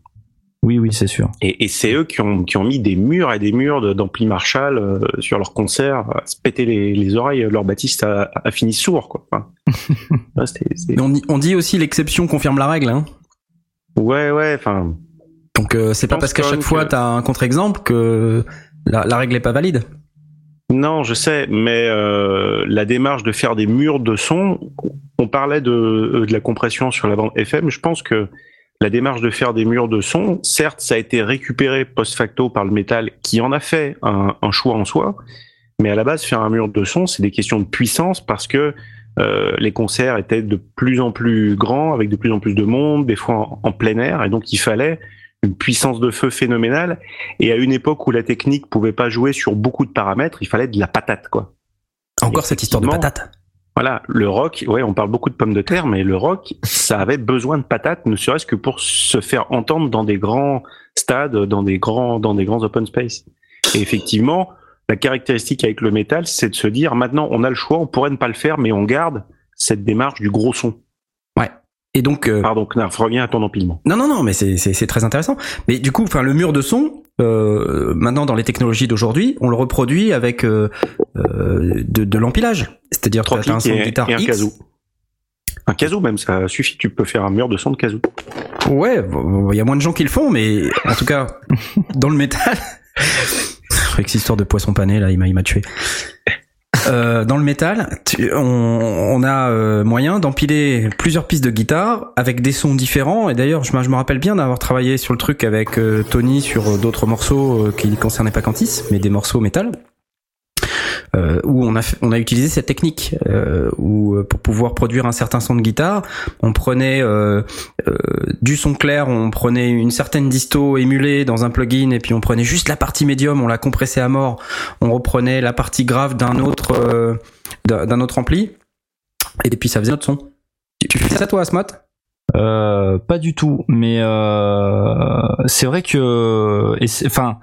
Speaker 5: oui, oui, c'est sûr.
Speaker 3: Et, et c'est eux qui ont, qui ont mis des murs et des murs de- d'ampli Marshall euh, sur leurs concerts, à se péter les, les oreilles. Leur Baptiste a, a fini sourd, quoi. Enfin, (laughs) ouais,
Speaker 1: on, dit- on dit aussi l'exception confirme la règle. Hein.
Speaker 3: ouais, ouais, enfin.
Speaker 1: Donc euh, c'est pas parce qu'à chaque
Speaker 3: même
Speaker 1: fois
Speaker 3: que-
Speaker 1: t'as un contre-exemple que la, la règle est pas valide.
Speaker 3: Non, je sais, mais euh, la démarche de faire des murs de son, on parlait de, de la compression sur la bande FM, je pense que la démarche de faire des murs de son, certes, ça a été récupéré post-facto par le métal qui en a fait un, un choix en soi, mais à la base, faire un mur de son, c'est des questions de puissance parce que euh, les concerts étaient de plus en plus grands, avec de plus en plus de monde, des fois en, en plein air, et donc il fallait une puissance de feu phénoménale. Et à une époque où la technique pouvait pas jouer sur beaucoup de paramètres, il fallait de la patate, quoi.
Speaker 1: Encore cette histoire de patate.
Speaker 3: Voilà, le rock, ouais, on parle beaucoup de pommes de terre, mais le rock, ça avait besoin de patates, ne serait-ce que pour se faire entendre dans des grands stades, dans des grands, dans des grands open space. Et effectivement, la caractéristique avec le métal, c'est de se dire, maintenant, on a le choix, on pourrait ne pas le faire, mais on garde cette démarche du gros son.
Speaker 1: Et donc euh,
Speaker 3: Pardon, Knarf, reviens à ton empilement.
Speaker 1: Non, non, non, mais c'est très intéressant. Mais du coup, enfin, le mur de son, euh, maintenant dans les technologies d'aujourd'hui, on le reproduit avec euh, euh, de, de l'empilage. C'est-à-dire que
Speaker 3: Trois
Speaker 1: t'as un son de guitare
Speaker 3: et un
Speaker 1: X.
Speaker 3: kazoo. Un kazoo même, ça suffit, tu peux faire un mur de son de kazoo.
Speaker 1: Ouais, bon, il y a moins de gens qui le font, mais en tout cas, (laughs) dans le métal, avec cette histoire de poisson pané là, il m'a il m'a tué. Euh, dans le métal, on, a euh, moyen d'empiler plusieurs pistes de guitare avec des sons différents. Et d'ailleurs, je, me- rappelle bien d'avoir travaillé sur le truc avec euh, Tony sur d'autres morceaux qui ne concernaient pas Cantis, mais des morceaux métal. Euh, où on a on a utilisé cette technique euh, où euh, pour pouvoir produire un certain son de guitare, on prenait euh, euh, du son clair, on prenait une certaine disto émulée dans un plugin et puis on prenait juste la partie médium, on la compressait à mort, on reprenait la partie grave d'un autre euh, d'un autre ampli et puis ça faisait notre son. Tu, fais ça toi, Asmot
Speaker 5: Euh, pas du tout, mais c'est vrai que, enfin,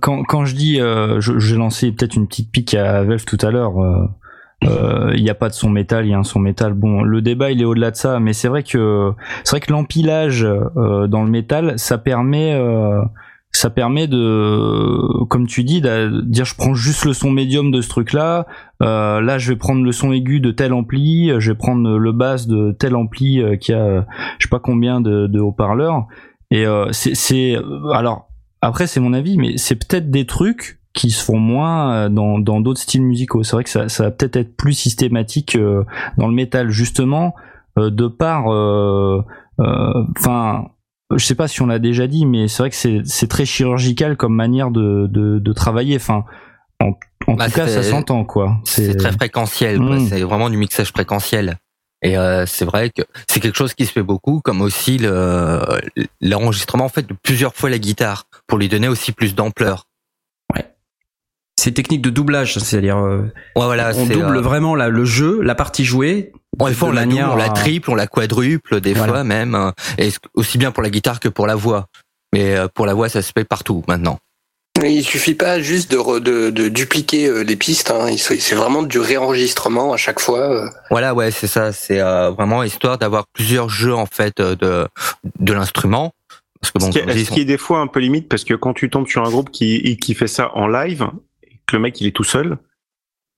Speaker 5: quand quand je dis, euh, j'ai lancé peut-être une petite pique à Valve tout à l'heure. euh, euh, Il n'y a pas de son métal, il y a un son métal. Bon, le débat il est au-delà de ça, mais c'est vrai que c'est vrai que l'empilage euh, dans le métal, ça permet, euh, ça permet de, comme tu dis, de dire je prends juste le son médium de ce truc-là. Euh, là, je vais prendre le son aigu de tel ampli, euh, je vais prendre le basse de tel ampli euh, qui a, euh, je sais pas combien de, de haut-parleurs. Et euh, c'est, euh, alors après c'est mon avis, mais c'est peut-être des trucs qui se font moins euh, dans dans d'autres styles musicaux. C'est vrai que ça, ça va peut-être être plus systématique euh, dans le métal justement euh, de par, euh, euh, enfin. je sais pas si on l'a déjà dit, mais c'est vrai que c'est c'est très chirurgical comme manière de de, de travailler. Enfin, en, en
Speaker 6: Bah,
Speaker 5: tout cas, ça s'entend quoi.
Speaker 6: C'est très fréquentiel, quoi.
Speaker 5: Mm.
Speaker 6: c'est vraiment du mixage fréquentiel. Et euh, c'est vrai que c'est quelque chose qui se fait beaucoup, comme aussi le l'enregistrement en fait de plusieurs fois la guitare pour lui donner aussi plus d'ampleur.
Speaker 1: C'est technique de doublage, c'est-à-dire euh,
Speaker 6: Ouais, voilà,
Speaker 1: on
Speaker 6: c'est,
Speaker 1: double
Speaker 6: euh,
Speaker 1: vraiment la- le jeu, la partie jouée.
Speaker 6: Des fois, on la double,
Speaker 1: manière
Speaker 6: on la
Speaker 1: à-
Speaker 6: triple, on la quadruple, des
Speaker 1: Voilà.
Speaker 6: fois même, hein. et aussi bien pour la guitare que pour la voix. Mais euh, pour la voix, ça se fait partout maintenant.
Speaker 4: Mais il suffit pas juste de, re- de, de dupliquer euh, les pistes. Hein. C'est vraiment du réenregistrement à chaque fois. euh.
Speaker 6: Voilà, ouais, c'est ça. C'est euh, vraiment histoire d'avoir plusieurs jeux en fait de de l'instrument. Parce que bon,
Speaker 3: ce, qui est, ce qui est des fois un peu limite parce que quand tu tombes sur un groupe qui, qui fait ça en live, et que le mec il est tout seul,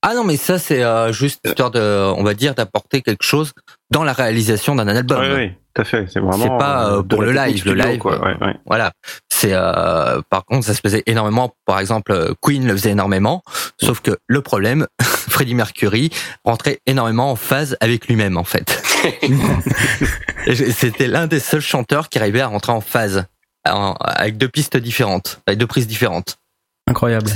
Speaker 6: Ah non, mais ça c'est euh, juste histoire de, on va dire, d'apporter quelque chose dans la réalisation d'un album.
Speaker 3: ouais, ouais, tout à fait. C'est vraiment.
Speaker 6: C'est pas, euh,
Speaker 3: de
Speaker 6: pour le live, le live,
Speaker 3: quoi.
Speaker 6: euh,
Speaker 3: Ouais, ouais.
Speaker 6: Voilà. C'est euh, par contre, ça se faisait énormément. Par exemple, euh, Queen le faisait énormément. Sauf que le problème, (laughs) Freddie Mercury rentrait énormément en phase avec lui-même en fait. (laughs) C'était l'un des seuls chanteurs qui arrivait à rentrer en phase en- avec deux pistes différentes, avec deux prises différentes.
Speaker 1: Incroyable.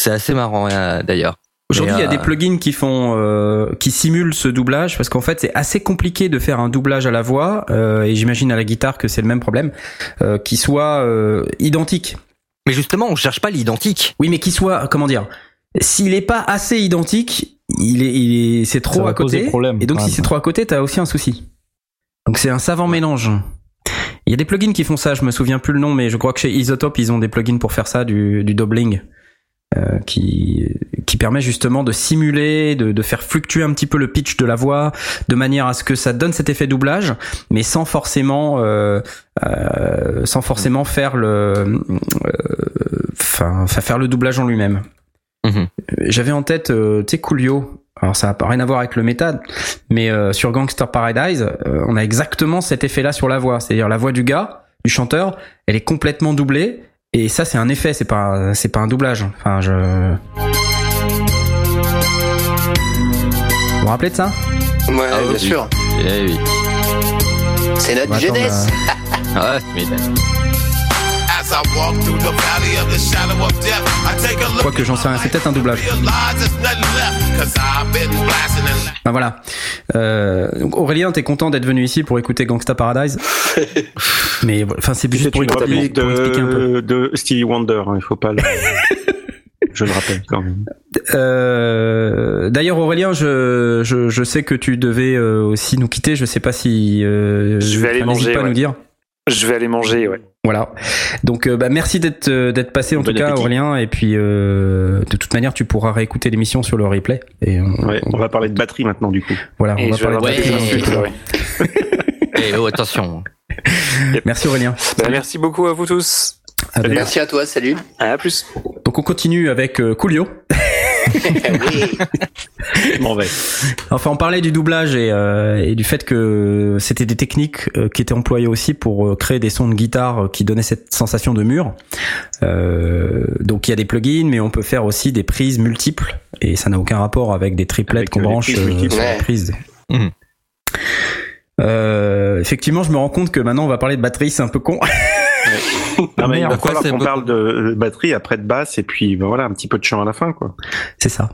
Speaker 6: C'est assez marrant euh, d'ailleurs.
Speaker 1: Aujourd'hui, il y a des
Speaker 6: euh,
Speaker 1: plugins qui font, euh, qui simulent ce doublage parce qu'en fait, c'est assez compliqué de faire un doublage à la voix euh, et j'imagine à la guitare que c'est le même problème, euh, qui soit euh, identique.
Speaker 6: Mais justement, on cherche pas l'identique.
Speaker 1: Oui, mais qui soit, comment dire, s'il est pas assez identique, il est, il est, c'est trop à côté.
Speaker 5: problème,
Speaker 1: et donc, si c'est trop à côté, t'as aussi un souci. Donc, c'est un savant mélange. Il y a des plugins qui font ça. Je me souviens plus le nom, mais je crois que chez Isotope, ils ont des plugins pour faire ça, du, du doubling. Euh, qui qui permet justement de simuler, de, de faire fluctuer un petit peu le pitch de la voix, de manière à ce que ça donne cet effet doublage, mais sans forcément, euh, euh, sans forcément faire le, euh, enfin, faire le doublage en lui-même.
Speaker 6: Mhm.
Speaker 1: J'avais en tête, euh, tu sais, Coolio. Alors ça n'a rien à voir avec le métal, mais euh, sur Gangster Paradise, euh, on a exactement cet effet-là sur la voix, c'est-à-dire la voix du gars, du chanteur, elle est complètement doublée, et ça c'est un effet, c'est pas, c'est pas un doublage. Enfin, je. Vous vous rappelez de ça?
Speaker 4: Ouais,
Speaker 6: Ah
Speaker 4: bien
Speaker 6: oui.
Speaker 4: sûr.
Speaker 6: Eh oui.
Speaker 4: C'est notre
Speaker 1: Bah,
Speaker 4: jeunesse. (laughs)
Speaker 6: Ah, tu m'étonnes.
Speaker 8: As I walk through the valley of the shadow of death, I take a look
Speaker 1: Quoique j'en sais rien, c'est peut-être un doublage.
Speaker 8: realize there's nothing left, 'cause I've been blasting and
Speaker 1: Ben voilà. Euh, Aurélien, t'es content d'être venu ici pour écouter Gangsta Paradise (laughs) Mais enfin c'est juste pour,
Speaker 3: une
Speaker 1: expliquer-
Speaker 3: réplique
Speaker 1: pour expliquer un peu.
Speaker 3: de, de Stevie Wonder. hein, il faut pas. Le... (laughs) Je le rappelle quand même.
Speaker 1: Euh, D'ailleurs Aurélien, je, je, je sais que tu devais euh, aussi nous quitter. Je sais pas si euh,
Speaker 7: Je vais aller manger,
Speaker 1: pas
Speaker 7: ouais.
Speaker 1: nous dire.
Speaker 7: Je vais aller manger, ouais.
Speaker 1: Voilà. Donc euh, bah, merci d'être euh, d'être passé en
Speaker 3: Bon
Speaker 1: tout cas
Speaker 3: appétit.
Speaker 1: Aurélien. Et puis euh, de toute manière, tu pourras réécouter l'émission sur le replay. Et on,
Speaker 3: Ouais, on va parler de batterie maintenant du coup.
Speaker 1: voilà,
Speaker 7: Et
Speaker 1: on va parler de batterie.
Speaker 6: Eh (laughs) oh, attention. (laughs)
Speaker 1: Merci Aurélien.
Speaker 7: Bah, merci beaucoup à vous tous.
Speaker 1: À.
Speaker 4: Merci à toi, salut.
Speaker 7: À plus.
Speaker 1: Donc on continue avec euh, Coolio. (laughs)
Speaker 4: oui.
Speaker 3: Bon, ouais.
Speaker 1: Enfin, on parlait du doublage et, euh, et du fait que c'était des techniques euh, qui étaient employées aussi pour euh, créer des sons de guitare qui donnaient cette sensation de mur. Euh, donc il y a des plugins, mais on peut faire aussi des prises multiples et ça n'a aucun rapport avec des triplettes qu'on branche euh, sur la prise.
Speaker 6: Mhm.
Speaker 1: Euh, effectivement, je me rends compte que maintenant on va parler de batterie, c'est un peu con. (laughs)
Speaker 3: Non, mais il va
Speaker 6: Pourquoi
Speaker 3: falloir
Speaker 6: c'est
Speaker 3: qu'on parle de batterie après de basse et puis ben voilà un petit peu de chant à la fin quoi.
Speaker 1: c'est ça.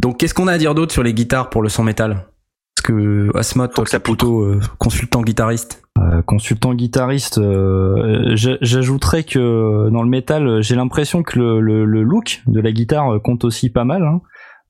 Speaker 1: Donc, qu'est-ce qu'on a à dire d'autre sur les guitares pour le son métal? Parce que Asmod, toi, t'es plutôt euh, consultant guitariste.
Speaker 5: Euh, consultant guitariste, euh, j'a- j'ajouterais que dans le métal, j'ai l'impression que le, le- le look de la guitare compte aussi pas mal. hein.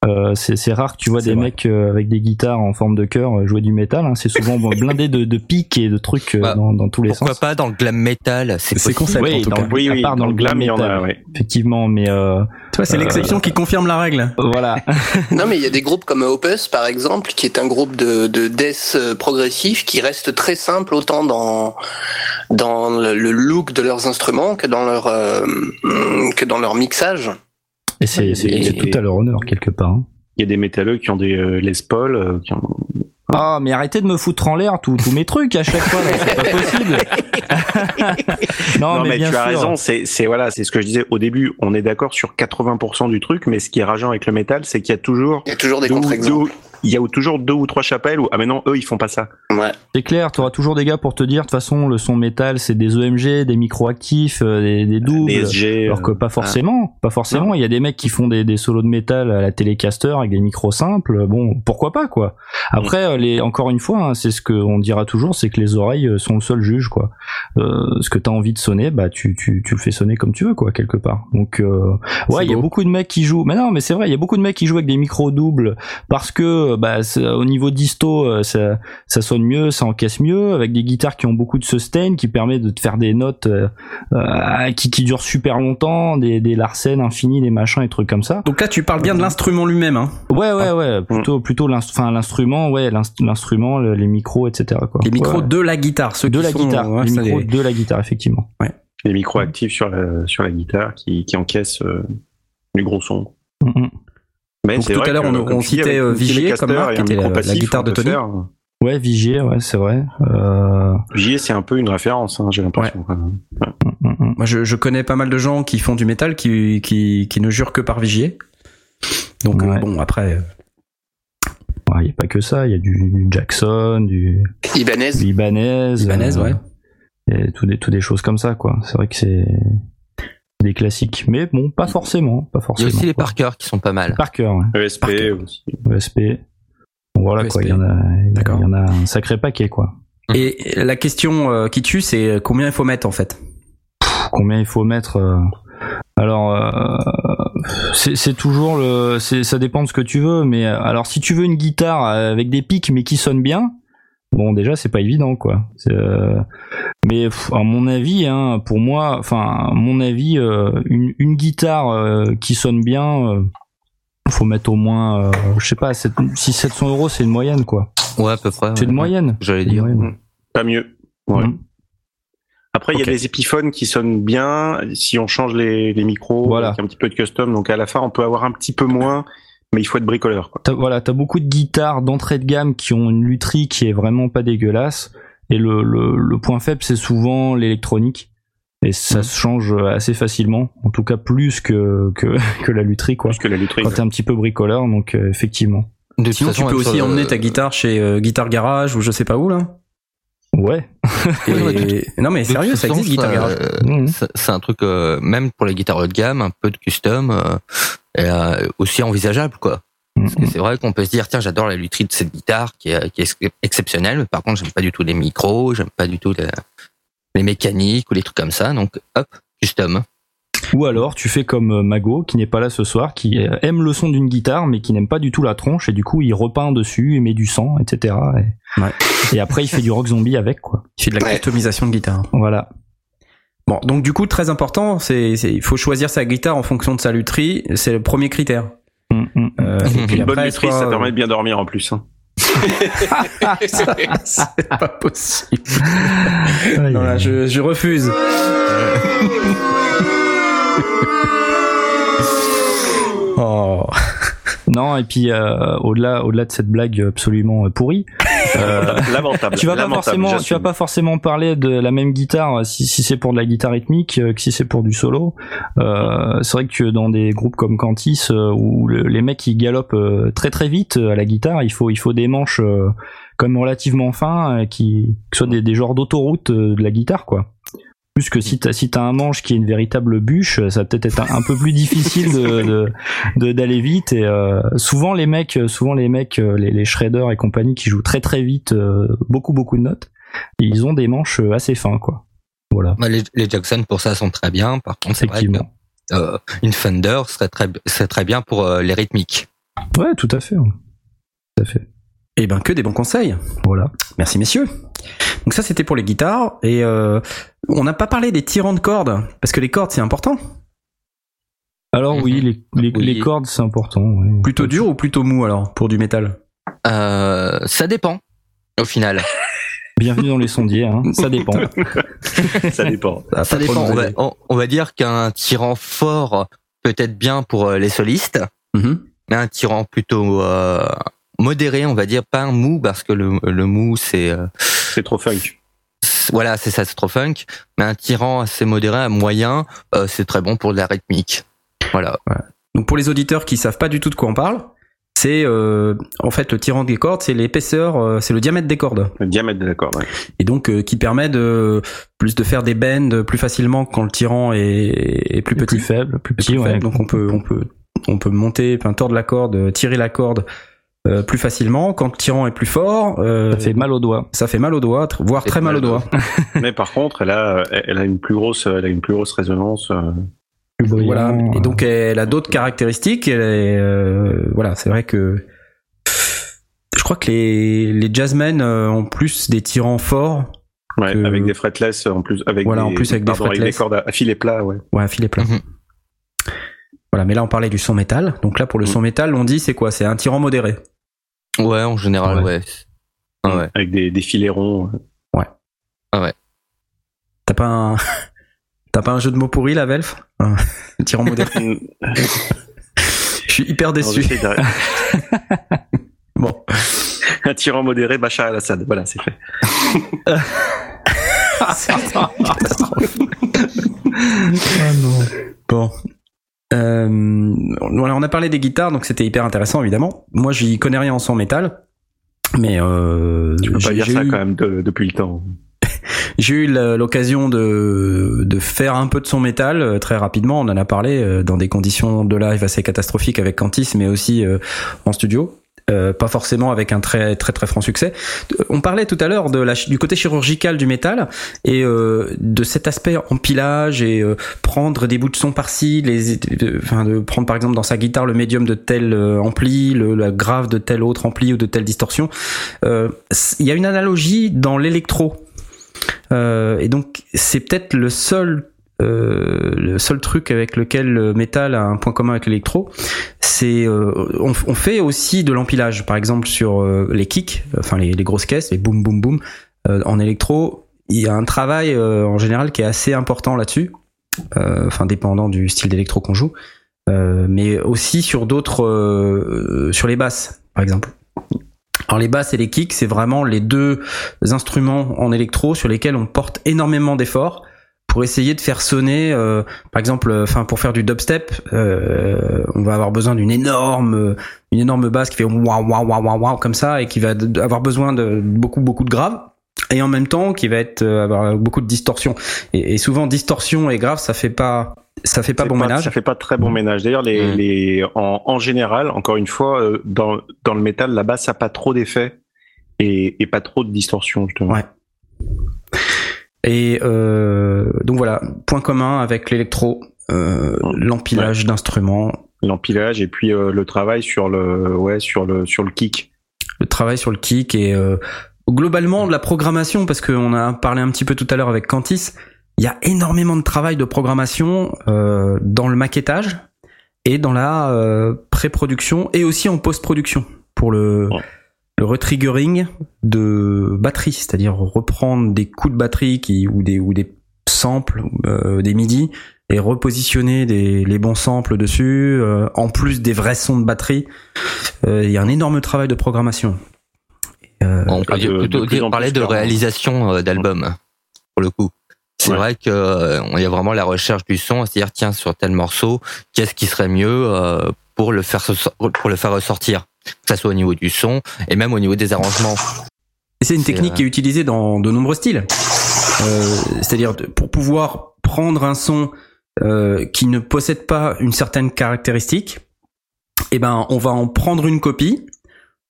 Speaker 5: Euh, c'est c'est rare que tu vois des
Speaker 1: vrai.
Speaker 5: mecs euh, avec des guitares en forme de cœur euh, jouer du métal. hein. C'est souvent bon, blindé de, de pics et de trucs euh,
Speaker 6: Bah,
Speaker 5: dans, dans tous les
Speaker 6: Pourquoi
Speaker 5: sens.
Speaker 6: pas dans le glam metal C'est
Speaker 1: concept
Speaker 5: Oui,
Speaker 1: en tout
Speaker 5: dans
Speaker 1: cas.
Speaker 5: le-
Speaker 3: Oui,
Speaker 5: à
Speaker 3: oui,
Speaker 5: part dans le glam
Speaker 3: il y en a, ouais.
Speaker 5: Effectivement, mais euh,
Speaker 1: Tu vois, c'est
Speaker 5: Euh,
Speaker 1: l'exception qui confirme la règle. (laughs)
Speaker 5: voilà. (laughs)
Speaker 4: Non, mais il y a des groupes comme Opus, par exemple, qui est un groupe de, de death progressif qui reste très simple autant dans dans le le look de leurs instruments que dans leur euh, que dans leur mixage.
Speaker 5: Et c'est tout à leur honneur quelque part. hein.
Speaker 3: Il y a des métalleux qui ont des euh, Les Paul, euh, qui ont...
Speaker 5: Ah, mais arrêtez de me foutre en l'air tous mes trucs à chaque fois, c'est pas possible. (laughs) non,
Speaker 3: Non,
Speaker 5: mais,
Speaker 3: mais,
Speaker 5: bien
Speaker 3: tu as raison, c'est voilà, c'est ce que je disais au début. On est d'accord sur 80% du truc, mais ce qui est rageant avec le métal, c'est qu'il y a toujours
Speaker 4: Il y a toujours des contre-exemples.
Speaker 3: Il y a toujours deux ou trois chapelles où ah mais non eux ils font pas ça.
Speaker 4: Ouais.
Speaker 5: C'est clair, tu auras toujours des gars pour te dire, de toute façon, le son métal, c'est des EMG, des micro-actifs, euh, des, des doubles.
Speaker 3: Les SG.
Speaker 5: Alors que
Speaker 3: euh,
Speaker 5: pas forcément, pas forcément. Il y a des mecs qui font des, des solos de métal à la Telecaster avec des micros simples. Bon, pourquoi pas quoi. Après, euh, les, encore une fois, hein, c'est ce qu'on dira toujours, c'est que les oreilles euh, sont le seul juge quoi. Euh, ce que t'as envie de sonner, bah tu, tu, tu le fais sonner comme tu veux quoi quelque part. Donc euh, ouais, il y a
Speaker 1: beau.
Speaker 5: beaucoup de mecs qui jouent. Mais non, mais c'est vrai, il y a beaucoup de mecs qui jouent avec des micros doubles parce que bah c'est- au niveau disto, euh, ça ça sonne mieux, ça encaisse mieux avec des guitares qui ont beaucoup de sustain qui permet de te faire des notes euh, euh, qui, qui durent super longtemps, des, des Larsen infinis, des machins et trucs comme ça.
Speaker 1: Donc là, tu parles bien de l'instrument lui-même. Hein.
Speaker 5: Ouais, ouais, ouais, plutôt, plutôt l'inst- enfin, l'instrument, ouais, l'inst- l'instrument, le- les micros, etc. Quoi.
Speaker 1: Les micros
Speaker 5: Ouais.
Speaker 1: de la guitare, ceux
Speaker 5: de
Speaker 1: qui
Speaker 5: la
Speaker 1: sont,
Speaker 5: guitare,
Speaker 1: ouais,
Speaker 5: les micros
Speaker 1: les-
Speaker 5: de la guitare, effectivement.
Speaker 3: les micros actifs sur la sur la guitare qui qui encaissent euh, du gros son.
Speaker 5: Mm, mm.
Speaker 3: Mais
Speaker 1: Donc tout
Speaker 3: vrai
Speaker 1: à l'heure, on- citait,
Speaker 3: avec
Speaker 1: euh, Vigier
Speaker 3: Telecaster
Speaker 1: comme marque, qui était la- la guitare de Tony.
Speaker 3: faire.
Speaker 5: Ouais, Vigier, ouais, c'est vrai. Euh,
Speaker 3: Vigier, c'est un peu une référence, hein, j'ai l'impression.
Speaker 1: Moi, je, je connais pas mal de gens qui font du métal qui, qui, qui ne jurent que par Vigier. Donc euh, bon, après, euh,
Speaker 5: Ouais, il y a pas que ça, il y a du, du Jackson, du,
Speaker 4: Ibanez.
Speaker 5: du Ibanez,
Speaker 1: Ibanez,
Speaker 5: euh,
Speaker 1: ouais.
Speaker 5: et tout des, tout des choses comme ça, quoi. C'est vrai que c'est des classiques, mais bon, pas forcément, pas
Speaker 6: Il y
Speaker 5: forcément.
Speaker 6: a aussi les. Parker qui sont pas mal.
Speaker 5: Parker, ouais.
Speaker 3: ESP
Speaker 1: Parker.
Speaker 3: aussi.
Speaker 5: ESP. Bon, voilà, quoi,
Speaker 1: ESP.
Speaker 5: il y en a, il y en a un sacré paquet, quoi.
Speaker 1: Et la question euh, qui tue, c'est combien il faut mettre en fait?
Speaker 5: Combien il faut mettre euh, alors euh, c'est toujours le c'est ça dépend de ce que tu veux mais alors si tu veux une guitare avec des pics mais qui sonne bien bon déjà c'est pas évident quoi euh, mais pff, à mon avis hein, pour moi enfin à mon avis euh, une, une guitare euh, qui sonne bien euh, faut mettre au moins euh, je sais pas 6 700 euros c'est une moyenne quoi
Speaker 6: Ouais, à peu près.
Speaker 5: c'est
Speaker 6: ouais.
Speaker 5: une moyenne
Speaker 6: J'allais dire.
Speaker 5: moyenne.
Speaker 3: Pas mieux. Ouais.
Speaker 5: Mhm.
Speaker 3: Après, il y a des épiphones qui sonnent bien si on change les, les micros,
Speaker 5: Voilà.
Speaker 3: avec un petit peu de custom. Donc à la fin, on peut avoir un petit peu moins, mais il faut être bricoleur. Quoi.
Speaker 5: Voilà, t'as beaucoup de guitares d'entrée de gamme qui ont une lutherie qui est vraiment pas dégueulasse. Et le, le, le point faible, c'est souvent l'électronique. Et ça
Speaker 1: Mhm.
Speaker 5: se change assez facilement. En tout cas, plus que, que, (laughs) que la lutherie, quoi.
Speaker 3: Plus que la lutherie.
Speaker 5: Quand t'es un petit peu bricoleur, donc euh, effectivement.
Speaker 6: De toute
Speaker 1: Sinon,
Speaker 6: façon,
Speaker 1: tu peux aussi emmener ta guitare chez euh, Guitar Garage ou je sais pas où là.
Speaker 5: Ouais. (laughs)
Speaker 1: Et- Non mais sérieux, ça existe Guitar Garage?
Speaker 6: euh,
Speaker 5: Mhm.
Speaker 6: C'est un truc, euh, même pour les guitares haut de gamme, un peu de custom, euh, et, euh, aussi envisageable, quoi. Que c'est vrai qu'on peut se dire, tiens, j'adore la lutherie de cette guitare qui est, qui est ex- exceptionnelle, mais par contre, j'aime pas du tout les micros, j'aime pas du tout les, les mécaniques ou les trucs comme ça, donc hop, custom.
Speaker 5: Ou alors, tu fais comme euh, Mago, qui n'est pas là ce soir, qui euh, aime le son d'une guitare, mais qui n'aime pas du tout la tronche, et du coup, il repeint dessus, il met du sang, etc. Et,
Speaker 1: Ouais.
Speaker 5: et après, il fait du rock zombie avec, quoi.
Speaker 1: Il fait de la
Speaker 4: Ouais.
Speaker 1: customisation de guitare.
Speaker 5: Voilà.
Speaker 1: Bon, donc du coup, très important, c'est c'est- il faut choisir sa guitare en fonction de sa lutherie. C'est le premier critère.
Speaker 5: Mm, mm.
Speaker 1: Euh, et puis
Speaker 3: Une bonne lutherie,
Speaker 1: soit-
Speaker 3: ça permet de bien dormir en plus. hein. (laughs)
Speaker 1: c'est pas possible. Non, là, je, je refuse. Oh. (laughs)
Speaker 5: Non, et puis euh, au-delà, au-delà de cette blague absolument euh, pourrie, euh, (laughs)
Speaker 3: Lamentable.
Speaker 5: tu vas pas forcément, tu vas pas forcément parler de la même guitare euh, si, si c'est pour de la guitare rythmique euh, que si c'est pour du solo. Euh, c'est vrai que dans des groupes comme Cantis où le- les mecs ils galopent très très vite à la guitare, il faut il faut des manches quand même relativement fins qui, qui soient des, des genres d'autoroute de la guitare quoi. Plus que si t'as si t'as un manche qui est une véritable bûche, ça va peut-être être un, un peu plus difficile de (laughs) de- de- d'aller vite. Et euh, souvent les mecs, souvent les mecs, euh, les, les shredders et compagnie qui jouent très très vite, euh, beaucoup beaucoup de notes, ils ont des manches assez fins quoi. Voilà.
Speaker 6: Bah, les, les Jackson pour ça sont très bien. Par contre, c'est vrai que
Speaker 5: Effectivement.
Speaker 6: euh, une Fender serait très serait très bien pour les rythmiques.
Speaker 5: Ouais, tout à fait. ouais. Tout à fait.
Speaker 1: Eh ben, que des bons conseils.
Speaker 5: Voilà.
Speaker 1: Merci messieurs. Donc ça c'était pour les guitares et euh, on n'a pas parlé des tirants de cordes parce que les cordes c'est important.
Speaker 5: Alors oui,
Speaker 6: Mhm.
Speaker 5: les, les,
Speaker 6: Oui.
Speaker 5: les cordes c'est important. ouais.
Speaker 1: Plutôt dur ou plutôt mou alors pour du métal?
Speaker 6: Euh, ça dépend. Au final, (laughs)
Speaker 5: Bienvenue dans les sondiers, hein. ça dépend. (laughs)
Speaker 3: Ça dépend.
Speaker 6: ça dépend.
Speaker 1: nous
Speaker 6: On va,
Speaker 1: aider.
Speaker 6: on- on va dire qu'un tirant fort peut être bien pour euh, les solistes,
Speaker 1: Mhm.
Speaker 6: mais un tirant plutôt euh, modéré, on va dire, pas un mou parce que le, le mou c'est euh,
Speaker 3: C'est trop funk.
Speaker 6: voilà, c'est ça, c'est trop funk. Mais un tirant assez modéré, à moyen, euh, c'est très bon pour de la rythmique. Voilà.
Speaker 1: Donc pour les auditeurs qui savent pas du tout de quoi on parle, c'est euh, en fait le tirant des cordes, c'est l'épaisseur, euh, c'est le diamètre des cordes,
Speaker 3: Le diamètre de la corde. ouais.
Speaker 1: et donc euh, qui permet de plus de faire des bends plus facilement quand le tirant est, est plus petit,
Speaker 5: Plus faible, plus petit,
Speaker 1: plus
Speaker 5: ouais.
Speaker 1: faible. Donc on peut on peut on peut monter, enfin tordre la corde, tirer la corde euh, plus facilement. Quand le tirant est plus fort, euh,
Speaker 5: Ça fait mal aux doigts.
Speaker 1: ça fait mal au doigt, tr- voire très mal au
Speaker 6: mal au
Speaker 1: doigt. (laughs)
Speaker 3: Mais par contre, elle a, elle a une plus grosse, elle a une plus grosse résonance. euh,
Speaker 5: Plus
Speaker 1: Voilà. Et donc elle a d'autres caractéristiques. Elle est, euh, voilà, c'est vrai que je crois que les les jazzmen ont plus des tirants forts.
Speaker 3: Ouais,
Speaker 1: Que-
Speaker 3: avec des fretless en plus, avec
Speaker 1: Voilà,
Speaker 3: des,
Speaker 1: en plus avec des
Speaker 3: pardon,
Speaker 1: fretless.
Speaker 3: cordes à, filet plat, ouais.
Speaker 1: Ouais, à filet plat.
Speaker 6: Mhm.
Speaker 1: Voilà, mais là on parlait du son métal. Donc là pour le
Speaker 3: Mhm.
Speaker 1: son métal, on dit c'est quoi? C'est un tirant modéré.
Speaker 6: Ouais, en général,
Speaker 1: Ouais.
Speaker 6: ouais. Ah ouais.
Speaker 3: Avec des, des filets ronds.
Speaker 1: T'as pas un (laughs) T'as pas un jeu de mots pourri là, Velf Un (laughs) tirant modéré. (laughs) Je suis hyper déçu. Bon.
Speaker 3: Un tirant modéré, Bachar al-Assad. Voilà, c'est fait.
Speaker 5: Ah non.
Speaker 1: Bon. Euh, voilà, on a parlé des guitares, donc c'était hyper intéressant évidemment. Moi, j'y connais rien en son métal, mais euh,
Speaker 3: Tu peux pas
Speaker 1: j'ai-
Speaker 3: dire ça
Speaker 1: eu-
Speaker 3: quand même de- depuis le temps. (laughs)
Speaker 1: J'ai eu l'occasion de, de faire un peu de son métal euh, très rapidement. On en a parlé euh, dans des conditions de live assez catastrophiques avec Cantis, mais aussi euh, en studio. Euh, pas forcément avec un très très très franc succès. On parlait tout à l'heure de la, du côté chirurgical du métal et euh, de cet aspect empilage et euh, prendre des bouts de son par-ci, les, enfin de prendre par exemple dans sa guitare le médium de tel euh, ampli, le, la grave de tel autre ampli ou de telle distorsion. Euh, Il y a une analogie dans l'électro. Et donc c'est peut-être le seul euh, le seul truc avec lequel le métal a un point commun avec l'électro, c'est euh, on, fait aussi de l'empilage. Par exemple sur euh, les kicks, enfin les, grosses caisses, les boum boum boum. en électro, il y a un travail en général qui est assez important là-dessus. Enfin dépendant du style d'électro qu'on joue, mais aussi sur d'autres, sur les basses par exemple. Alors les basses et les kicks, c'est vraiment les deux instruments en électro sur lesquels on porte énormément d'efforts pour essayer de faire sonner, euh, par exemple, enfin pour faire du dubstep, euh, on va avoir besoin d'une énorme, une énorme basse qui fait waouh waouh waouh waouh comme ça et qui va avoir besoin de beaucoup beaucoup de graves et en même temps qui va être euh, avoir beaucoup de distorsion et, et souvent distorsion et grave ça fait pas ça fait pas bon ménage.
Speaker 3: Ça fait pas très bon ménage. D'ailleurs, les,
Speaker 6: Mm.
Speaker 3: les, en, en général, encore une fois, euh, dans, dans le métal, la basse a pas trop d'effet et, et pas trop de distorsion, justement.
Speaker 1: Ouais. Et euh, donc voilà, point commun avec l'électro, euh, l'empilage d'instruments,
Speaker 3: L'empilage et puis euh, le travail sur le, ouais, sur le, sur le kick.
Speaker 1: le travail sur le kick et euh, globalement de la programmation parce qu'on a parlé un petit peu tout à l'heure avec Cantis. Il y a énormément de travail de programmation euh, dans le maquettage et dans la euh, pré-production et aussi en post-production pour le
Speaker 3: Ouais.
Speaker 1: Le retriggering de batterie, c'est-à-dire reprendre des coups de batterie qui ou des ou des samples, euh, des midi et repositionner des, les bons samples dessus, euh, en plus des vrais sons de batterie. Euh, Il y a un énorme travail de programmation. Euh,
Speaker 6: On peut
Speaker 3: de-
Speaker 6: plutôt
Speaker 3: de plus
Speaker 6: dire-
Speaker 3: en
Speaker 6: parler
Speaker 3: plus,
Speaker 6: de
Speaker 3: clairement.
Speaker 6: réalisation d'album pour le coup. C'est
Speaker 3: Ouais.
Speaker 6: vrai que euh, on y a vraiment la recherche du son, à se dire tiens sur tel morceau, qu'est-ce qui serait mieux euh, pour le faire se- pour le faire ressortir, que ça soit au niveau du son et même au niveau des arrangements.
Speaker 1: et c'est une technique
Speaker 6: euh,
Speaker 1: qui est utilisée dans de nombreux styles. Euh, C'est-à-dire pour pouvoir prendre un son euh, qui ne possède pas une certaine caractéristique, eh ben on va en prendre une copie,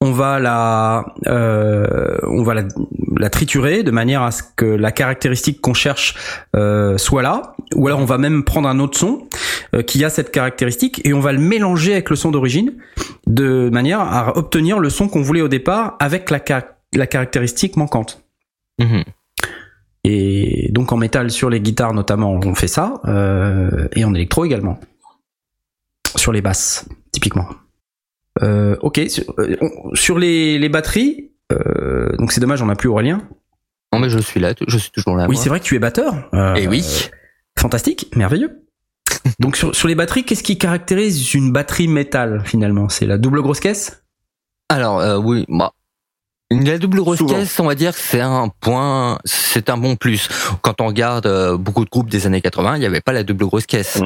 Speaker 1: on va la euh, on va la, la triturer de manière à ce que la caractéristique qu'on cherche euh, soit là, ou alors on va même prendre un autre son euh, qui a cette caractéristique et on va le mélanger avec le son d'origine de manière à obtenir le son qu'on voulait au départ avec la, ca- la caractéristique manquante.
Speaker 6: Mhm.
Speaker 1: Et donc en métal sur les guitares notamment on fait ça euh, et en électro également sur les basses typiquement. Euh, ok sur, euh, on- sur les, les batteries euh, donc c'est dommage on n'a plus Aurélien.
Speaker 6: Non mais je suis là, je suis toujours là.
Speaker 1: oui c'est vrai que tu es batteur. Euh,
Speaker 6: Et oui.
Speaker 1: Fantastique, merveilleux. (laughs) Donc sur, sur les batteries, qu'est-ce qui caractérise une batterie métal finalement? C'est la double grosse caisse?
Speaker 6: Alors euh, oui, bah, la double grosse
Speaker 3: Souvent.
Speaker 6: caisse, on va dire que c'est un point, c'est un bon plus. Quand on regarde beaucoup de groupes des années 80, il n'y avait pas la double grosse caisse.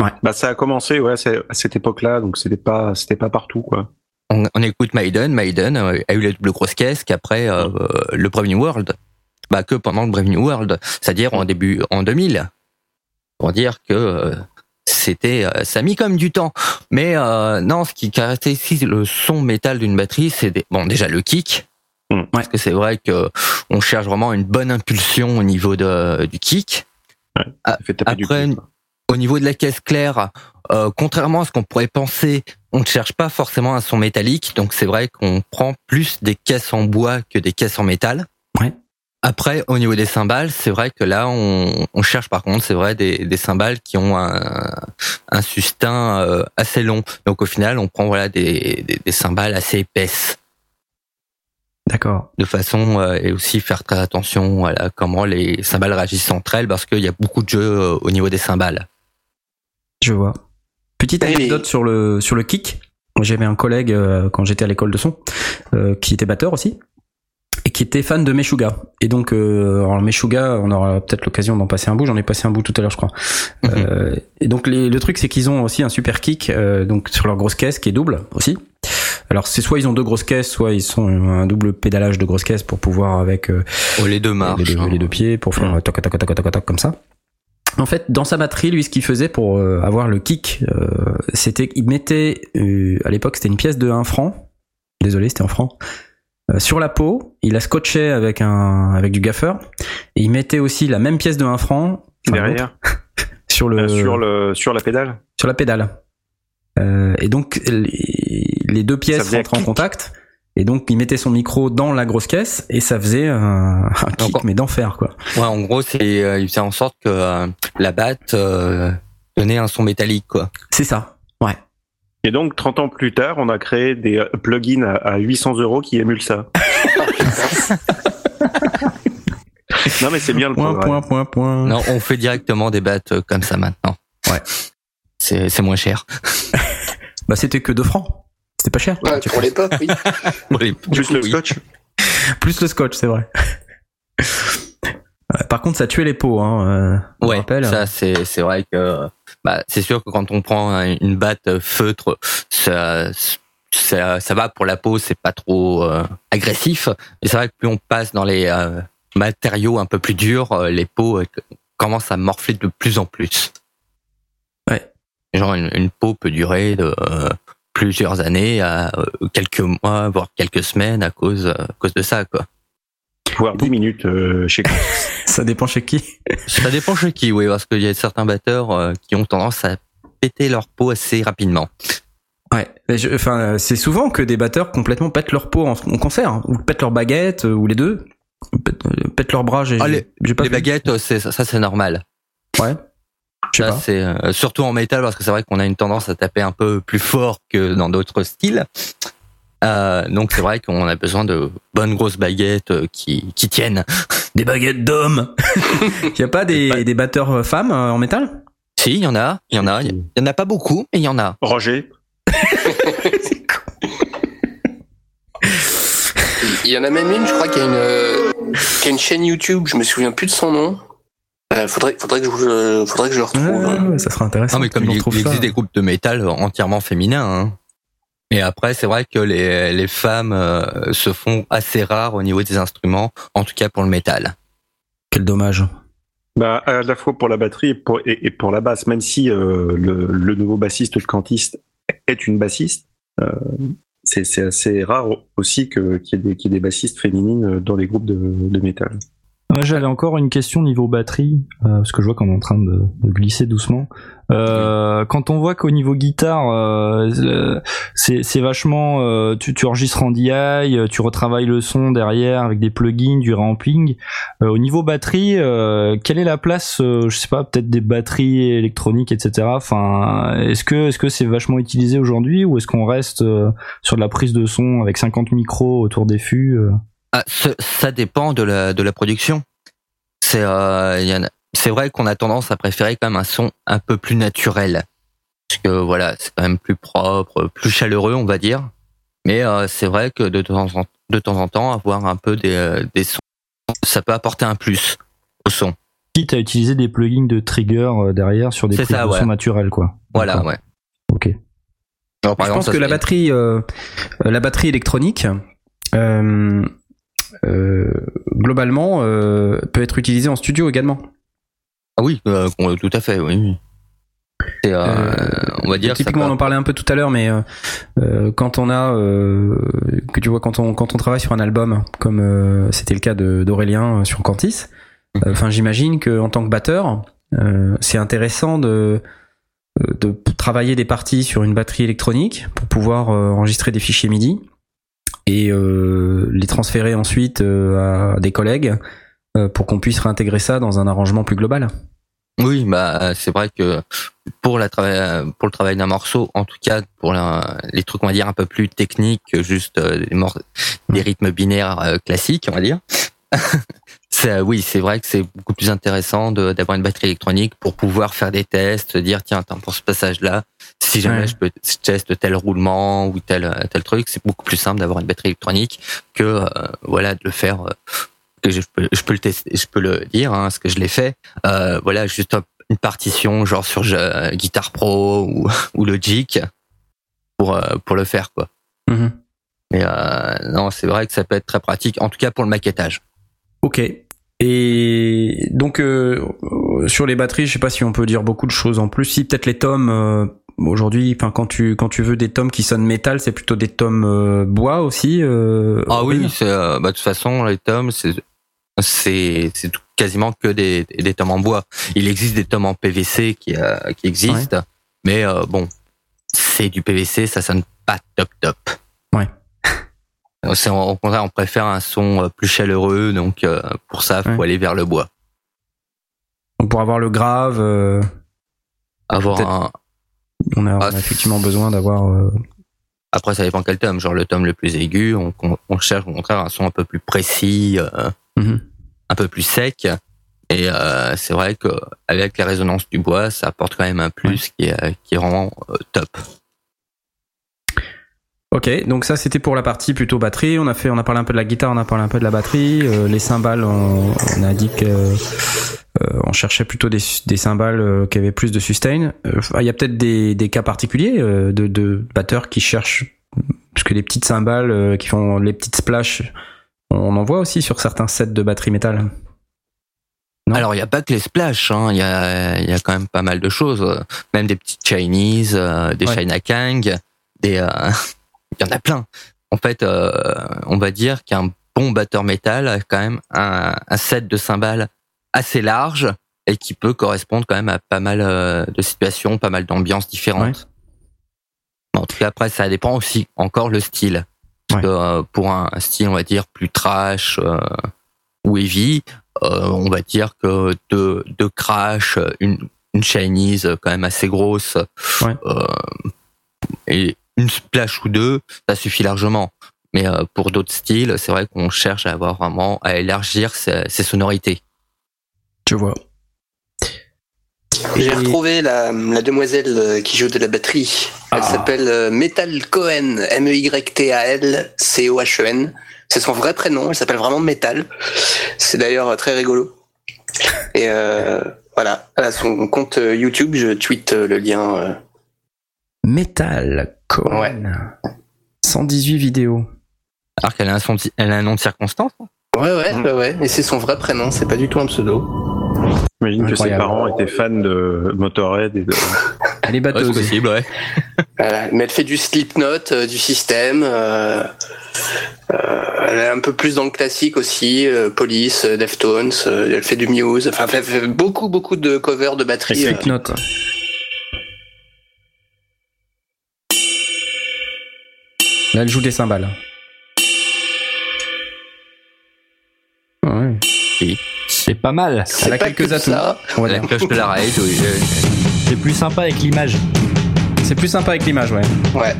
Speaker 3: Mm. Bah ça a commencé ouais à cette époque-là donc c'était pas c'était pas partout quoi.
Speaker 6: On, on écoute Maiden, Maiden euh, a eu la double grosse caisse qu'après euh, le Brave New World, bah que pendant le Brave New World, c'est-à-dire en début en 2000. Pour dire que euh, c'était ça a mis même du temps. Mais euh, non, ce qui caractérise le son métal d'une batterie, c'est des- bon déjà le kick.
Speaker 3: Mm.
Speaker 6: Parce que c'est vrai que on cherche vraiment une bonne impulsion au niveau de, du kick.
Speaker 3: Ça fait taper du
Speaker 6: Après. Au niveau de la caisse claire, euh, contrairement à ce qu'on pourrait penser, on ne cherche pas forcément un son métallique, donc c'est vrai qu'on prend plus des caisses en bois que des caisses en métal.
Speaker 1: Ouais.
Speaker 6: Après, au niveau des cymbales, c'est vrai que là, on, on cherche par contre, c'est vrai, des, des cymbales qui ont un, un sustain euh, assez long. Donc au final, on prend voilà des, des, des cymbales assez épaisses,
Speaker 1: D'accord.
Speaker 6: de façon euh, et aussi faire très attention à comment les cymbales réagissent entre elles, parce qu'il y a beaucoup de jeux euh, au niveau des cymbales.
Speaker 1: Je vois. Petite
Speaker 4: Et-
Speaker 1: anecdote sur le sur le kick. J'avais un collègue euh, quand j'étais à l'école de son euh, qui était batteur aussi et qui était fan de Meshuga. Et donc euh, alors Meshuga, on aura peut-être l'occasion d'en passer un bout. J'en ai passé un bout tout à l'heure, je crois. Euh, et donc les- le truc c'est qu'ils ont aussi un super kick euh, donc sur leur grosse caisse qui est double aussi. Alors c'est soit ils ont deux grosses caisses, soit ils sont un double pédalage de grosse caisse pour pouvoir avec euh,
Speaker 6: Oh, les deux marches.
Speaker 1: les, deux,
Speaker 6: hein.
Speaker 1: les deux pieds pour faire toc toc toc toc toc toc comme ça. En fait, dans sa batterie, lui, ce qu'il faisait pour euh, avoir le kick, euh, c'était qu'il mettait, euh, à l'époque, c'était une pièce de 1 franc. Désolé, c'était en franc. Euh, sur la peau, il la scotchait avec un avec du gaffeur et il mettait aussi la même pièce de 1 franc
Speaker 3: derrière (laughs)
Speaker 1: sur le
Speaker 3: euh, sur le sur la pédale.
Speaker 1: sur la pédale. Euh, et donc les, les deux pièces rentraient en contact. Et donc il mettait son micro dans la grosse caisse et ça faisait un, un kick
Speaker 6: Encore.
Speaker 1: mais d'enfer quoi.
Speaker 6: Ouais, en gros, c'est euh, il faisait en sorte que euh, la batte euh, donnait un son métallique, quoi.
Speaker 1: C'est ça. Ouais.
Speaker 3: Et donc 30 ans plus tard, on a créé des euh, plugins à, à 800 euros qui émulent ça. (laughs) non mais c'est bien le
Speaker 1: Point, point, point, point.
Speaker 6: Non, on fait directement des battes euh, comme ça maintenant.
Speaker 1: Ouais.
Speaker 6: C'est c'est moins cher. (laughs)
Speaker 1: Bah, c'était que 2 francs. C'était pas cher.
Speaker 4: Ouais, pour l'époque, oui. (laughs)
Speaker 6: Les-
Speaker 3: Juste le
Speaker 6: oui.
Speaker 3: scotch.
Speaker 1: Plus le scotch, c'est vrai. Par contre, ça tuait les pots, hein. euh, on
Speaker 6: Ouais,
Speaker 1: rappelle.
Speaker 6: ça c'est c'est vrai que bah c'est sûr que quand on prend un- une batte feutre, ça ça, ça va pour la peau, c'est pas trop euh, agressif. Mais c'est vrai que plus on passe dans les euh, matériaux un peu plus durs, euh, les peaux euh, commencent à morfler de plus en plus.
Speaker 1: Ouais.
Speaker 6: Genre une, une peau peut durer de euh, plusieurs années à euh, quelques mois, voire quelques semaines à cause à cause de ça quoi.
Speaker 3: Voire 10 minutes euh, chez (laughs)
Speaker 1: Ça dépend chez qui.
Speaker 6: Ça dépend chez qui, oui, parce qu'il y a certains batteurs euh, qui ont tendance à péter leur peau assez rapidement.
Speaker 1: Ouais. Mais je- Enfin, c'est souvent que des batteurs complètement pètent leur peau en, en concert, hein, ou pètent leur baguette, euh, ou les deux. Pètent, euh, pètent leurs bras. J'ai
Speaker 6: Ah, les-
Speaker 1: j'ai pas
Speaker 6: les baguettes, euh, ça, c'est normal.
Speaker 1: Ouais. Je sais
Speaker 6: Ça,
Speaker 1: pas.
Speaker 6: c'est euh, surtout en métal parce que c'est vrai qu'on a une tendance à taper un peu plus fort que dans d'autres styles. Euh, donc c'est vrai qu'on a besoin de bonnes grosses baguettes euh, qui, qui tiennent. (laughs)
Speaker 1: Des baguettes d'hommes. (laughs) y a pas des, des batteurs euh, femmes euh, en métal?
Speaker 6: Si, il y en a, il y en a, il y en a pas beaucoup, mais il y en a.
Speaker 3: Roger. (laughs)
Speaker 4: Il y en a même une, je crois, qui a une, euh, qui a une chaîne YouTube, je me souviens plus de son nom. Euh, faudrait, faudrait, que je, faudrait que je le retrouve.
Speaker 1: Ouais, ouais, Ça serait intéressant.
Speaker 6: Non, mais comme il, il
Speaker 1: ça.
Speaker 6: existe des groupes de métal entièrement féminins. Hein. Et après, c'est vrai que les, les femmes euh, se font assez rares au niveau des instruments, en tout cas pour le métal.
Speaker 1: Quel dommage.
Speaker 3: Bah, à la fois pour la batterie et pour, et, et pour la basse, même si euh, le, le nouveau bassiste de Cantiste est une bassiste, euh, c'est assez rare aussi que- qu'il y, ait des- qu'il y ait des bassistes féminines dans les groupes de, de métal.
Speaker 5: Moi, j'avais encore une question niveau batterie, euh, parce que je vois qu'on est en train de, de glisser doucement. Euh, Quand on voit qu'au niveau guitare, euh, euh, c'est vachement, euh, tu, tu enregistres en DI, euh, tu retravailles le son derrière avec des plugins, du ramping. Au niveau batterie, quelle est la place, je sais pas, peut-être des batteries électroniques, etc. Enfin, est-ce que est-ce que c'est vachement utilisé aujourd'hui ou est-ce qu'on reste sur de la prise de son avec 50 micros autour des fûts
Speaker 6: Ah, ce- ça dépend de la, de la production. C'est euh, c'est vrai qu'on a tendance à préférer quand même un son un peu plus naturel. Parce que voilà, c'est quand même plus propre, plus chaleureux, on va dire. Mais euh, c'est vrai que de temps, en, de temps en temps, avoir un peu des, euh, des sons, ça peut apporter un plus au son.
Speaker 5: quitte à utiliser des plugins de trigger derrière sur des prises
Speaker 6: ça,
Speaker 5: de
Speaker 6: ouais.
Speaker 5: son naturelles, quoi.
Speaker 6: Voilà, ouais.
Speaker 5: Ok.
Speaker 6: Alors, par
Speaker 1: je
Speaker 6: exemple,
Speaker 1: pense que la batterie, euh, la batterie électronique, euh, globalement, euh, peut être utilisée en studio également.
Speaker 6: Ah oui, euh, tout à fait, oui. euh,
Speaker 1: Euh,
Speaker 6: on va dire.
Speaker 1: Typiquement, on en parlait un peu tout à l'heure, mais euh, euh, quand on a, euh, que tu vois, quand on quand on travaille sur un album, comme euh, c'était le cas d'Aurélien euh, sur Cantis, euh, enfin, j'imagine que en tant que batteur, euh, c'est intéressant de euh, de travailler des parties sur une batterie électronique pour pouvoir euh, enregistrer des fichiers MIDI et euh, les transférer ensuite euh, à des collègues euh, pour qu'on puisse réintégrer ça dans un arrangement plus global.
Speaker 6: Oui, bah c'est vrai que pour la pour le travail d'un morceau, en tout cas pour la- les trucs on va dire un peu plus techniques, que juste des, des rythmes binaires classiques, on va dire. (laughs) c'est, oui, c'est vrai que c'est beaucoup plus intéressant d'avoir une batterie électronique pour pouvoir faire des tests, dire tiens, attends, pour ce passage-là, si jamais
Speaker 1: Ouais.
Speaker 6: je peux je teste tel roulement ou tel tel truc, c'est beaucoup plus simple d'avoir une batterie électronique que euh, voilà de le faire. euh, que je peux, je peux le tester, je peux le dire, hein, ce que je l'ai fait. Euh, voilà, juste un- une partition genre sur euh, Guitar Pro ou, (laughs) ou Logic pour euh, pour le faire quoi.
Speaker 1: Mhm.
Speaker 6: Mais euh, non, c'est vrai que ça peut être très pratique, en tout cas pour le maquettage.
Speaker 1: Ok. Et donc euh, sur les batteries, je sais pas si on peut dire beaucoup de choses en plus. Si peut-être les tomes euh, aujourd'hui, enfin quand tu quand tu veux des tomes qui sonnent métal, c'est plutôt des tomes euh, bois aussi. euh,
Speaker 6: Ah oui, euh, bah, de toute façon les tomes c'est c'est c'est quasiment que des des tomes en bois. Il existe des tomes en PVC qui euh, qui existent, mais euh, bon, c'est du PVC, ça sonne pas top top. C'est au contraire, on préfère un son euh, plus chaleureux, donc euh, pour ça, faut
Speaker 1: Ouais.
Speaker 6: aller vers le bois.
Speaker 1: Donc pour avoir le grave, euh,
Speaker 6: Avoir un,
Speaker 1: on, a, on a
Speaker 6: Ah,
Speaker 1: effectivement besoin d'avoir. euh,
Speaker 6: Après, ça dépend quel tome. Genre le tome le plus aigu, on, cherche au contraire un son un peu plus précis, euh,
Speaker 1: Mhm.
Speaker 6: un peu plus sec. Et c'est vrai que avec la résonance du bois, ça apporte quand même un plus qui, est, qui est vraiment top.
Speaker 1: Ok, donc ça c'était pour la partie plutôt batterie. On a fait, on a parlé un peu de la guitare, on a parlé un peu de la batterie. Euh, les cymbales, on, on a dit que euh, on cherchait plutôt des, des cymbales euh, qui avaient plus de sustain. Euh, Il y a peut-être des, des cas particuliers euh, de, de batteurs qui cherchent parce que les petites cymbales euh, qui font les petites splashes, on en voit aussi sur certains sets de batterie métal. Non?
Speaker 6: Alors il n'y a pas que les splash, hein. il y, a, y a quand même pas mal de choses, même des petites Chinese, euh, des
Speaker 1: Ouais.
Speaker 6: China Kang, des, euh, il y en a plein. En fait, euh, on va dire qu'un bon batteur métal a quand même un, un set de cymbales assez large et qui peut correspondre quand même à pas mal euh, de situations, pas mal d'ambiances différentes. En tout cas, après, ça dépend aussi encore le style. Parce
Speaker 1: Ouais.
Speaker 6: que, euh, pour un, un style, on va dire, plus trash euh, ou heavy, euh, on va dire que deux, deux crash, une, une Chinese quand même assez grosse,
Speaker 1: Ouais.
Speaker 6: euh, et une splash ou deux, ça suffit largement. Mais euh, pour d'autres styles, c'est vrai qu'on cherche à avoir vraiment à élargir ses, ses sonorités.
Speaker 1: Je vois.
Speaker 4: J'ai
Speaker 1: Et-
Speaker 4: retrouvé la, la demoiselle euh, qui joue de la batterie. Elle
Speaker 1: Ah.
Speaker 4: s'appelle euh, Metal Cohen, M-E-Y-T-A-L-C-O-H-E-N. C'est son vrai prénom, elle s'appelle vraiment Metal. C'est d'ailleurs très rigolo. Et euh, voilà, elle a son compte YouTube, je tweete le lien.
Speaker 1: Metal Cohen. 118 vidéos.
Speaker 6: Alors qu'elle a un, son- elle a un nom de circonstance. hein.
Speaker 4: Ouais, ouais, ouais, ouais. Et c'est son vrai prénom, c'est pas du tout un pseudo.
Speaker 3: J'imagine que ses parents étaient fans de Motorhead et de.
Speaker 1: Elle est
Speaker 6: Ouais, c'est possible, ouais.
Speaker 4: Voilà. Mais elle fait du Slipknot, euh, du système. euh, euh, elle est un peu plus dans le classique aussi, euh, Police, euh, Deftones. euh, elle fait du Muse. Enfin, elle fait beaucoup, beaucoup de covers de batterie. euh.
Speaker 1: Là, elle joue des cymbales. Ouais.
Speaker 5: C'est pas mal.
Speaker 4: C'est
Speaker 1: Elle a
Speaker 4: pas
Speaker 1: quelques
Speaker 4: que
Speaker 1: atouts.
Speaker 4: ça.
Speaker 1: On va
Speaker 6: La
Speaker 1: dire.
Speaker 6: cloche de la raid, oui.
Speaker 5: C'est plus sympa avec l'image.
Speaker 1: C'est plus sympa avec l'image, ouais.
Speaker 4: Ouais.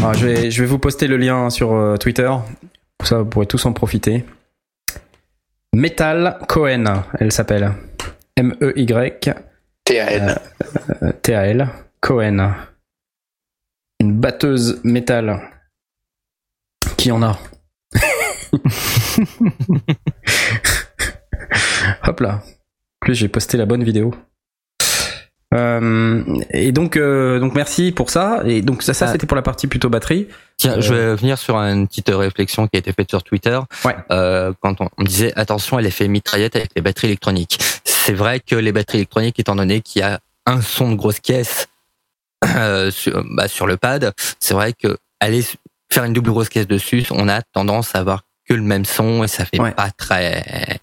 Speaker 1: Alors, je, vais, je vais vous poster le lien sur euh, Twitter. Pour ça, vous pourrez tous en profiter. Metal Cohen, elle s'appelle. E M-E-Y.
Speaker 4: TAL.
Speaker 1: Euh, T-A-L, Cohen. Une batteuse métal. Qui en a (laughs) Hop là. En plus, j'ai posté la bonne vidéo. Euh, et donc, euh, donc merci pour ça. Et donc ça, ça
Speaker 6: Ah.
Speaker 1: c'était pour la partie plutôt batterie.
Speaker 6: Tiens,
Speaker 1: Euh,
Speaker 6: je vais venir sur une petite réflexion qui a été faite sur Twitter.
Speaker 1: Ouais.
Speaker 6: Euh, quand on, on disait attention à l'effet mitraillette avec les batteries électroniques. C'est vrai que les batteries électroniques, étant donné qu'il y a un son de grosse caisse (coughs) euh, sur, bah, sur le pad, c'est vrai que aller faire une double grosse caisse dessus, on a tendance à avoir que le même son et ça fait
Speaker 1: Ouais.
Speaker 6: pas très,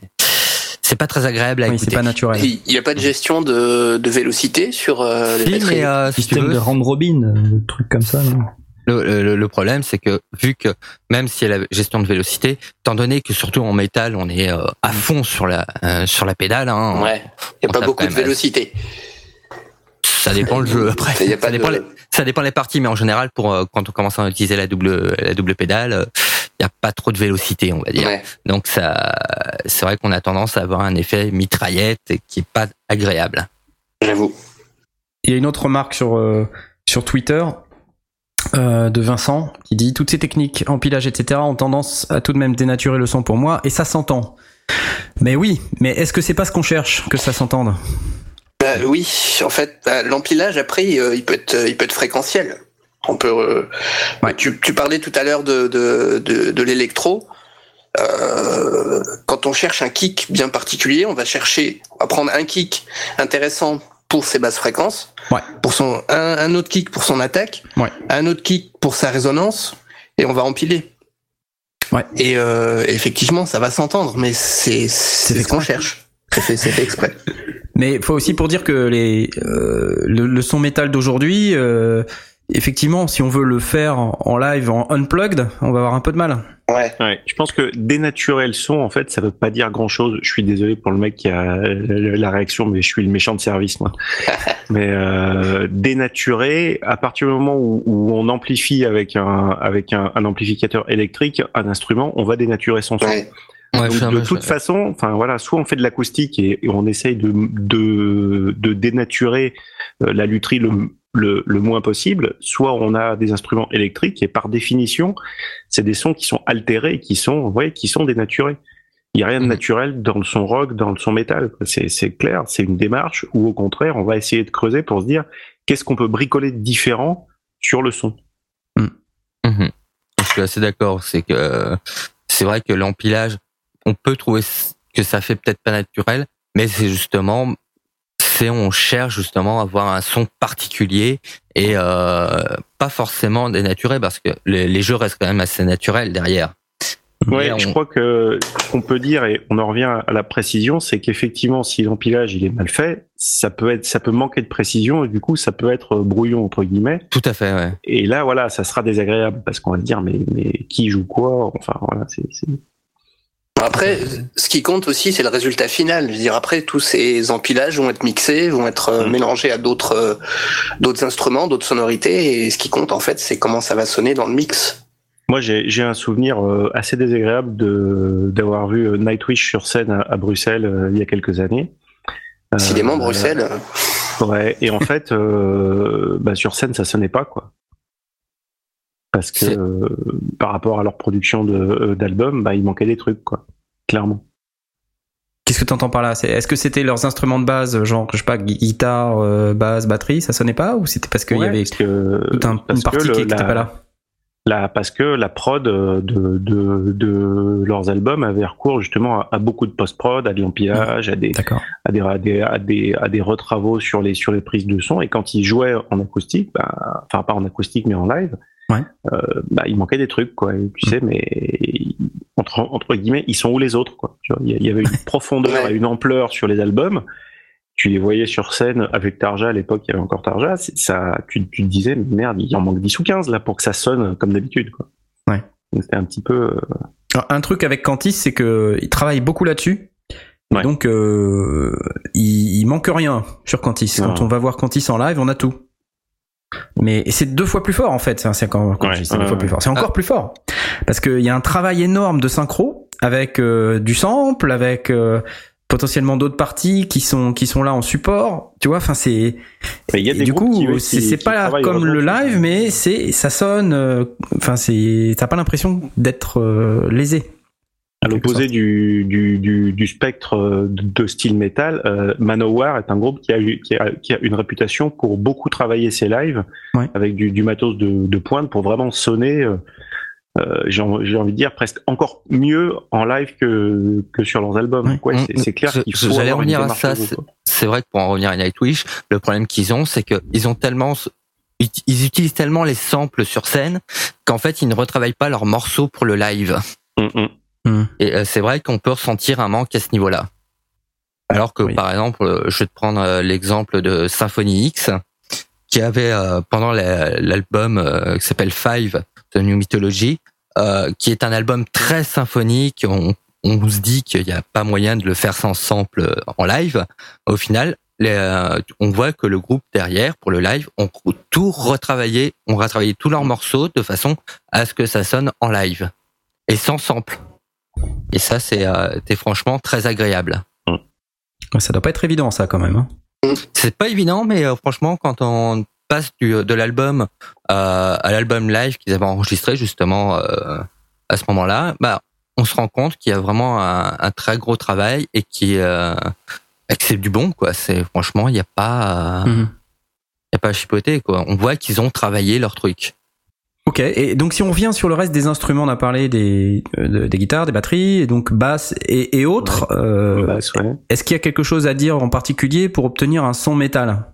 Speaker 6: c'est pas très agréable à
Speaker 1: Oui, c'est
Speaker 6: écouter.
Speaker 1: pas naturel.
Speaker 4: Il n'y a pas de gestion de, de vélocité sur euh, les batteries.
Speaker 6: mais, euh, si tu
Speaker 5: Système
Speaker 6: veux,
Speaker 5: de round robin, euh, truc comme ça. non
Speaker 6: Le, le, le problème, c'est que vu que même si elle a la gestion de vélocité, étant donné que surtout en métal, on est euh, à fond sur la euh, sur la pédale, hein,
Speaker 4: Ouais. Il n'y a
Speaker 6: On
Speaker 4: pas beaucoup de vélocité.
Speaker 6: ça dépend le jeu. Après,
Speaker 4: Il y a pas
Speaker 6: ça dépend
Speaker 4: de-
Speaker 6: les, ça dépend les parties, mais en général, pour euh, quand on commence à utiliser la double la double pédale, euh, il n'y a pas trop de vélocité, on va dire.
Speaker 4: Ouais.
Speaker 6: Donc ça, c'est vrai qu'on a tendance à avoir un effet mitraillette qui est pas agréable.
Speaker 4: J'avoue.
Speaker 1: Il y a une autre remarque sur, euh, sur Twitter euh, de Vincent qui dit Toutes ces techniques, empilage, etc. ont tendance à tout de même dénaturer le son pour moi et ça s'entend. Mais oui, mais est-ce que c'est pas ce qu'on cherche que ça s'entende?
Speaker 4: Bah, oui, en fait, bah, l'empilage après, euh, il peut être, il peut être fréquentiel. On peut.
Speaker 1: Ouais.
Speaker 4: tu, tu parlais tout à l'heure de de, de, de l'électro. Euh, quand on cherche un kick bien particulier, on va chercher, on va prendre un kick intéressant pour ses basses fréquences,
Speaker 1: Ouais.
Speaker 4: pour son un, un autre kick pour son attaque,
Speaker 1: Ouais.
Speaker 4: un autre kick pour sa résonance, et on va empiler.
Speaker 1: Ouais.
Speaker 4: Et euh, effectivement, ça va s'entendre, mais c'est c'est ce qu'on cherche. C'est fait, c'est fait exprès.
Speaker 1: Mais faut aussi pour dire que les, euh, le, le son métal d'aujourd'hui, euh, effectivement, si on veut le faire en, live, en unplugged, on va avoir un peu de mal.
Speaker 4: Ouais.
Speaker 3: Ouais, je pense que dénaturer le son, en fait, ça veut pas dire grand chose. Je suis désolé pour le mec qui a la réaction, mais je suis le méchant de service, moi. (laughs) mais euh, dénaturer, à partir du moment où, où on amplifie avec un avec un, un amplificateur électrique un instrument, on va dénaturer son son.
Speaker 4: Ouais.
Speaker 6: Ouais,
Speaker 3: Donc, de toute façon, enfin voilà, soit on fait de l'acoustique et, et on essaye de, de, de dénaturer euh, la lutherie le, le, le moins possible, soit on a des instruments électriques et par définition, c'est des sons qui sont altérés, qui sont, ouais, qui sont dénaturés. Il n'y a rien de
Speaker 6: Mhm.
Speaker 3: naturel dans le son rock, dans le son métal. C'est, clair, c'est une démarche où au contraire, on va essayer de creuser pour se dire qu'est-ce qu'on peut bricoler de différent sur le son.
Speaker 6: Mhm. Je suis assez d'accord. C'est que c'est vrai que l'empilage, on peut trouver que ça fait peut-être pas naturel, mais c'est justement, c'est on cherche justement à avoir un son particulier et euh, pas forcément dénaturé parce que les, les jeux restent quand même assez naturels derrière. On-
Speaker 3: je crois que ce qu'on peut dire et on en revient à la précision, c'est qu'effectivement, si l'empilage il est mal fait, ça peut être, ça peut manquer de précision et du coup, ça peut être brouillon entre guillemets.
Speaker 6: Tout à fait, ouais.
Speaker 3: Et là, voilà, ça sera désagréable parce qu'on va se dire, mais mais qui joue quoi? Enfin, voilà, c'est.
Speaker 4: Après, ce qui compte aussi, c'est le résultat final. Je veux dire, après, tous ces empilages vont être mixés, vont être euh,
Speaker 3: Mm.
Speaker 4: mélangés à d'autres euh, d'autres instruments, d'autres sonorités, et ce qui compte en fait, c'est comment ça va sonner dans le mix.
Speaker 3: Moi, j'ai j'ai un souvenir euh, assez désagréable de d'avoir vu euh, Nightwish sur scène à, à Bruxelles euh, il y a quelques années. Euh,
Speaker 4: Décidément, Bruxelles.
Speaker 3: Ouais, et en fait, euh, bah, sur scène, ça sonnait pas, quoi. Parce que euh, par rapport à leur production de, euh, d'albums, bah, il manquait des trucs, quoi. Clairement.
Speaker 1: Qu'est-ce que tu entends par là? Est-ce que c'était leurs instruments de base, genre, je sais pas, gui- guitare, euh, basse, batterie, ça sonnait pas Ou c'était parce qu'il y avait
Speaker 3: que-
Speaker 1: toute un- une partie qui n'était pas là?
Speaker 3: la- parce que la prod euh, de, de, de leurs albums avait recours justement à, à beaucoup de post-prod, à de l'empilage, à des,
Speaker 1: D'accord.
Speaker 3: à des, à des, à des, à des retravaux sur les, sur les prises de son. Et quand ils jouaient en acoustique, bah, enfin pas en acoustique mais en live,
Speaker 1: Ouais.
Speaker 3: euh, bah, il manquait des trucs, quoi. Tu sais, mais entre, entre guillemets, ils sont où les autres, quoi. Il y avait une (laughs) profondeur et une ampleur sur les albums. Tu les voyais sur scène avec Tarja à l'époque, il y avait encore Tarja. c'est- Ça, tu, tu te disais, merde, il en manque 10 ou 15 là pour que ça sonne comme d'habitude, quoi.
Speaker 1: Ouais.
Speaker 3: C'était un petit peu. euh,
Speaker 1: Alors, un truc avec Cantis, c'est que il travaille beaucoup là-dessus.
Speaker 3: Ouais.
Speaker 1: Donc, euh, il, il manque rien sur Cantis. Quand on va voir Cantis en live, on a tout. Mais c'est deux fois plus fort en fait. C'est c'est encore
Speaker 3: Ouais,
Speaker 1: c'est fois plus fort. C'est encore plus fort parce qu'il y a un travail énorme de synchro avec euh, du sample, avec euh, potentiellement d'autres parties qui sont qui sont là en support. Tu vois, enfin c'est
Speaker 3: mais il y a
Speaker 1: et
Speaker 3: des
Speaker 1: du coup, c'est pas comme le live, mais c'est ça sonne. euh, Enfin, c'est t'as pas l'impression d'être lésé.
Speaker 3: À l'opposé du, du, du, du spectre de, style métal, euh, Manowar est un groupe qui a, eu, qui, a, qui a une réputation pour beaucoup travailler ses lives
Speaker 1: Ouais.
Speaker 3: avec du, du matos de, de pointe pour vraiment sonner, euh, euh, j'ai en- j'ai envie de dire, presque encore mieux en live que, que sur leurs albums.
Speaker 1: Ouais.
Speaker 3: Ouais, c'est- c'est clair qu'il faut
Speaker 6: j'allais revenir à ça, c'est vrai que pour en revenir à Nightwish, le problème qu'ils ont, c'est qu'ils ont tellement, ils utilisent tellement les samples sur scène qu'en fait, ils ne retravaillent pas leurs morceaux pour le live.
Speaker 3: Mm, mm.
Speaker 6: Et euh, c'est vrai qu'on peut ressentir un manque à ce niveau-là. Alors que,
Speaker 1: Oui.
Speaker 6: par exemple, euh, je vais te prendre euh, l'exemple de Symphony X, qui avait euh, pendant la- l'album euh, qui s'appelle Five de New Mythology, euh, qui est un album très symphonique. On, on se dit qu'il n'y a pas moyen de le faire sans sample euh, en live. Au final, les, euh, on voit que le groupe derrière, pour le live, ont tout retravaillé, ont retravaillé tous leurs morceaux de façon à ce que ça sonne en live et sans sample. Et ça, c'est euh, franchement très agréable.
Speaker 1: Ça doit pas être évident ça quand même. hein.
Speaker 6: C'est pas évident, mais euh, franchement, quand on passe du, de l'album euh, à l'album live qu'ils avaient enregistré justement à ce moment-là, bah, on se rend compte qu'il y a vraiment un, un très gros travail et qui euh, c'est du bon quoi. C'est franchement, il n'y a pas, euh, y a pas à chipoter quoi. On voit qu'ils ont travaillé leur truc.
Speaker 1: Ok, et donc si on revient sur le reste des instruments, on a parlé des, euh, de- des guitares, des batteries, et donc basse et, et autres. euh,
Speaker 3: Basse, ouais.
Speaker 1: Est-ce qu'il y a quelque chose à dire en particulier pour obtenir un son métal?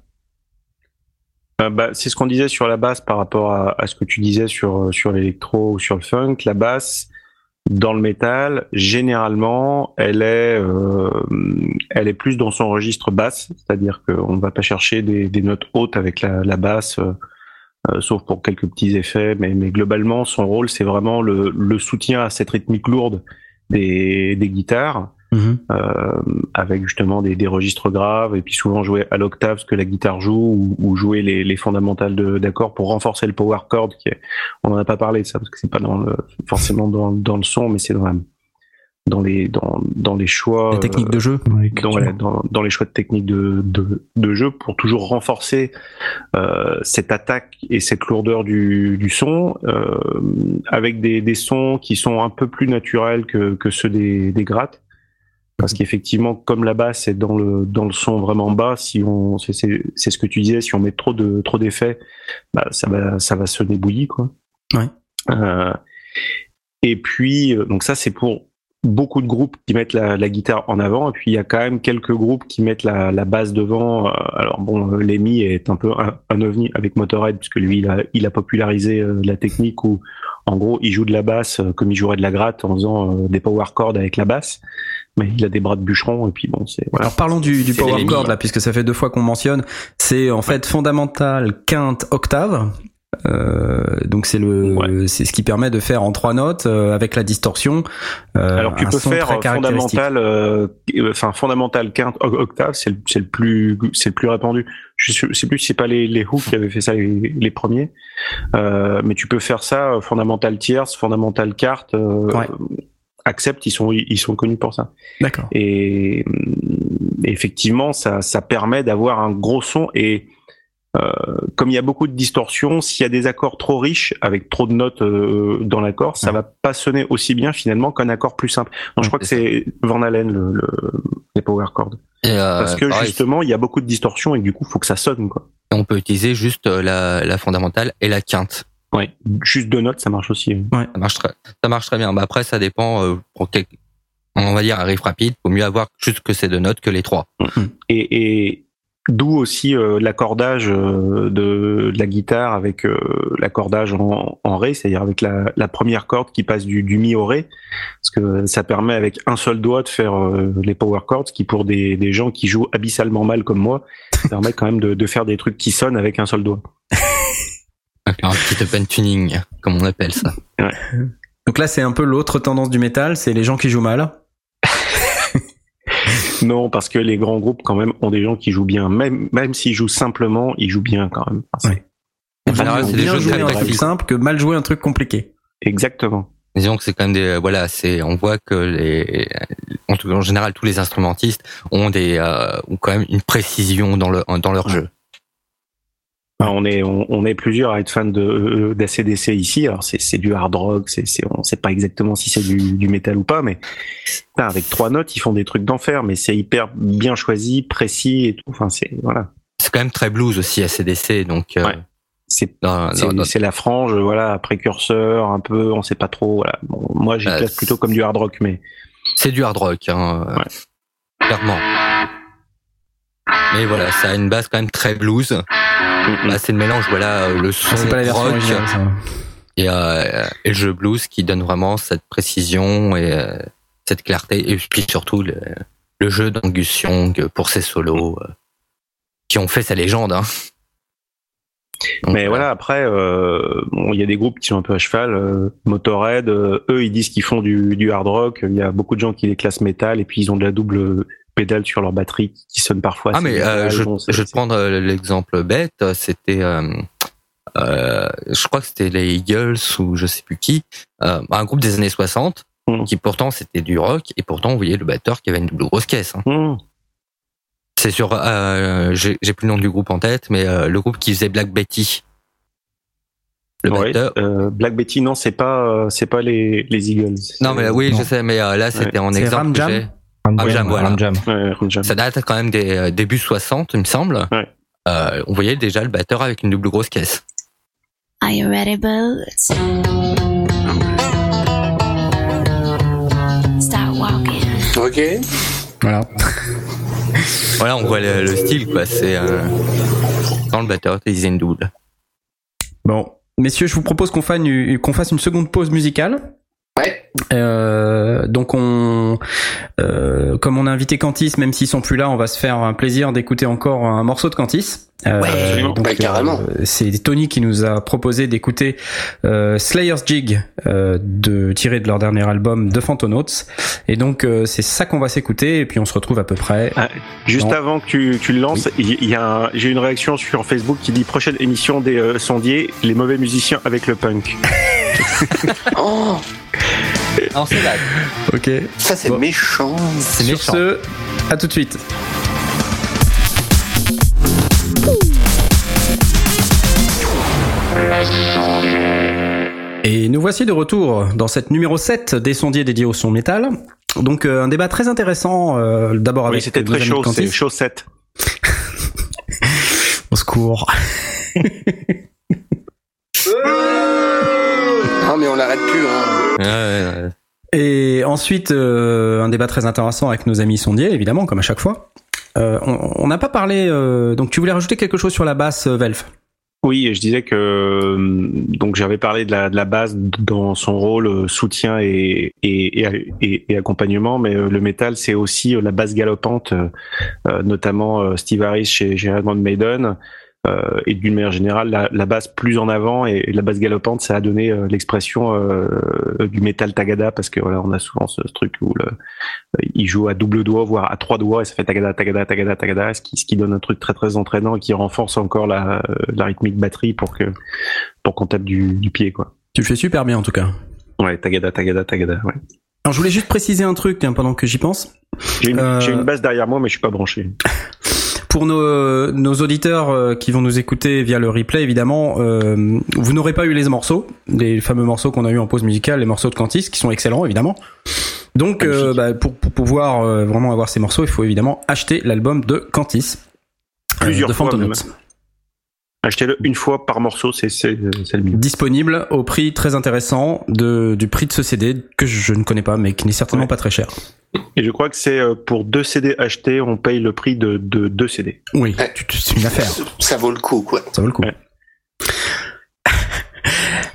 Speaker 3: Euh, bah, c'est ce qu'on disait sur la basse par rapport à, à ce que tu disais sur, sur l'électro ou sur le funk. La basse, dans le métal, généralement, elle est, elle est plus dans son registre basse, c'est-à-dire qu'on ne va pas chercher des, des notes hautes avec la, la basse, sauf pour quelques petits effets, mais, mais globalement, son rôle, c'est vraiment le, le soutien à cette rythmique lourde des, des guitares
Speaker 1: Mhm.
Speaker 3: euh, avec justement des, des registres graves et puis souvent jouer à l'octave ce que la guitare joue ou, ou jouer les, les fondamentales de- d'accords pour renforcer le power chord qui est, on en a pas parlé de ça parce que c'est pas dans le, forcément dans, dans le son mais c'est dans, la- dans les dans, dans les choix
Speaker 1: La technique de jeu.
Speaker 3: Dans, dans, dans les choix de technique de, de, de jeu pour toujours renforcer euh, cette attaque et cette lourdeur du, du son euh, avec des, des sons qui sont un peu plus naturels que, que ceux des, des grattes. Parce qu'effectivement comme la basse est dans le dans le son vraiment bas si on c'est c'est c'est ce que tu disais si on met trop de trop d'effets bah ça va ça va sonner bouilli quoi.
Speaker 1: Ouais.
Speaker 3: Euh, et puis euh, donc ça c'est pour beaucoup de groupes qui mettent la, la guitare en avant et puis il y a quand même quelques groupes qui mettent la, la basse devant. Euh, Alors bon, euh, Lemmy est un peu un, un ovni avec Motorhead puisque lui il a, il a popularisé euh, la technique où en gros il joue de la basse euh, comme il jouerait de la gratte en faisant euh, des power chords avec la basse, mais il a des bras de bûcheron et puis bon c'est voilà.
Speaker 1: Alors parlons du, du power chord là, puisque ça fait deux fois qu'on mentionne. C'est en fait fondamental, quinte, octave. Euh, donc c'est le,
Speaker 3: Ouais.
Speaker 1: c'est ce qui permet de faire en trois notes euh, avec la distorsion. euh,
Speaker 3: Alors tu
Speaker 1: un
Speaker 3: peux
Speaker 1: son
Speaker 3: faire fondamental, enfin fondamental quinte octave, c'est le, plus c'est le plus répandu. Je sais, plus si c'est pas les les Who qui avaient fait ça les, les premiers, euh, mais tu peux faire ça fondamental tierce, fondamental quarte. Euh,
Speaker 1: Ouais.
Speaker 3: Accept, ils sont ils sont connus pour ça.
Speaker 1: D'accord.
Speaker 3: Et hum, effectivement, ça ça permet d'avoir un gros son et comme il y a beaucoup de distorsions, s'il y a des accords trop riches avec trop de notes euh, dans l'accord, ça va pas sonner aussi bien finalement qu'un accord plus simple. Donc, je crois que c'est Van Halen le, le, les power chords.
Speaker 6: Et, euh,
Speaker 3: Parce que
Speaker 6: pareil,
Speaker 3: justement, il y a beaucoup de distorsions et du coup, faut que ça sonne quoi.
Speaker 6: on peut utiliser juste euh, la, la fondamentale et la quinte.
Speaker 3: Ouais, juste deux notes, ça marche aussi.
Speaker 6: Ça marche très, ça marche très bien. Bah après, ça dépend euh, pour quel, on va dire un riff rapide. Faut mieux avoir juste que ces deux notes que les trois.
Speaker 3: Et, et d'où aussi euh, l'accordage euh, de, de la guitare avec euh, l'accordage en, en ré, c'est-à-dire avec la, la première corde qui passe du, du mi au ré, parce que ça permet avec un seul doigt de faire euh, les power chords, qui pour des, des gens qui jouent abyssalement mal comme moi, permet quand même de, de faire des trucs qui sonnent avec un seul doigt.
Speaker 6: Un petit open tuning, comme on appelle ça.
Speaker 1: Donc là, c'est un peu l'autre tendance du métal, c'est les gens qui jouent mal. (laughs)
Speaker 3: Non, parce que les grands groupes quand même ont des gens qui jouent bien, même même s'ils jouent simplement, ils jouent bien quand même. Enfin, c'est-
Speaker 6: En général, c'est des jeux
Speaker 1: jouer un truc simple que mal jouer un truc compliqué.
Speaker 3: Exactement.
Speaker 6: Disons que c'est quand même des, voilà, c'est, on voit que les, en, tout- en général, tous les instrumentistes ont des, euh, ont quand même une précision dans le, dans leur jeu.
Speaker 3: Enfin, on est on, on est plusieurs à être fans de euh, d'ACDC ici. Alors c'est c'est du hard rock, c'est c'est on sait pas exactement si c'est du, du métal ou pas, mais putain, avec trois notes ils font des trucs d'enfer, mais c'est hyper bien choisi, précis et tout. Enfin c'est voilà,
Speaker 6: C'est quand même très blues aussi, ACDC, donc, euh,
Speaker 3: Ouais. c'est c'est la frange, voilà, précurseur un peu, on sait pas trop. Voilà. Bon, moi j'y
Speaker 6: Euh,
Speaker 3: plutôt comme du hard rock, mais
Speaker 6: c'est du hard rock, hein,
Speaker 3: Ouais.
Speaker 6: clairement. Mais voilà, ça a une base quand même très blues. Là, c'est le mélange, voilà, euh, le son
Speaker 1: C'est pas la
Speaker 6: rock et, euh, et le jeu blues qui donne vraiment cette précision et euh, cette clarté et puis surtout le, le jeu d'Angus Young pour ses solos euh, qui ont fait sa légende. Hein. Donc,
Speaker 3: Mais voilà, après, euh, bon, il y a des groupes qui sont un peu à cheval. euh, Motorhead, euh, eux, ils disent qu'ils font du, du hard rock. Il y a beaucoup de gens qui les classent métal et puis ils ont de la double pédale sur leur batterie qui sonne parfois.
Speaker 6: Ah mais euh, je,
Speaker 3: Bon, c'est-
Speaker 6: je vais te prendre euh, l'exemple bête, c'était euh, euh, je crois que c'était les Eagles ou je sais plus qui, euh, un groupe des années 60
Speaker 3: Mhm.
Speaker 6: qui pourtant c'était du rock et pourtant on voyait le batteur qui avait une double grosse caisse. hein.
Speaker 3: Mmh.
Speaker 6: C'est sur euh, j'ai plus le nom du groupe en tête mais euh, le groupe qui faisait Black Betty. Le
Speaker 3: Ouais,
Speaker 6: batteur
Speaker 3: euh, Black Betty, non, c'est pas, euh, c'est pas les, les Eagles.
Speaker 6: Non mais oui,
Speaker 5: non.
Speaker 6: je sais mais euh, là c'était en
Speaker 1: C'est
Speaker 6: exemple
Speaker 1: Ram Jam
Speaker 6: j'ai.
Speaker 5: Ram
Speaker 6: Ah, voilà.
Speaker 5: Ram Jam.
Speaker 3: Ouais.
Speaker 6: Ça date quand même des euh, débuts 60, il me semble.
Speaker 3: Ouais.
Speaker 6: Euh, on voyait déjà le batteur avec une double grosse caisse.
Speaker 9: Are you ready, Boots? Start walking.
Speaker 4: Ok.
Speaker 1: Voilà.
Speaker 6: Voilà, on voit le, le style, quoi. C'est euh, quand le batteur utilisait une double.
Speaker 1: Bon, messieurs, je vous propose qu'on fasse une, qu'on fasse une seconde pause musicale. Euh, donc on, euh, comme on a invité Cantis, même s'ils sont plus là, on va se faire un plaisir d'écouter encore un morceau de Cantis. Euh,
Speaker 4: Ouais, bah, carrément.
Speaker 1: euh, c'est Tony qui nous a proposé d'écouter euh, Slayer's Jig, euh, de tiré de leur dernier album de Phantonauts. Et donc euh, c'est ça qu'on va s'écouter et puis on se retrouve à peu près.
Speaker 3: Juste
Speaker 1: Non.
Speaker 3: avant que tu, tu le lances, il y a un- j'ai une réaction sur Facebook qui dit prochaine émission des euh, sondiers, les mauvais musiciens avec le punk. (laughs)
Speaker 4: Oh,
Speaker 6: Non, c'est là.
Speaker 1: Ok.
Speaker 4: ça c'est
Speaker 1: Bon.
Speaker 4: méchant.
Speaker 6: C'est
Speaker 1: Sur
Speaker 6: méchant.
Speaker 1: ce, à tout de suite. Et nous voici de retour dans cette numéro 7 des sondiers dédiés au son métal. Donc euh, un débat très intéressant, euh, d'abord avec
Speaker 3: Oui, c'était très chaud, c'est chaussette. (laughs)
Speaker 1: Au secours. (laughs)
Speaker 4: Ah mais on l'arrête plus. Hein.
Speaker 6: Ouais, ouais, ouais.
Speaker 1: Et ensuite, euh, un débat très intéressant avec nos amis sondiers, évidemment, comme à chaque fois. Euh, on on n'a pas parlé. euh, donc, tu voulais rajouter quelque chose sur la basse, euh, Velf
Speaker 3: Oui, je disais que euh, donc j'avais parlé de la, base dans son rôle euh, soutien et, et, et, accompagnement, mais euh, le métal c'est aussi la base galopante, notamment Steve Harris chez, Iron Maiden. Euh, et d'une manière générale, la, la base plus en avant et, et la base galopante, ça a donné euh, l'expression euh, du métal tagada parce que voilà, on a souvent ce, ce truc où le, il joue à double doigt, voire à trois doigts, et ça fait tagada, tagada, tagada, tagada, ce qui, ce qui donne un truc très très entraînant et qui renforce encore la, la rythmique batterie pour que pour qu'on tape du, du pied quoi.
Speaker 1: Tu le fais super bien en tout cas.
Speaker 3: Ouais, tagada, tagada, tagada. Ouais.
Speaker 1: Alors, je voulais juste préciser un truc hein, pendant que j'y pense.
Speaker 3: J'ai une,
Speaker 1: Euh,
Speaker 3: une basse derrière moi, mais je suis pas branché. (laughs)
Speaker 1: pour nos, nos auditeurs euh, qui vont nous écouter via le replay, évidemment, euh, vous n'aurez pas eu les morceaux, les fameux morceaux qu'on a eu en pause musicale, les morceaux de Cantis, qui sont excellents, évidemment. Donc, euh, bah, pour, pour pouvoir euh, vraiment avoir ces morceaux, il faut évidemment acheter l'album de Cantis. euh,
Speaker 3: Plusieurs
Speaker 1: de
Speaker 3: fois. Achetez-le une fois par morceau, c'est le mieux.
Speaker 1: Disponible au prix très intéressant de, du prix de ce CD que je ne connais pas, mais qui n'est certainement
Speaker 3: Ouais.
Speaker 1: pas très cher.
Speaker 3: Et je crois que c'est euh, pour deux CD achetés, on paye le prix de, de deux CD.
Speaker 1: Oui,
Speaker 4: Ouais.
Speaker 1: c'est une affaire.
Speaker 4: Ça vaut le coup, quoi.
Speaker 1: Ça vaut le coup.
Speaker 3: Ouais. (laughs)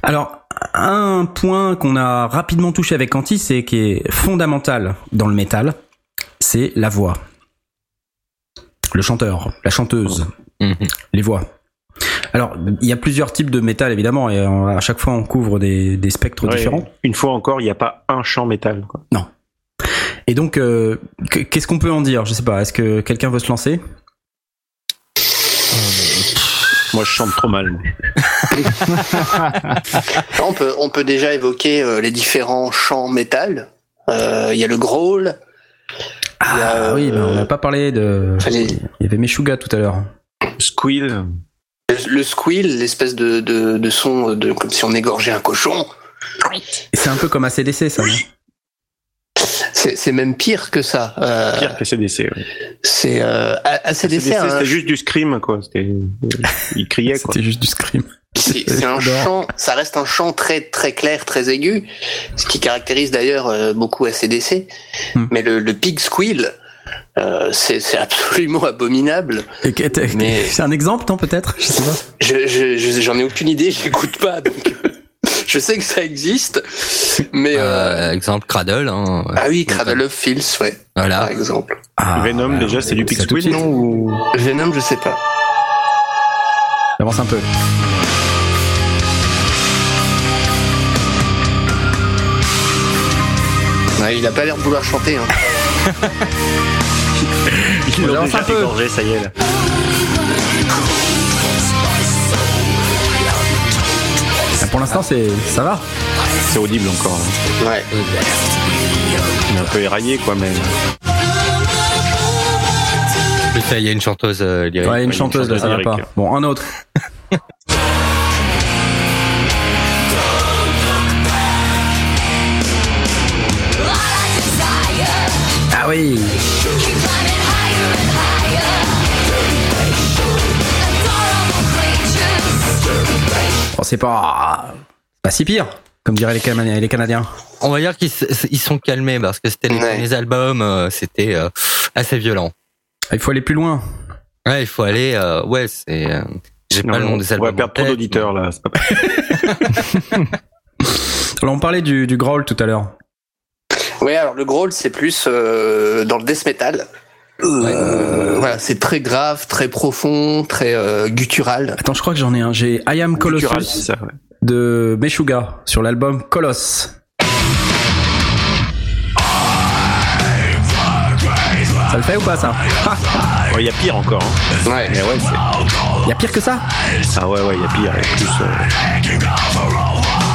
Speaker 1: Alors, un point qu'on a rapidement touché avec Cantis et qui est fondamental dans le métal, c'est la voix. Le chanteur, la chanteuse,
Speaker 6: Mhm.
Speaker 1: les voix. Alors, il y a plusieurs types de métal évidemment, et euh, à chaque fois on couvre des, des spectres
Speaker 3: Ouais,
Speaker 1: différents.
Speaker 3: Une fois encore, il n'y a pas un chant métal. Quoi.
Speaker 1: Et donc, euh, que- qu'est-ce qu'on peut en dire? Je sais pas. Est-ce que quelqu'un veut se lancer?
Speaker 3: Moi, je chante trop mal. (laughs)
Speaker 4: On peut, on peut déjà évoquer euh, les différents chants métal. Euh, Il y a le growl. A,
Speaker 1: Ah oui, ben, on
Speaker 4: euh,
Speaker 1: n'a pas parlé de. Il y avait Meshuga tout à l'heure.
Speaker 3: Squeal.
Speaker 4: Le, squeal, l'espèce de, de, de son de, comme si on égorgeait un cochon.
Speaker 1: C'est un peu comme ACDC, ça. Non?
Speaker 4: C'est c'est même pire que ça. Euh,
Speaker 3: Pire que CDC. Ouais.
Speaker 4: c'est euh, A- ACDC.
Speaker 3: CDC,
Speaker 4: hein,
Speaker 3: c'était juste du scream, quoi. C'était, il criait, quoi.
Speaker 1: C'était juste du scream.
Speaker 4: C'est c'est un chant, ça reste un chant très très clair, très aigu, ce qui caractérise d'ailleurs euh, beaucoup ACDC.
Speaker 1: Hmm.
Speaker 4: Mais le, le pig squeal, euh, c'est absolument (laughs) abominable. Mais-
Speaker 1: C'est un exemple, non, peut-être? Je sais pas.
Speaker 4: Je je- je- j'en ai aucune idée, j'écoute pas, donc (laughs) je sais que ça existe. Mais euh,
Speaker 6: Euh, exemple Cradle. Hein,
Speaker 4: ah oui, Cradle of Filth, ouais, par
Speaker 6: Voilà.
Speaker 4: exemple.
Speaker 1: Ah,
Speaker 3: Venom,
Speaker 1: bah,
Speaker 3: déjà, c'est du
Speaker 1: ça
Speaker 3: Pix
Speaker 1: tout de
Speaker 3: Squeal,
Speaker 1: suite.
Speaker 3: non ou...
Speaker 4: Venom, je sais pas.
Speaker 1: Avance un peu.
Speaker 4: Ouais, il a pas l'air de vouloir chanter. Hein. (laughs)
Speaker 1: On
Speaker 3: déjà
Speaker 1: un peu.
Speaker 3: ça y est, là.
Speaker 1: Ah, Pour l'instant, c'est ça va.
Speaker 3: C'est audible encore. hein.
Speaker 4: Ouais.
Speaker 3: Il est un peu éraillé, quoi, mais.
Speaker 6: Il y a une chanteuse euh, lyrique.
Speaker 1: Ouais, une
Speaker 3: une
Speaker 1: chanteuse là, ça va pas. Bon, un autre. (laughs) Ah oui. C'est pas pas si pire, comme diraient les, Cana- les Canadiens.
Speaker 6: On va dire qu'ils ils sont calmés parce que c'était les
Speaker 4: Ouais.
Speaker 6: premiers albums, euh, c'était euh, assez violent.
Speaker 1: Il faut aller plus loin.
Speaker 6: Ouais, il faut aller. euh, ouais, c'est. euh, J'ai pas le nom des
Speaker 3: on
Speaker 6: albums.
Speaker 3: va perdre trop d'auditeurs, là. pas (laughs)
Speaker 1: Alors on parlait du, du growl tout à l'heure.
Speaker 4: Ouais, alors le growl, c'est plus euh, dans le death metal. Euh, Voilà, c'est très grave, très profond, très euh, guttural.
Speaker 1: Attends, je crois que j'en ai un. J'ai I Am Colossus
Speaker 3: c'est ça, ouais.
Speaker 1: de Meshuga sur l'album Colosse. Ça le fait ou pas ça (laughs)
Speaker 3: Ouais, Il y a pire encore. Hein.
Speaker 4: Ouais.
Speaker 3: Mais ouais, c'est...
Speaker 1: Y a pire que ça?
Speaker 3: Ah ouais, ouais, il y a pire. Il y a plus, euh,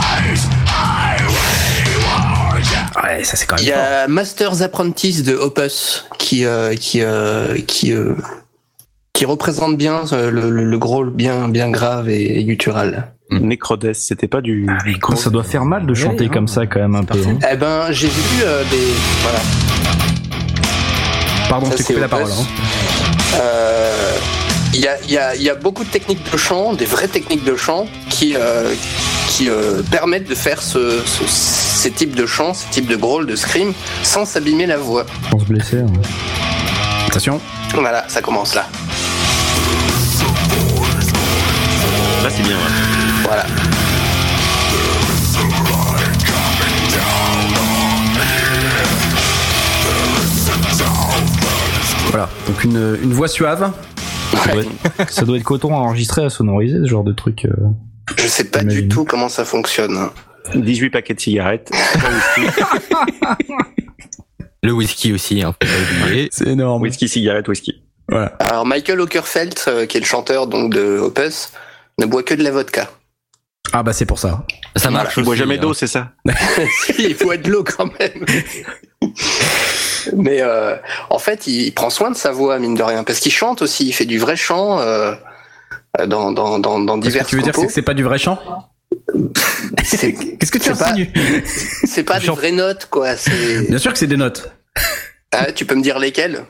Speaker 1: Ouais, ça c'est quand
Speaker 4: Il y
Speaker 1: fort.
Speaker 4: a Masters Apprentice de Opus qui euh, qui euh, qui euh, qui représente bien le, le, le growl bien bien grave et, et guttural.
Speaker 3: Necrodes, c'était pas du, gros.
Speaker 5: Ça doit faire mal de chanter
Speaker 1: Ouais,
Speaker 5: comme
Speaker 1: hein.
Speaker 5: ça quand même un peu. hein.
Speaker 4: Eh ben, j'ai vu euh, des voilà.
Speaker 1: Pardon,
Speaker 4: ça,
Speaker 1: je t'ai
Speaker 4: c'est
Speaker 1: coupé la parole. hein.
Speaker 4: Euh, Il y, a, il y, a, il y a beaucoup de techniques de chant, des vraies techniques de chant qui, euh, qui euh, permettent de faire ce, ce- ces types de chants, ces types de growl, de scream, sans s'abîmer la voix.
Speaker 5: Sans se blesser. hein.
Speaker 1: Attention.
Speaker 4: Voilà, ça commence là.
Speaker 3: Là, c'est bien. ouais.
Speaker 4: Voilà.
Speaker 1: Voilà. Donc une, une voix suave.
Speaker 5: Ça doit, être, ça doit être coton enregistré à sonoriser ce genre de truc. euh.
Speaker 4: Je sais pas du tout comment ça fonctionne.
Speaker 3: 18 paquets de cigarettes. (laughs)
Speaker 6: Le whisky aussi, hein.
Speaker 1: C'est énorme.
Speaker 3: whisky, cigarette, whisky.
Speaker 1: Voilà.
Speaker 4: Alors Michael Okerfeld, euh, qui est le chanteur donc de Opus, ne boit que de la vodka.
Speaker 1: Ah bah c'est pour ça.
Speaker 6: Ça marche
Speaker 3: Il boit jamais
Speaker 6: hein.
Speaker 3: d'eau, c'est ça (laughs)
Speaker 4: Il boit de l'eau quand même. Mais euh, en fait, il, prend soin de sa voix, mine de rien, parce qu'il chante aussi. Il fait du vrai chant euh, dans, dans, dans, divers
Speaker 1: que tu veux dire, c'est que c'est pas du vrai chant?
Speaker 4: C'est
Speaker 1: Qu'est-ce que tu
Speaker 4: C'est pas-
Speaker 1: insinues (laughs)
Speaker 4: c'est pas des vraies notes, quoi. C'est-
Speaker 1: Bien sûr que c'est des notes.
Speaker 4: Ah, tu peux me dire lesquelles?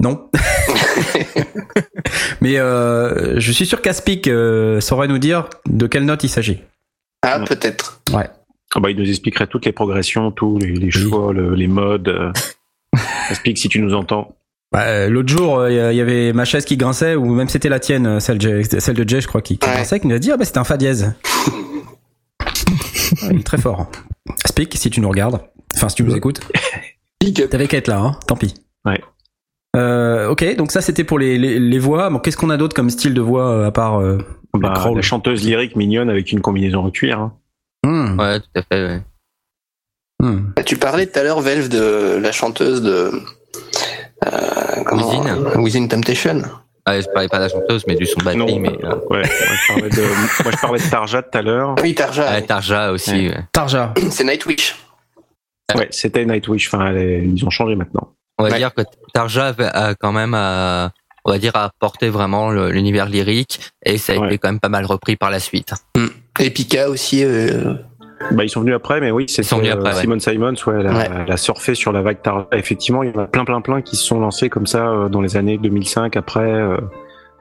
Speaker 1: Non. (laughs) Mais euh, je suis sûr qu'Aspic euh, saurait nous dire de quelle note il s'agit.
Speaker 4: Ah, peut-être.
Speaker 1: Ouais.
Speaker 3: Ah bah, il nous expliquerait toutes les progressions, tous les, les choix, le- les modes. euh. Explique si tu nous entends.
Speaker 1: Bah, euh, L'autre jour, il y avait ma chaise qui grinçait, ou même c'était la tienne, celle, de Jay- celle de Jay, je crois, qui, qui
Speaker 4: Ouais.
Speaker 1: grinçait, qui nous a dit ah bah c'était un fa dièse. Très fort. Aspic, si tu nous regardes, enfin si tu nous écoutes, (laughs)
Speaker 4: Big up.
Speaker 1: t'avais qu'à être là, hein, tant pis.
Speaker 3: Ouais.
Speaker 1: Euh, ok, donc ça c'était pour les, les, les voix. Bon, qu'est-ce qu'on a d'autre comme style de voix euh, à part euh,
Speaker 3: Bah,
Speaker 1: crawl.
Speaker 3: la chanteuse lyrique mignonne avec une combinaison en cuir. hein.
Speaker 1: hmm,
Speaker 6: Ouais, tout à fait. ouais.
Speaker 1: hmm.
Speaker 4: Tu parlais tout à l'heure, Velve, de la chanteuse de. Euh, comment
Speaker 6: Within.
Speaker 4: Within Temptation.
Speaker 6: Ah, je parlais pas de la chanteuse, mais du son de batterie,
Speaker 3: Non,
Speaker 6: mais euh,
Speaker 3: Ouais, moi je parlais de, moi, je parlais de Tarja tout à l'heure.
Speaker 4: Oui, Tarja.
Speaker 6: ah, Tarja aussi.
Speaker 3: Ouais.
Speaker 6: ouais.
Speaker 1: Tarja. (clears throat)
Speaker 4: C'est Nightwish.
Speaker 3: Ouais, c'était Nightwish. Enfin, est- ils ont changé maintenant.
Speaker 6: On va
Speaker 4: Ouais.
Speaker 6: dire que Tarja a quand même, euh, on va dire, apporté vraiment l'univers lyrique et ça a
Speaker 3: Ouais.
Speaker 6: été quand même pas mal repris par la suite.
Speaker 4: Et Pika aussi. euh,
Speaker 3: Bah, ils sont venus après, mais oui, c'est
Speaker 6: sont venus après, ouais.
Speaker 3: Simon Simons, ouais, elle a,
Speaker 4: Ouais.
Speaker 3: elle a surfé sur la vague Tarja. Effectivement, il y en a plein, plein, plein qui se sont lancés comme ça euh, dans les années 2005 après. euh,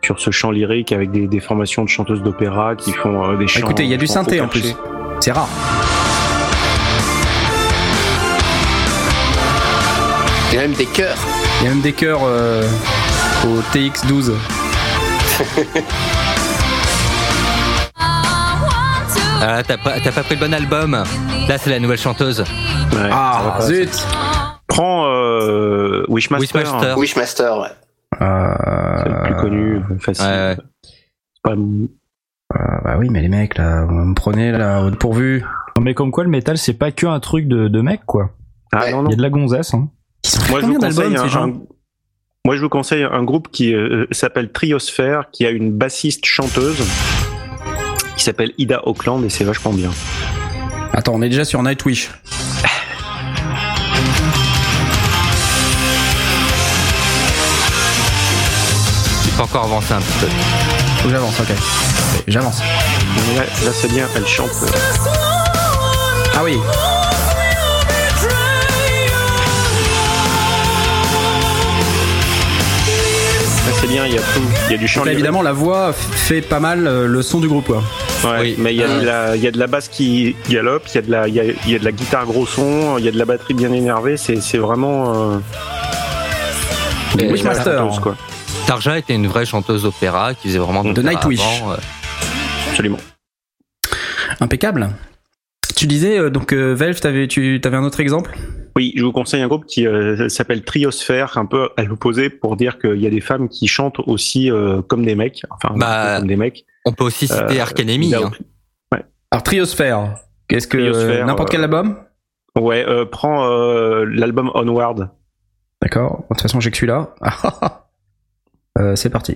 Speaker 3: sur ce chant lyrique avec des, des formations de chanteuses d'opéra qui font euh, des chants.
Speaker 1: Écoutez, il y a du
Speaker 3: chants
Speaker 1: synthé en plus. C'est rare.
Speaker 4: Il y a même des chœurs.
Speaker 1: Il y a même des chœurs euh, au TX12. (laughs)
Speaker 6: Ah, t'as pas, pas pris le bon album. Là, c'est la nouvelle chanteuse.
Speaker 3: Ouais,
Speaker 1: Ah
Speaker 3: pas.
Speaker 1: zut
Speaker 3: Prends euh, Wishmaster,
Speaker 6: Wishmaster.
Speaker 4: Wishmaster, ouais.
Speaker 3: c'est le plus
Speaker 1: euh,
Speaker 3: connu, facile.
Speaker 6: Ouais,
Speaker 3: pas-
Speaker 1: euh, Bah oui, mais les mecs là, vous me prenez là au pourvu.
Speaker 5: Non, mais comme quoi le métal c'est pas que un truc de, de mec quoi.
Speaker 3: Ah
Speaker 4: Ouais.
Speaker 3: non,
Speaker 5: Il
Speaker 3: non.
Speaker 5: y a de la gonzesse. Hein.
Speaker 3: Moi, je vous conseille un, Moi, je vous conseille un groupe qui euh, s'appelle Triosphère, qui a une bassiste chanteuse qui s'appelle Ida Auckland et c'est vachement bien.
Speaker 1: Attends, on est déjà sur Nightwish.
Speaker 6: Il faut encore avancer un petit peu.
Speaker 1: Faut que j'avance, ok. J'avance.
Speaker 3: Là, là, c'est bien, elle chante. euh,
Speaker 1: Ah oui.
Speaker 3: Là, c'est bien, il y a tout. Il y a du chant
Speaker 1: là, évidemment, la voix fait pas mal euh, le son du groupe, quoi.
Speaker 3: Ouais,
Speaker 6: Oui.
Speaker 3: mais il y, a de la, il y a de la basse qui galope, il y, a de la, il y, a, y a de la guitare gros son, il y a de la batterie bien énervée, c'est c'est vraiment. Euh,
Speaker 1: Wishmaster.
Speaker 3: quoi.
Speaker 6: Tarja était une vraie chanteuse d'opéra qui faisait vraiment
Speaker 3: De
Speaker 6: d'opéra
Speaker 1: Nightwish.
Speaker 6: avant, euh.
Speaker 3: Absolument.
Speaker 1: Impeccable. Tu disais, euh, donc, euh, Velv, t'avais, tu avais un autre exemple?
Speaker 3: Oui, je vous conseille un groupe qui euh, s'appelle Triosphère, un peu à l'opposé, pour dire qu'il y a des femmes qui chantent aussi euh, comme des mecs, enfin
Speaker 6: Bah,
Speaker 3: comme des mecs.
Speaker 6: On peut aussi citer
Speaker 3: Euh. Ida
Speaker 6: hein.
Speaker 1: Alors, Triosphère. Qu'est-ce que. N'importe quel
Speaker 3: euh,
Speaker 1: album
Speaker 3: Ouais, euh, prends euh, l'album Onward.
Speaker 1: D'accord. De toute façon, j'ai que celui-là. (laughs) C'est parti.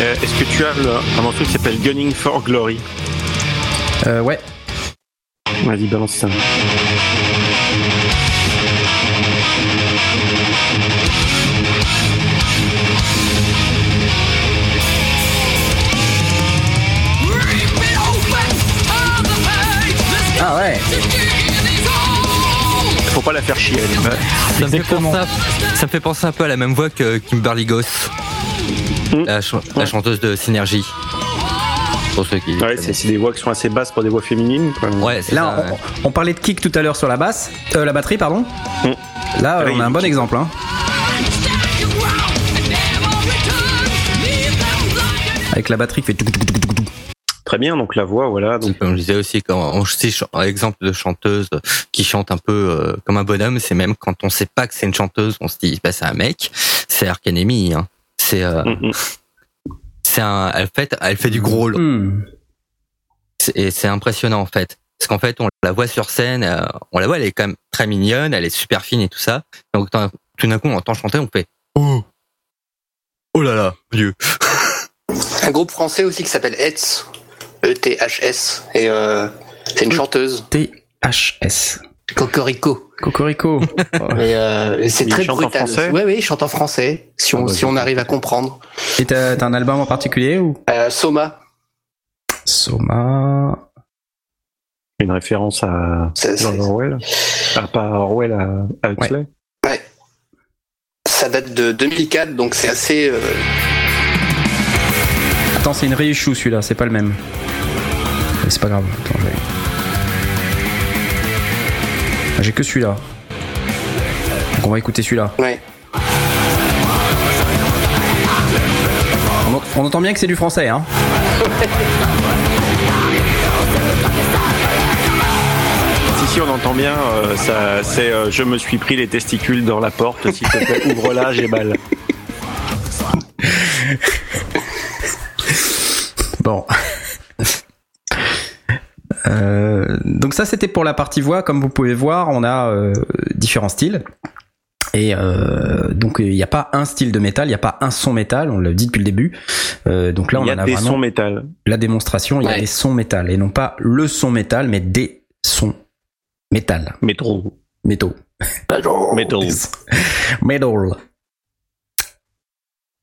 Speaker 3: Euh, Est-ce que tu as le- un morceau qui s'appelle Gunning for Glory
Speaker 1: Euh, ouais.
Speaker 3: Vas-y, balance ça.
Speaker 1: Ah ouais.
Speaker 3: Faut pas la faire chier. elle
Speaker 6: Ça me, fait
Speaker 5: Exactement.
Speaker 6: penser, ça me fait penser un peu à la même voix que Kimberly Goss,
Speaker 3: Mm.
Speaker 6: la, ch- la
Speaker 3: Ouais.
Speaker 6: chanteuse de Synergie. Pour ceux qui.
Speaker 3: Ouais, c'est des voix qui sont assez basses pour des voix féminines. quoi.
Speaker 6: Ouais,
Speaker 1: Là,
Speaker 6: ça,
Speaker 1: on,
Speaker 6: ouais.
Speaker 1: on parlait de kick tout à l'heure sur la basse, euh, la batterie, pardon.
Speaker 3: Mm.
Speaker 1: Là,
Speaker 3: Là,
Speaker 1: on a un bon
Speaker 3: kick.
Speaker 1: exemple. Hein. Avec la batterie qui fait.
Speaker 3: Très bien, donc la voix, voilà. Donc,
Speaker 6: Comme je disais aussi, quand on un exemple de chanteuse qui chante un peu euh, comme un bonhomme, c'est même quand on sait pas que c'est une chanteuse, on se dit bah c'est un mec, c'est Ark Enemy. Hein. C'est euh,
Speaker 3: mm, mm.
Speaker 6: c'est un, elle fait, elle fait du gros,
Speaker 1: Hmm.
Speaker 6: C'est- et c'est impressionnant en fait. Parce qu'en fait, on la voit sur scène, euh, on la voit, elle est quand même très mignonne, elle est super fine et tout ça. Donc tout d'un coup, on entend chanter, on fait oh oh là là, Dieu.
Speaker 4: Un groupe français aussi qui s'appelle Hetz. E-T-H-S. Et euh, c'est une chanteuse.
Speaker 1: T-H-S.
Speaker 4: Cocorico.
Speaker 1: Cocorico. (laughs)
Speaker 4: Et, euh, et c'est très
Speaker 3: chante en
Speaker 4: brutal.
Speaker 3: français
Speaker 4: Oui, oui, il chante en français. Si on,
Speaker 3: Ah bah,
Speaker 4: si on arrive à comprendre.
Speaker 1: Et t'as t'as un album en particulier ou?
Speaker 4: Euh, Soma.
Speaker 1: Soma.
Speaker 3: Une référence à George Orwell? Ah, pas Orwell, à, à Huxley
Speaker 4: ça date de 2004, donc c'est assez. euh,
Speaker 1: Attends, c'est une reissue celui-là, c'est pas le même. Mais C'est pas grave. Attends, Ah, J'ai que celui-là. Donc on va écouter celui-là.
Speaker 4: ouais.
Speaker 1: On, en- on entend bien que c'est du français, hein
Speaker 3: Si, si, on entend bien, euh, ça, c'est euh, Je me suis pris les testicules dans la porte, s'il te plaît, (laughs) ouvre-la, j'ai balle.
Speaker 1: Bon. (laughs) Euh, donc ça c'était pour la partie voix. Comme vous pouvez voir, on a euh, différents styles. Et euh, donc il n'y a pas un style de métal, il n'y a pas un son métal, on l'a dit depuis le début. Euh, donc là on
Speaker 3: Il y
Speaker 1: en
Speaker 3: a
Speaker 1: a
Speaker 3: des
Speaker 1: vraiment
Speaker 3: sons métal.
Speaker 1: la démonstration, il y a des sons métal et non pas le son métal, mais des sons métal,
Speaker 3: Métro.
Speaker 1: métaux.
Speaker 3: Metal.
Speaker 1: Metal.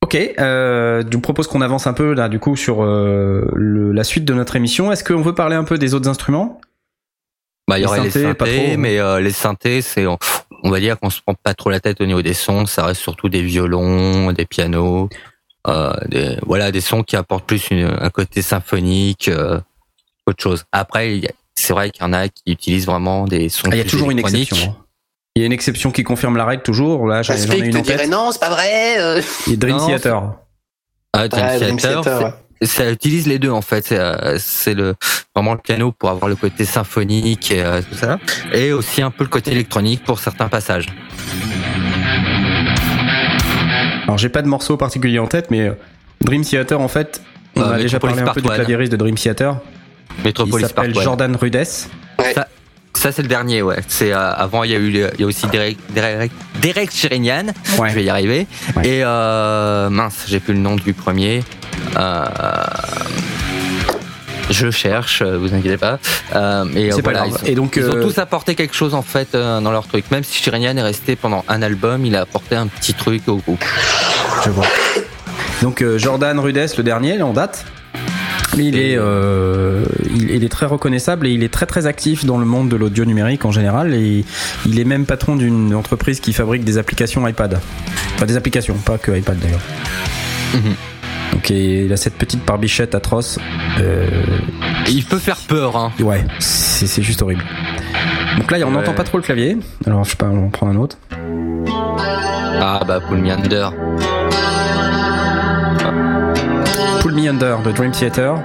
Speaker 1: Ok, euh, je vous propose qu'on avance un peu là du coup sur euh, le- la suite de notre émission. Est-ce qu'on veut parler un peu des autres instruments?
Speaker 6: Bah, il y aurait les
Speaker 1: synthés, pas trop.
Speaker 6: mais euh, les synthés, c'est, on, on va dire qu'on se prend pas trop la tête au niveau des sons. Ça reste surtout des violons, des pianos, des, voilà, des sons qui apportent plus une- un côté symphonique, autre chose. Après, c'est vrai qu'il y en a qui utilisent vraiment des sons.
Speaker 1: Ah, Il y a toujours une exception. Il y a une exception qui confirme la règle toujours. Là, j'en ai une en
Speaker 4: dirait
Speaker 1: tête.
Speaker 4: non, c'est pas vrai. euh.
Speaker 1: Et Dream
Speaker 6: Non,
Speaker 1: Theater.
Speaker 6: Ah, Dream
Speaker 4: Ouais, Dream
Speaker 6: Theater,
Speaker 4: Theater,
Speaker 6: c'est- ça utilise les deux en fait. C'est, euh, c'est le vraiment le piano pour avoir le côté symphonique et euh, tout ça, et aussi un peu le côté électronique pour certains passages.
Speaker 1: Alors j'ai pas de morceau particulier en tête, mais euh, Dream Theater en fait, on
Speaker 6: Euh,
Speaker 1: a déjà parlé un peu du clavieriste de Dream Theater. Il
Speaker 6: Metropolis
Speaker 1: s'appelle
Speaker 6: Part One.
Speaker 1: Jordan Rudess.
Speaker 6: Ça c'est le dernier, ouais. C'est euh, avant il y a eu le- il y a aussi Derek Derek, Derek Chirinian,
Speaker 1: Ouais.
Speaker 6: je vais y arriver.
Speaker 1: Ouais.
Speaker 6: Et euh, mince, j'ai plus le nom du premier. Euh, je cherche, vous inquiétez pas. Et
Speaker 1: C'est pas
Speaker 6: ils, ont,
Speaker 1: Et donc,
Speaker 6: ils ont tous apporté quelque chose en fait dans leur truc. Même si Chirinian est resté pendant un album, il a apporté un petit truc au groupe.
Speaker 1: Je vois. Donc Jordan Rudess, le dernier, là, en date? Mais il est, euh, il, il est très reconnaissable et il est très très actif dans le monde de l'audio numérique en général et il est même patron d'une entreprise qui fabrique des applications iPad. Enfin des applications, pas que iPad d'ailleurs.
Speaker 6: Mhm.
Speaker 1: Donc il a cette petite barbichette atroce. Euh,
Speaker 6: Et il peut faire peur, hein.
Speaker 1: ouais, c'est c'est juste horrible. Donc là on
Speaker 3: Ouais.
Speaker 1: n'entend pas trop le clavier. Alors je sais pas, on va en prendre un autre.
Speaker 6: Ah bah Paul Meander.
Speaker 1: Pull Me Under de Dream Theater.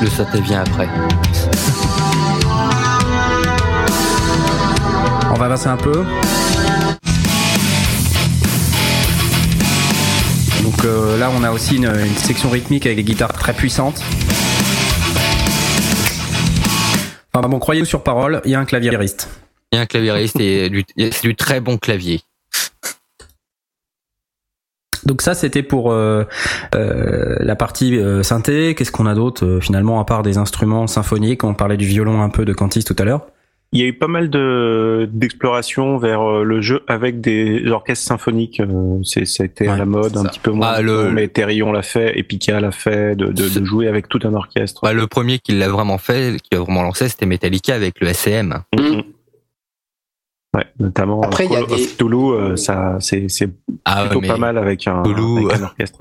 Speaker 6: Le synthé, vient après.
Speaker 1: On va avancer un peu. Donc euh, là, on a aussi une, une section rythmique avec des guitares très puissantes. Enfin bon, croyez-nous sur parole, il y a un claviériste.
Speaker 6: Il y a un claviériste et du- c'est du très bon clavier.
Speaker 1: Donc ça, c'était pour euh, euh, la partie euh, synthé. Qu'est-ce qu'on a d'autre euh, finalement à part des instruments symphoniques? On parlait du violon un peu de Cantis tout à l'heure.
Speaker 3: Il y a eu pas mal de d'exploration vers le jeu avec des orchestres symphoniques. euh, C'est c'était à la mode un
Speaker 6: ça.
Speaker 3: petit peu moins.
Speaker 6: Ah, le-
Speaker 3: mais Therion l'a fait, Epica l'a fait, de, de, de jouer avec tout un orchestre.
Speaker 6: Bah, le premier qui l'a vraiment fait, qui a vraiment lancé, c'était Metallica avec le SCM.
Speaker 3: Mhm. Ouais, notamment
Speaker 4: Après, il y a
Speaker 3: Call of
Speaker 4: des-
Speaker 3: Cthulhu, euh, ça c'est c'est
Speaker 6: Ah,
Speaker 3: plutôt
Speaker 6: mais
Speaker 3: pas mal avec un, avec un orchestre.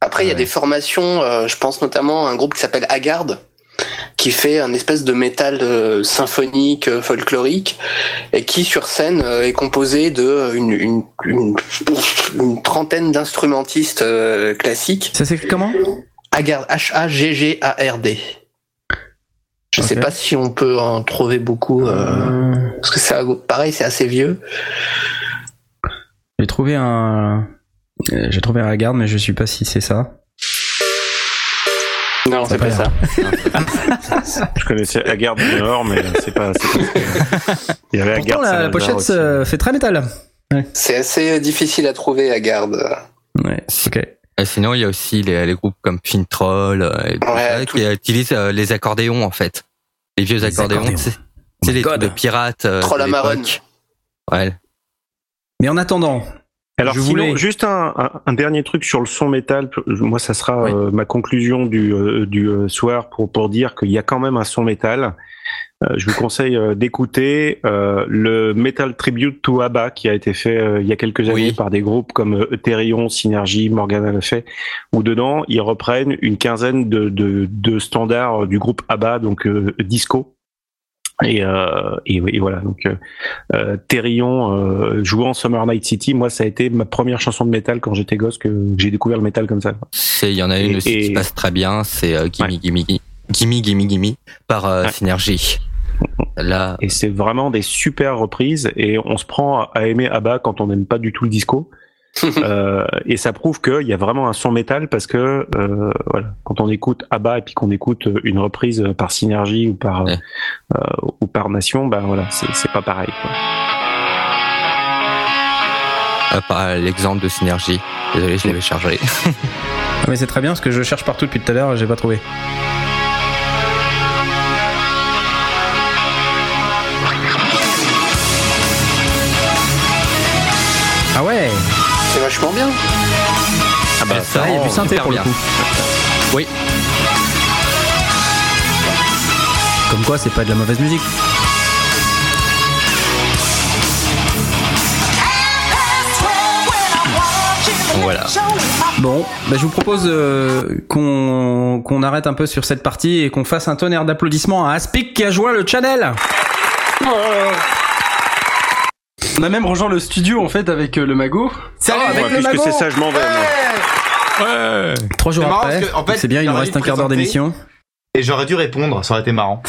Speaker 4: Après, il y a des formations, euh, je pense notamment à un groupe qui s'appelle Haggard, qui fait un espèce de métal euh, symphonique, euh, folklorique, et qui sur scène euh, est composé de euh, une, une, une, une trentaine d'instrumentistes euh, classiques.
Speaker 1: Ça s'écrit comment?
Speaker 4: Haggard, Je sais
Speaker 1: Ok.
Speaker 4: pas si on peut en trouver beaucoup, euh, parce que c'est pareil, c'est assez vieux.
Speaker 1: J'ai trouvé un, euh, j'ai trouvé un garde, mais je suis pas si c'est ça.
Speaker 4: Non, c'est
Speaker 1: pas
Speaker 4: pas ça. (laughs)
Speaker 3: Je connaissais Haggard du Nord, mais c'est pas. (laughs) Il y avait
Speaker 1: Pourtant,
Speaker 3: Haggard
Speaker 1: la, la pochette
Speaker 3: aussi.
Speaker 1: euh, fait très métal.
Speaker 4: C'est assez difficile à trouver à garde.
Speaker 1: Ouais, ok.
Speaker 6: Et sinon, il y a aussi les, les groupes comme Fintroll euh, et tout
Speaker 4: Ouais,
Speaker 6: ça,
Speaker 4: tout-
Speaker 6: qui utilisent euh, les accordéons en fait. Les vieux
Speaker 1: Les
Speaker 6: accordéons,
Speaker 1: accordéons.
Speaker 6: c'est
Speaker 1: Oh
Speaker 6: les
Speaker 1: God.
Speaker 6: trucs de pirates. euh,
Speaker 4: Troll à.
Speaker 6: Ouais.
Speaker 1: Mais en attendant,
Speaker 3: Alors
Speaker 1: Je
Speaker 3: sinon,
Speaker 1: voulais-
Speaker 3: juste un, un, un dernier truc sur le son métal. Moi, ça sera
Speaker 1: Oui.
Speaker 3: euh, ma conclusion du, euh, du euh, soir pour, pour dire qu'il y a quand même un son métal. Euh, je vous conseille euh, d'écouter euh, le Metal Tribute to ABBA qui a été fait euh, il y a quelques années
Speaker 6: Oui.
Speaker 3: par des groupes comme Ethereum, Synergy, Morgana Le Fay, où dedans ils reprennent une quinzaine de, de, de standards du groupe ABBA, donc euh, disco. Et, euh, et, et voilà, donc euh, euh, euh, jouant Summer Night City, moi ça a été ma première chanson de métal quand j'étais gosse que j'ai découvert le métal comme ça.
Speaker 6: Il y en a une
Speaker 3: Et-
Speaker 6: aussi qui passe très bien, c'est euh, Gimme Gimme Gimme Gimme Gimme Gimme par euh,
Speaker 3: Ouais.
Speaker 6: Synergie. Là,
Speaker 3: Et c'est vraiment des super reprises et on se prend à aimer ABBA quand on n'aime pas du tout le disco. (laughs) Euh, et ça prouve qu'il y a vraiment un son métal parce que euh, voilà, quand on écoute ABBA et puis qu'on écoute une reprise par Synergie ou par
Speaker 6: Ouais.
Speaker 3: euh, ou par Nation, ben voilà, c'est pas pareil. Quoi.
Speaker 6: par l'exemple de Synergie. Désolé, je l'avais chargé. (laughs)
Speaker 1: Ah, mais c'est très bien parce que je cherche partout depuis tout à l'heure et j'ai pas trouvé.
Speaker 4: Vachement bien.
Speaker 3: Ah bah,
Speaker 6: ça,
Speaker 1: Ah, il y a du synthé pour le coup.
Speaker 6: Oui.
Speaker 1: Comme quoi, c'est pas de la mauvaise musique.
Speaker 6: Voilà.
Speaker 1: Bon, bah, je vous propose euh, qu'on qu'on arrête un peu sur cette partie et qu'on fasse un tonnerre d'applaudissements à Aspic qui a joint le channel.
Speaker 10: On a même rejoint le studio en fait avec euh, le magot.
Speaker 1: Salut
Speaker 3: Ouais,
Speaker 1: avec le
Speaker 3: puisque
Speaker 1: magot
Speaker 3: c'est ça, je m'en vais. moi.
Speaker 1: Trois jours après,
Speaker 11: parce que, en fait,
Speaker 1: c'est bien, il nous reste un quart d'heure d'émission.
Speaker 11: Et j'aurais dû répondre, ça aurait été marrant.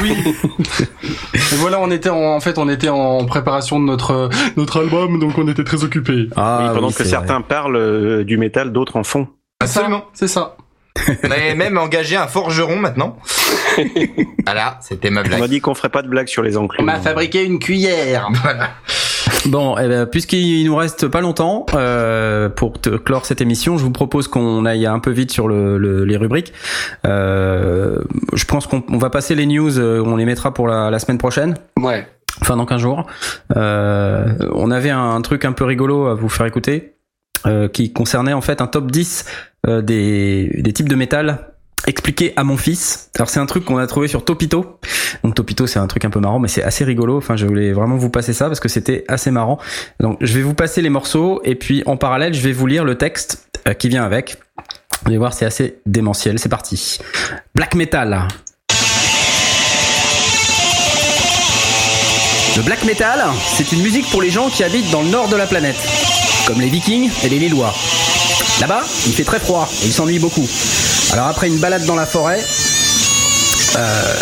Speaker 10: Oui. (laughs) Et voilà, on était en, en fait, on était en préparation de notre notre album, donc on était très occupés.
Speaker 1: Ah,
Speaker 3: pendant
Speaker 1: oui,
Speaker 3: que certains parlent euh, du métal, d'autres en font.
Speaker 11: Absolument.
Speaker 10: C'est ça.
Speaker 11: On avait même engagé un forgeron maintenant. (laughs) voilà, c'était ma
Speaker 3: On m'a
Speaker 11: blague.
Speaker 3: dit qu'on ferait pas de blagues sur les enclumes.
Speaker 10: fabriqué une cuillère. (laughs)
Speaker 11: Voilà.
Speaker 1: Bon, eh ben, puisqu'il nous reste pas longtemps euh, pour te clore cette émission, je vous propose qu'on aille un peu vite sur le, le- les rubriques. Euh, je pense qu'on on va passer les news, euh, on les mettra pour la, la semaine prochaine.
Speaker 4: Ouais.
Speaker 1: Enfin, dans 15 jours. Euh, on avait un, truc un peu rigolo à vous faire écouter, euh, qui concernait en fait un top 10 euh, des, types de métal expliqué à mon fils. Alors c'est un truc qu'on a trouvé sur Topito. Donc Topito c'est un truc un peu marrant mais c'est assez rigolo. Enfin je voulais vraiment vous passer ça parce que c'était assez marrant. Donc je vais vous passer les morceaux et puis en parallèle je vais vous lire le texte euh, qui vient avec. Vous allez voir c'est assez démentiel. C'est parti. Black metal. Le black metal, c'est une musique pour les gens qui habitent dans le nord de la planète, comme les vikings et les lillois. Là-bas, il fait très froid et ils s'ennuient beaucoup. Alors après une balade dans la forêt, euh,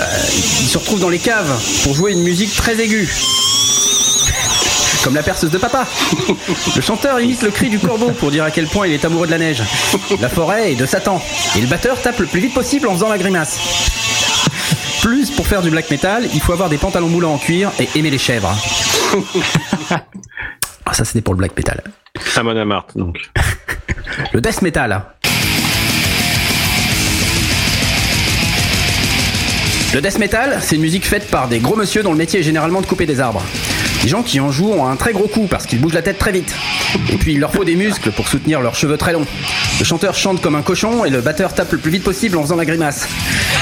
Speaker 1: ils se retrouvent dans les caves pour jouer une musique très aiguë. Comme la perceuse de papa. Le chanteur imite le cri du corbeau pour dire à quel point il est amoureux de la neige, la forêt et de Satan. Et le batteur tape le plus vite possible en faisant la grimace. Plus pour faire du black metal, il faut avoir des pantalons moulants en cuir et aimer les chèvres. Ah, ça c'était pour le black metal.
Speaker 3: Amon Amart, donc. (laughs)
Speaker 1: Le death metal. Le death metal, c'est une musique faite par des gros monsieur dont le métier est généralement de couper des arbres. Les gens qui en jouent ont un très gros coup parce qu'ils bougent la tête très vite. Et puis il leur faut des muscles pour soutenir leurs cheveux très longs. Le chanteur chante comme un cochon et le batteur tape le plus vite possible en faisant la grimace.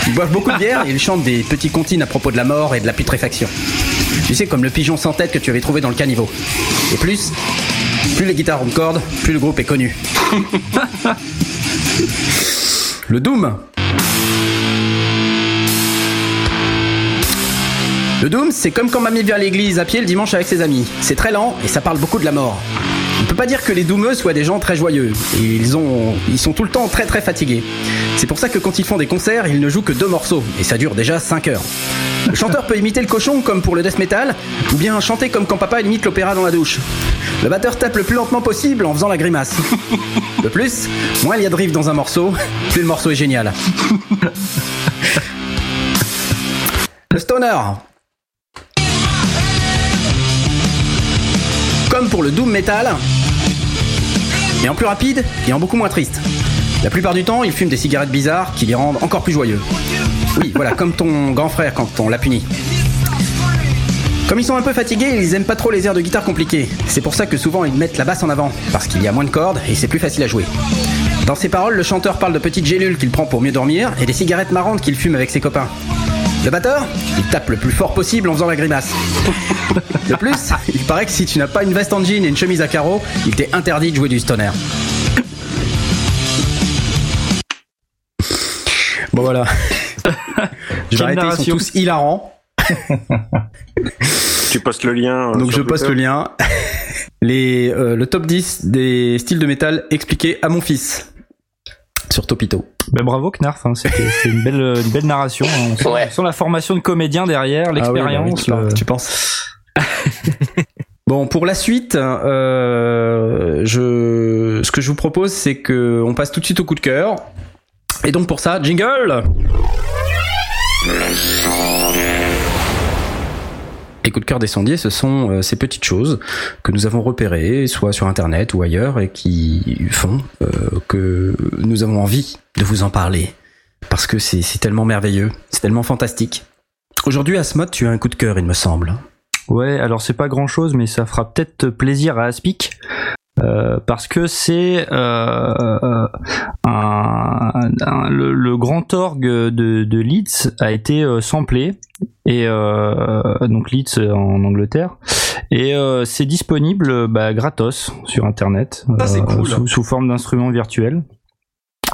Speaker 1: Ils boivent beaucoup de bière et ils chantent des petits comptines à propos de la mort et de la putréfaction. Tu sais, comme le pigeon sans tête que tu avais trouvé dans le caniveau. Et plus, plus les guitares ont de cordes, plus le groupe est connu. (laughs) Le Doom. Le Doom, c'est comme quand mamie vient à l'église à pied le dimanche avec ses amis. C'est très lent et ça parle beaucoup de la mort. On peut pas dire que les doomeux soient des gens très joyeux. Ils, ont, ils sont tout le temps très très fatigués. C'est pour ça que quand ils font des concerts, ils ne jouent que deux morceaux. Et ça dure déjà 5 heures. Le chanteur peut imiter le cochon comme pour le death metal, ou bien chanter comme quand papa imite l'opéra dans la douche. Le batteur tape le plus lentement possible en faisant la grimace. (laughs) De plus, moins il y a de riff dans un morceau, plus le morceau est génial. (laughs) Le stoner. Comme pour le doom metal, mais en plus rapide et en beaucoup moins triste. La plupart du temps, ils fument des cigarettes bizarres qui les rendent encore plus joyeux. Oui, voilà, comme ton grand frère quand on l'a puni. Comme ils sont un peu fatigués, ils aiment pas trop les airs de guitare compliqués. C'est pour ça que souvent ils mettent la basse en avant, parce qu'il y a moins de cordes et c'est plus facile à jouer. Dans ses paroles, le chanteur parle de petites gélules qu'il prend pour mieux dormir et des cigarettes marrantes qu'il fume avec ses copains. Le batteur, il tape le plus fort possible en faisant la grimace. De plus, il paraît que si tu n'as pas une veste en jean et une chemise à carreaux, il t'est interdit de jouer du stoner. Bon voilà. Je vais arrêter, ils sont tous hilarants. (laughs)
Speaker 3: Tu postes le lien. euh,
Speaker 1: Donc je poste le lien. (laughs) Les, euh, le top 10 des styles de métal expliqué à mon fils. Sur Topito.
Speaker 5: Ben bravo Knarf, hein, c'est une belle, une belle narration. hein. On sent,
Speaker 4: Ouais.
Speaker 5: on sent la formation de comédien derrière,
Speaker 1: Ah oui, bah oui,
Speaker 5: l'expérience.
Speaker 1: tu, penses-
Speaker 5: le-
Speaker 1: tu penses Bon, pour la suite, euh, je, ce que je vous propose, c'est que on passe tout de suite au coup de cœur. Et donc pour ça, jingle Les coups de cœur des sondiers, ce sont euh, ces petites choses que nous avons repérées, soit sur internet ou ailleurs, et qui font euh, que nous avons envie de vous en parler. Parce que c'est tellement merveilleux, c'est tellement fantastique. Aujourd'hui, Asmod, tu as un coup de cœur, il me semble.
Speaker 5: Ouais, alors c'est pas grand chose, mais ça fera peut-être plaisir à Aspic. Euh, parce que c'est euh, euh, un, un- le, le grand orgue de, de Leeds a été euh, samplé. Et euh, donc Leeds en Angleterre. Et euh, c'est disponible bah, gratos sur internet
Speaker 10: Ça, c'est cool.
Speaker 5: sous, sous forme d'instrument virtuel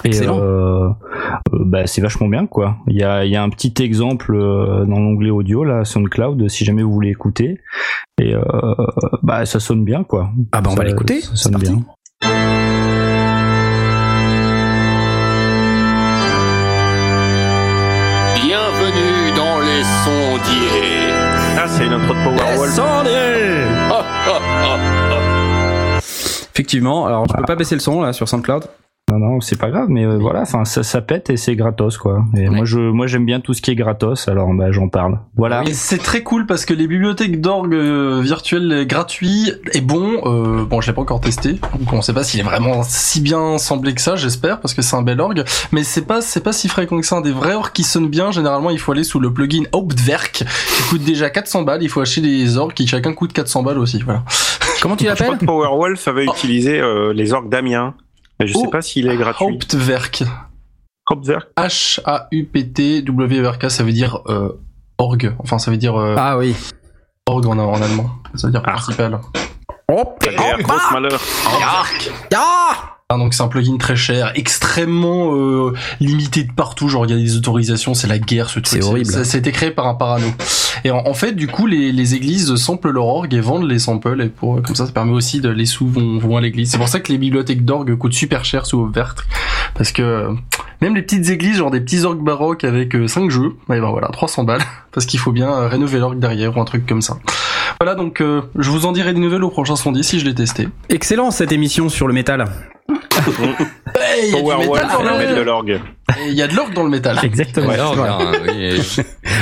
Speaker 1: Excellent.
Speaker 5: euh, euh, bah, c'est vachement bien quoi. Il y a, il y a un petit exemple euh, dans l'onglet audio là, SoundCloud, si jamais vous voulez écouter. Et euh, bah ça sonne bien quoi.
Speaker 1: Ah bah on
Speaker 5: Ça-
Speaker 1: va l'écouter,
Speaker 5: ça sonne
Speaker 1: parti.
Speaker 5: bien.
Speaker 12: Bienvenue dans les sondiers.
Speaker 3: Ah, c'est une intro de Powerwolf.
Speaker 12: Ah, ah.
Speaker 1: Effectivement, alors je peux pas baisser le son là sur SoundCloud.
Speaker 5: Non non, c'est pas grave, mais euh, voilà, enfin ça, ça pète et c'est gratos quoi. Et moi je moi j'aime bien tout ce qui est gratos, alors bah j'en parle. Voilà.
Speaker 10: Et c'est très cool parce que les bibliothèques d'orgue euh, virtuelles gratuits est bon. Euh, bon, je l'ai pas encore testé, donc on sait pas s'il est vraiment si bien semblé que ça. J'espère parce que c'est un bel orgue, mais c'est pas c'est pas si fréquent que ça. Des vrais orgues qui sonnent bien, généralement il faut aller sous le plugin Hauptwerk qui coûte déjà 400 balles. Il faut acheter des orgues qui chacun coûtent 400 balles aussi. Voilà.
Speaker 1: Comment tu l'appelles?
Speaker 3: Powerwolf avait utilisé euh, les orgues d'Amiens. Mais je sais
Speaker 10: Oh,
Speaker 3: pas s'il est gratuit.
Speaker 10: Hauptwerk.
Speaker 3: Hauptwerk.
Speaker 10: H-A-U-P-T-W-E-R-K, ça veut dire euh, orgue. Enfin, ça veut dire euh,
Speaker 1: Ah oui.
Speaker 10: orgue en, en allemand. Ça veut dire principal.
Speaker 1: Hop
Speaker 3: Der grosse malheur.
Speaker 10: Ah, donc c'est un plugin très cher, extrêmement euh, limité de partout. Genre il y a des autorisations, c'est la guerre ce truc.
Speaker 1: C'est horrible.
Speaker 10: Ça, ça a été créé par un parano. Et en, en fait, du coup, les, les églises samplent leur orgue et vendent les samples. Et pour comme ça, ça permet aussi de les sous vont, vont à l'église. C'est pour ça que les bibliothèques d'orgue coûtent super cher sous Vert, parce que euh, même les petites églises, genre des petits orgues baroques avec 5 jeux, et ben voilà, 300 balles, (laughs) parce qu'il faut bien euh, rénover l'orgue derrière ou un truc comme ça. Voilà, donc euh, je vous en dirai des nouvelles au prochain sondier si je l'ai testé.
Speaker 1: Excellent cette émission sur le métal.
Speaker 10: Hey, il y a
Speaker 3: de l'orgue.
Speaker 10: Il y a de l'orgue dans le métal.
Speaker 5: Exactement.
Speaker 6: Ouais, alors,
Speaker 1: voilà.
Speaker 6: hein, oui, (laughs) et-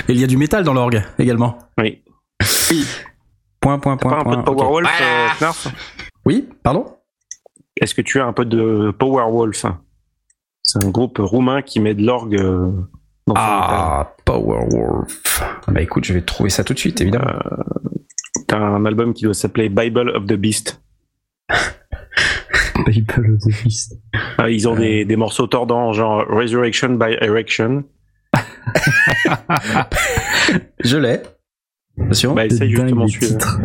Speaker 1: il y a du métal dans l'orgue également.
Speaker 3: Oui.
Speaker 1: Point, point, point,
Speaker 3: Pas un peu
Speaker 1: point.
Speaker 3: de. Powerwolf,
Speaker 11: Voilà.
Speaker 3: euh, Knarf
Speaker 1: Oui, pardon
Speaker 3: Est-ce que tu as un peu de Powerwolf C'est un groupe roumain qui met de l'orgue euh, dans son métal.
Speaker 1: Ah, Powerwolf. Bah écoute, je vais trouver ça tout de suite, évidemment.
Speaker 3: T'as un album qui doit s'appeler Bible of the Beast. (laughs)
Speaker 5: Bible of the Beast.
Speaker 3: Ah, ils ont des, des morceaux tordants, genre Resurrection by Erection. (laughs)
Speaker 1: Je l'ai. Attention.
Speaker 3: Bah, essaye justement
Speaker 5: titres.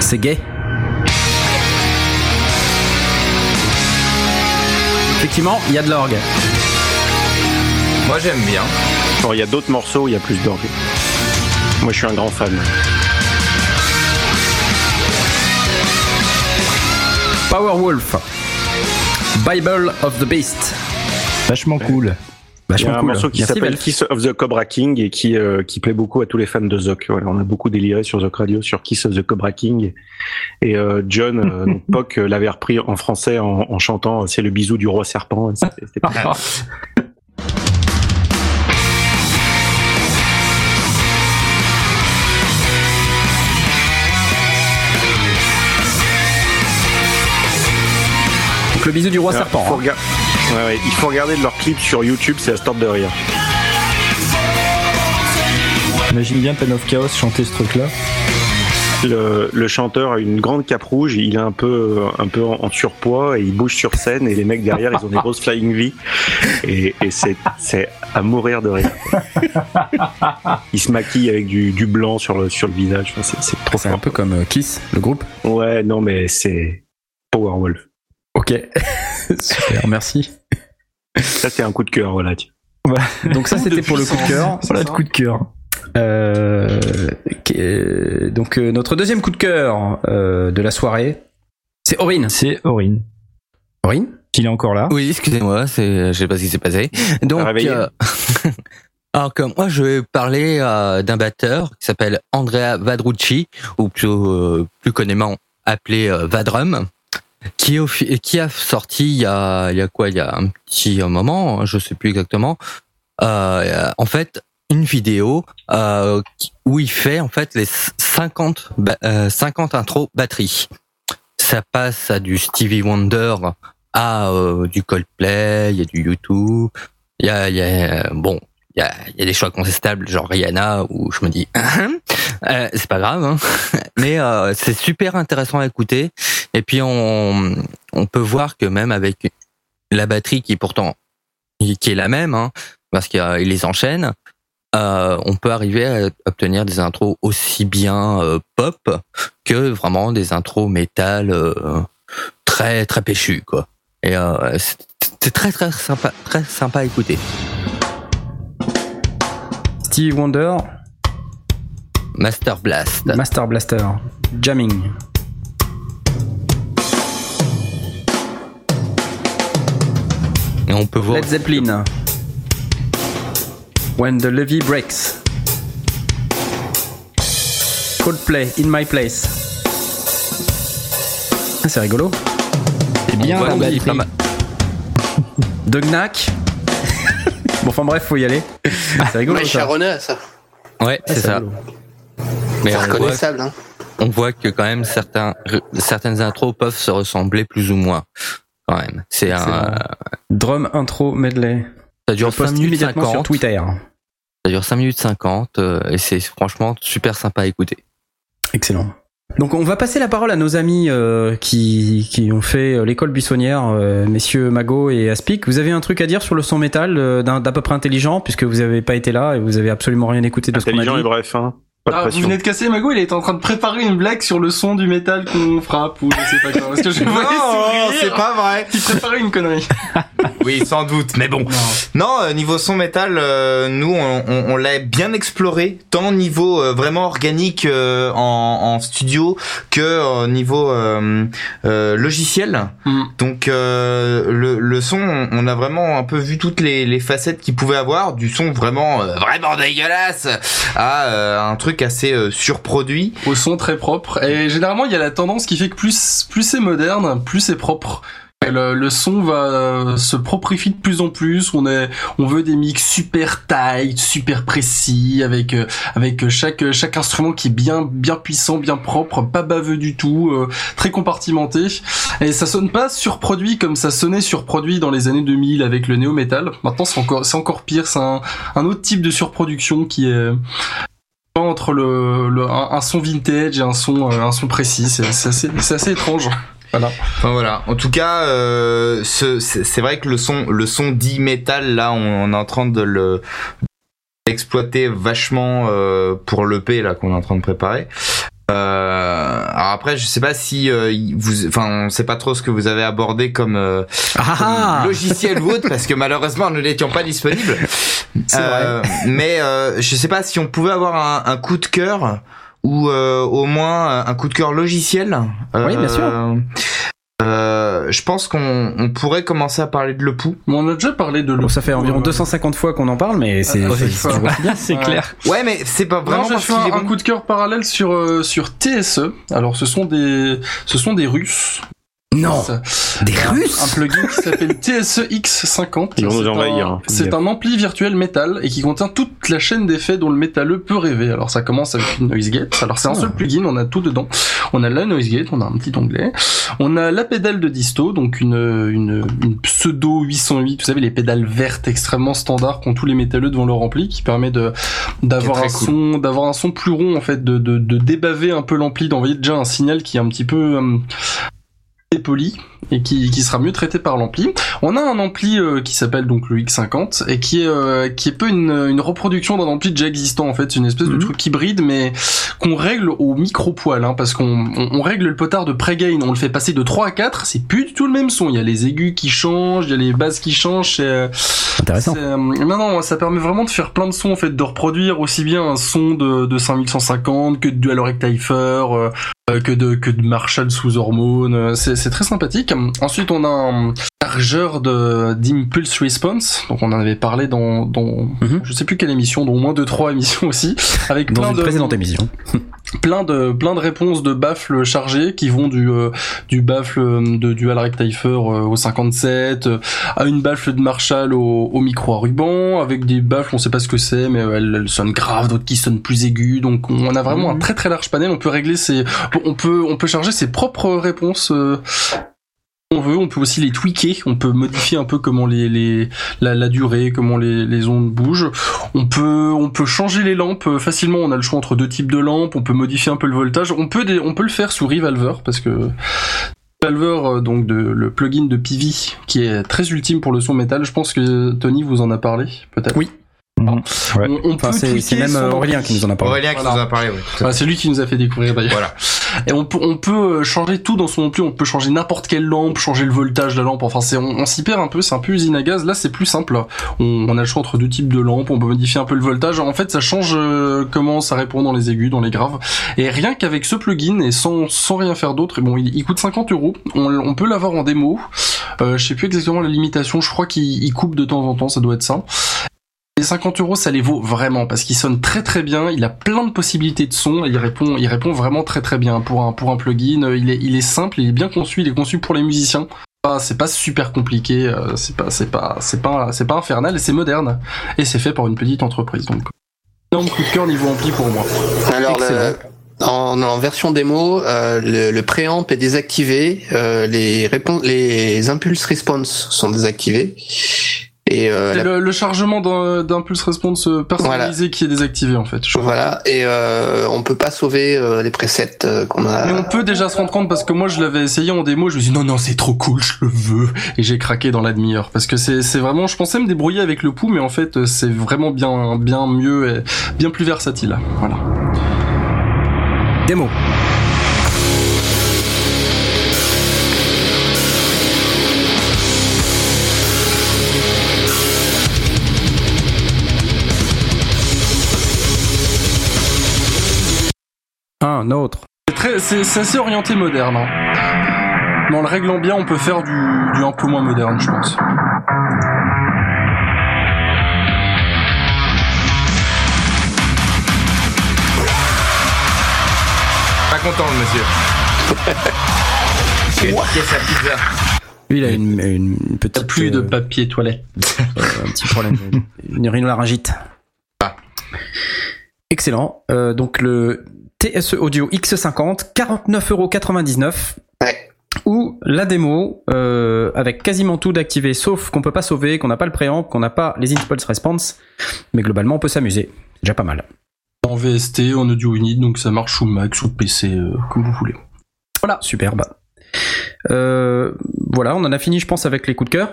Speaker 1: C'est gay. Effectivement, il y a de l'orgue.
Speaker 11: Moi j'aime bien.
Speaker 3: Il y a d'autres morceaux où il y a plus d'orgue. Moi, je suis un grand fan.
Speaker 1: Powerwolf. Bible of the Beast.
Speaker 5: Vachement cool.
Speaker 3: Il y
Speaker 1: Vachement
Speaker 3: a un
Speaker 1: cool.
Speaker 3: morceau qui s'appelle. Kiss of the Cobra King et qui, euh, qui plaît beaucoup à tous les fans de Zoc. Voilà, on a beaucoup déliré sur Zoc Radio sur Kiss of the Cobra King. Et euh, John, euh, (laughs) donc, Poc, euh, l'avait repris en français en, en chantant C'est le bisou du roi serpent. C'était c'était pas mal.
Speaker 1: Donc le bisou du roi
Speaker 3: Alors,
Speaker 1: serpent.
Speaker 3: il, faut
Speaker 1: hein.
Speaker 3: rega- ouais, ouais, il faut regarder leurs clips sur YouTube, c'est à stop de rire.
Speaker 5: Imagine bien Pen of Chaos chanter ce truc-là.
Speaker 3: Le, le chanteur a une grande cape rouge, il est un peu, un peu en, en surpoids et il bouge sur scène et les mecs derrière ils ont des grosses flying V et, et c'est, c'est à mourir de rire. Il se maquille avec du, du blanc sur le, sur le visage, Enfin, c'est, trop
Speaker 1: C'est un peu comme euh, Kiss, le groupe.
Speaker 3: Ouais, non mais c'est Powerwolf.
Speaker 1: Ok. (laughs) Super, merci.
Speaker 3: Ça c'est un coup de cœur, voilà.
Speaker 1: Donc ça c'était pour le coup de cœur.
Speaker 5: Voilà de coup de cœur.
Speaker 1: Euh, donc euh, notre deuxième coup de cœur euh, de la soirée, c'est Aurine.
Speaker 5: C'est Aurine.
Speaker 1: Aurine?
Speaker 5: Il est encore là.
Speaker 6: Oui, excusez-moi, c'est, je sais pas ce qui s'est passé. Donc, euh, (laughs) alors comme moi, je vais parler euh, d'un batteur qui s'appelle Andrea Vadrucci, ou plus, euh, plus connément appelé euh, Vadrum, qui, est qui a sorti il y a, il y a quoi, il y a un petit moment, je sais plus exactement. Euh, en fait, une vidéo euh, où il fait en fait les 50 ba- euh, 50 intros batterie. Ça passe à du Stevie Wonder, à euh, du Coldplay, il y a du YouTube, il y a, il y a bon, il y a, il y a des choix contestables genre Rihanna où je me dis (laughs) euh, c'est pas grave, hein. (laughs) mais euh, c'est super intéressant à écouter. Et puis on on peut voir que même avec la batterie qui pourtant qui est la même, hein, parce qu'il les enchaîne, euh, on peut arriver à obtenir des intros aussi bien euh, pop que vraiment des intros métal euh, très très péchu quoi. Et c'est c'est très très sympa très sympa à écouter.
Speaker 1: Steve Wonder,
Speaker 6: Master Blast.
Speaker 1: Master Blaster, Jamming.
Speaker 6: Et on peut voir
Speaker 1: Led Zeppelin. When the levee breaks. Coldplay, In My Place. Ah, c'est rigolo.
Speaker 5: C'est bien la
Speaker 6: qu'il est
Speaker 5: batterie.
Speaker 6: pas mal.
Speaker 1: De Knack. (laughs) bon, enfin bref, faut y aller. (laughs) C'est rigolo.
Speaker 4: Mais
Speaker 1: ça.
Speaker 4: Charonna, ça.
Speaker 6: Ouais,
Speaker 1: Ah,
Speaker 6: c'est ça. Mais
Speaker 4: C'est
Speaker 6: on voit,
Speaker 4: reconnaissable, hein.
Speaker 6: on voit que quand même certains certaines intros peuvent se ressembler plus ou moins. Quand même, c'est un
Speaker 1: Drum intro medley.
Speaker 6: ça dure
Speaker 1: Je
Speaker 6: 5
Speaker 1: poste
Speaker 6: minutes
Speaker 1: immédiatement
Speaker 6: 50.
Speaker 1: sur Twitter.
Speaker 6: Ça dure 5 minutes 50 euh, et c'est franchement super sympa à écouter.
Speaker 1: Excellent. Donc on va passer la parole à nos amis euh, qui, qui ont fait euh, l'école buissonnière, euh, messieurs Mago et Aspic. Vous avez un truc à dire sur le son métal euh, d'à peu près intelligent puisque vous avez pas été là et vous avez absolument rien écouté de ce qu'on a
Speaker 3: Intelligent et
Speaker 1: dit.
Speaker 3: bref, hein. Pas de
Speaker 10: Ah, vous venez de casser Mago, il était en train de préparer une blague sur le son du métal qu'on frappe ou je sais pas quoi. Parce que je le (laughs) voyais
Speaker 11: Non, c'est pas vrai.
Speaker 10: Il préparait une connerie. (laughs)
Speaker 11: Oui, sans doute, mais bon.
Speaker 10: Non.
Speaker 11: Non, euh, niveau son métal, euh, nous on, on, on l'a bien exploré, tant niveau euh, vraiment organique euh, en, en studio que au niveau euh, euh, logiciel.
Speaker 10: Mm.
Speaker 11: Donc euh, le, le son, on- on a vraiment un peu vu toutes les, les facettes qu'il pouvait avoir, du son vraiment euh, vraiment dégueulasse à euh, un truc assez euh, surproduit.
Speaker 10: Au son très propre. Et généralement, il y a la tendance qui fait que plus, plus c'est moderne, plus c'est propre. Le, le son va euh, se proprifie de plus en plus. On est, on veut des mix super tight, super précis, avec euh, avec chaque chaque instrument qui est bien bien puissant, bien propre, pas baveux du tout, euh, très compartimenté. Et ça sonne pas surproduit comme ça sonnait surproduit dans les années 2000 avec le néo metal. Maintenant, c'est encore c'est encore pire. C'est un un autre type de surproduction qui est entre le, le un, son vintage et un son euh, un son précis. C'est assez assez étrange. Voilà.
Speaker 11: Enfin, voilà. En tout cas, euh, ce- c'est vrai que le son, le son dit métal, là, on, est en train de le exploiter vachement euh, pour l'EP là qu'on est en train de préparer. Euh, alors après, je sais pas si euh, vous, enfin, on sait pas trop ce que vous avez abordé comme, euh,
Speaker 1: Ah
Speaker 11: comme
Speaker 1: ah
Speaker 11: logiciel ou autre, parce que malheureusement nous n'étions pas disponibles. (laughs)
Speaker 1: C'est
Speaker 11: Euh, mais euh, je sais pas si on pouvait avoir un, un coup de cœur ou euh, au moins un coup de cœur logiciel.
Speaker 1: Oui, bien sûr.
Speaker 11: Euh, euh, je pense qu'on on pourrait commencer à parler de le pouls.
Speaker 10: Mais on a déjà parlé de
Speaker 1: Bon,
Speaker 10: le.
Speaker 1: ça fait environ 250 fois qu'on en parle, mais c'est
Speaker 10: Ah,
Speaker 1: c'est-
Speaker 10: ouais,
Speaker 1: c'est
Speaker 5: clair.
Speaker 11: Ouais, mais c'est pas vraiment
Speaker 10: j'ai fait un, coup de cœur parallèle sur euh, sur TSE. Alors ce sont des ce sont des Russes
Speaker 1: Non. Des
Speaker 10: un,
Speaker 1: Russes
Speaker 10: Un plugin qui s'appelle (laughs) TSEX50.
Speaker 3: Ils vont nous
Speaker 10: C'est
Speaker 3: envahir,
Speaker 10: C'est un ampli virtuel métal et qui contient toute la chaîne d'effets dont le métalleux peut rêver. Alors ça commence avec une noise gate. Alors c'est un seul plugin, on a tout dedans. On a la noise gate, on a un petit onglet. On a la pédale de disto, donc une, une, une pseudo 808, vous savez les pédales vertes extrêmement standards qu'ont tous les métalleux devant leur ampli, qui permet de d'avoir un son, d'avoir un son plus rond en fait, de, de, de débaver un peu l'ampli, d'envoyer déjà un signal qui est un petit peu euh, poli et qui, qui sera mieux traité par l'ampli. On a un ampli euh, qui s'appelle donc le X50 et qui est euh, qui est peu une, une reproduction d'un ampli déjà existant en fait, c'est une espèce de truc hybride mais qu'on règle au micro poil hein, parce qu'on on, on règle le potard de pré-gain, on le fait passer de 3 à 4, c'est plus du tout le même son, il y a les aigus qui changent, il y a les basses qui changent, c'est euh,
Speaker 1: Intéressant.
Speaker 10: c'est, euh, non, non, ça permet vraiment de faire plein de sons, en fait, de reproduire aussi bien un son de, de 5150 que de Dual Rectifier, euh, que de, que de Marshall sous hormones. euh, c'est très sympathique. Ensuite, on a un chargeur de, d'impulse response. Donc, on en avait parlé dans, dans, je sais plus quelle émission, dans au moins deux, trois émissions aussi, (laughs) avec
Speaker 1: Mhm. Dans
Speaker 10: plein
Speaker 1: une
Speaker 10: de,
Speaker 1: précédente émission. (laughs)
Speaker 10: plein de plein de réponses de baffles chargés qui vont du euh, du baffle euh, de dual rectifier euh, au 57 euh, à une baffle de Marshall au, au micro à ruban avec des baffles on sait pas ce que c'est mais elles, elles sonnent graves d'autres qui sonnent plus aigus donc on a vraiment un très très large panel on peut régler ses on peut on peut charger ses propres réponses euh, on veut, on peut aussi les tweaker, on peut modifier un peu comment les, la, la durée, comment les, ondes bougent. On peut on peut changer les lampes euh, facilement. On a le choix entre deux types de lampes. On peut modifier un peu le voltage. On peut dé- on peut le faire sous Revolver parce que Revolver euh, donc de le plugin de PV qui est très ultime pour le son métal. Je pense que Tony vous en a parlé peut-être?
Speaker 1: Oui.
Speaker 10: On, on
Speaker 1: Enfin,
Speaker 10: peut
Speaker 1: c'est- même, euh,
Speaker 10: son
Speaker 1: Aurélien qui nous en a parlé.
Speaker 11: Aurélien qui
Speaker 10: Voilà.
Speaker 11: nous en a parlé, oui.
Speaker 10: Ouais, c'est lui qui nous a fait découvrir d'ailleurs.
Speaker 11: Voilà. (laughs)
Speaker 10: Et on peut, on peut euh, changer tout dans son ampli, on peut changer n'importe quelle lampe, changer le voltage de la lampe, enfin c'est, on, on s'y perd un peu, c'est un peu usine à gaz, là c'est plus simple. On, on a le choix entre deux types de lampes, on peut modifier un peu le voltage, en fait ça change euh, comment ça répond dans les aigus, dans les graves. Et rien qu'avec ce plugin et sans, sans rien faire d'autre, et bon il, il coûte 50 euros, on, on peut l'avoir en démo, euh, je sais plus exactement la limitation, je crois qu'il il coupe de temps en temps, ça doit être ça. Les 50 euros, ça les vaut vraiment parce qu'il sonne très très bien. Il a plein de possibilités de son et il répond, il répond vraiment très très bien pour un pour un plugin. Il est il est simple, il est bien conçu, il est conçu pour les musiciens. Ah, C'est pas super compliqué, euh, c'est pas c'est pas c'est pas c'est pas infernal et c'est moderne et c'est fait par une petite entreprise. Donc énorme coup de cœur niveau ampli pour moi.
Speaker 4: Alors, le- en, en version démo, euh, le, le préamp est désactivé, euh, les réponses, les impulse response sont désactivés. Et euh, la-
Speaker 10: le, le chargement d'un d'un pulse response personnalisé qui est désactivé en fait. je crois.
Speaker 4: voilà, et euh, on peut pas sauver euh, les presets euh, qu'on a.
Speaker 10: Mais on peut déjà se rendre compte parce que moi je l'avais essayé en démo, je me suis dit non non c'est trop cool, je le veux et j'ai craqué dans la demi-heure parce que c'est c'est vraiment je pensais me débrouiller avec le pouls mais en fait c'est vraiment bien bien mieux et bien plus versatile. Voilà.
Speaker 1: Démo. Un autre.
Speaker 10: C'est très c'est c'est assez orienté moderne. hein. Mais en le réglant bien, on peut faire du du un peu moins moderne, je pense.
Speaker 11: Pas content le monsieur. Quelle pièce à pizza.
Speaker 1: Lui, il a une, une petite.
Speaker 10: Plus de
Speaker 1: euh,
Speaker 10: papier toilette. (laughs)
Speaker 1: euh, un petit problème. une rhinolaryngite. Excellent. Euh, donc le TSE Audio X50, 49,99€. Ou la démo euh, avec quasiment tout d'activé, sauf qu'on peut pas sauver, qu'on n'a pas le préamp, qu'on n'a pas les impulse response, mais globalement on peut s'amuser. C'est déjà pas mal.
Speaker 10: En VST, en audio unit, donc ça marche sous Mac, sous PC, euh, comme vous voulez.
Speaker 1: Voilà, superbe. Euh, voilà, on en a fini, je pense, avec les coups de cœur.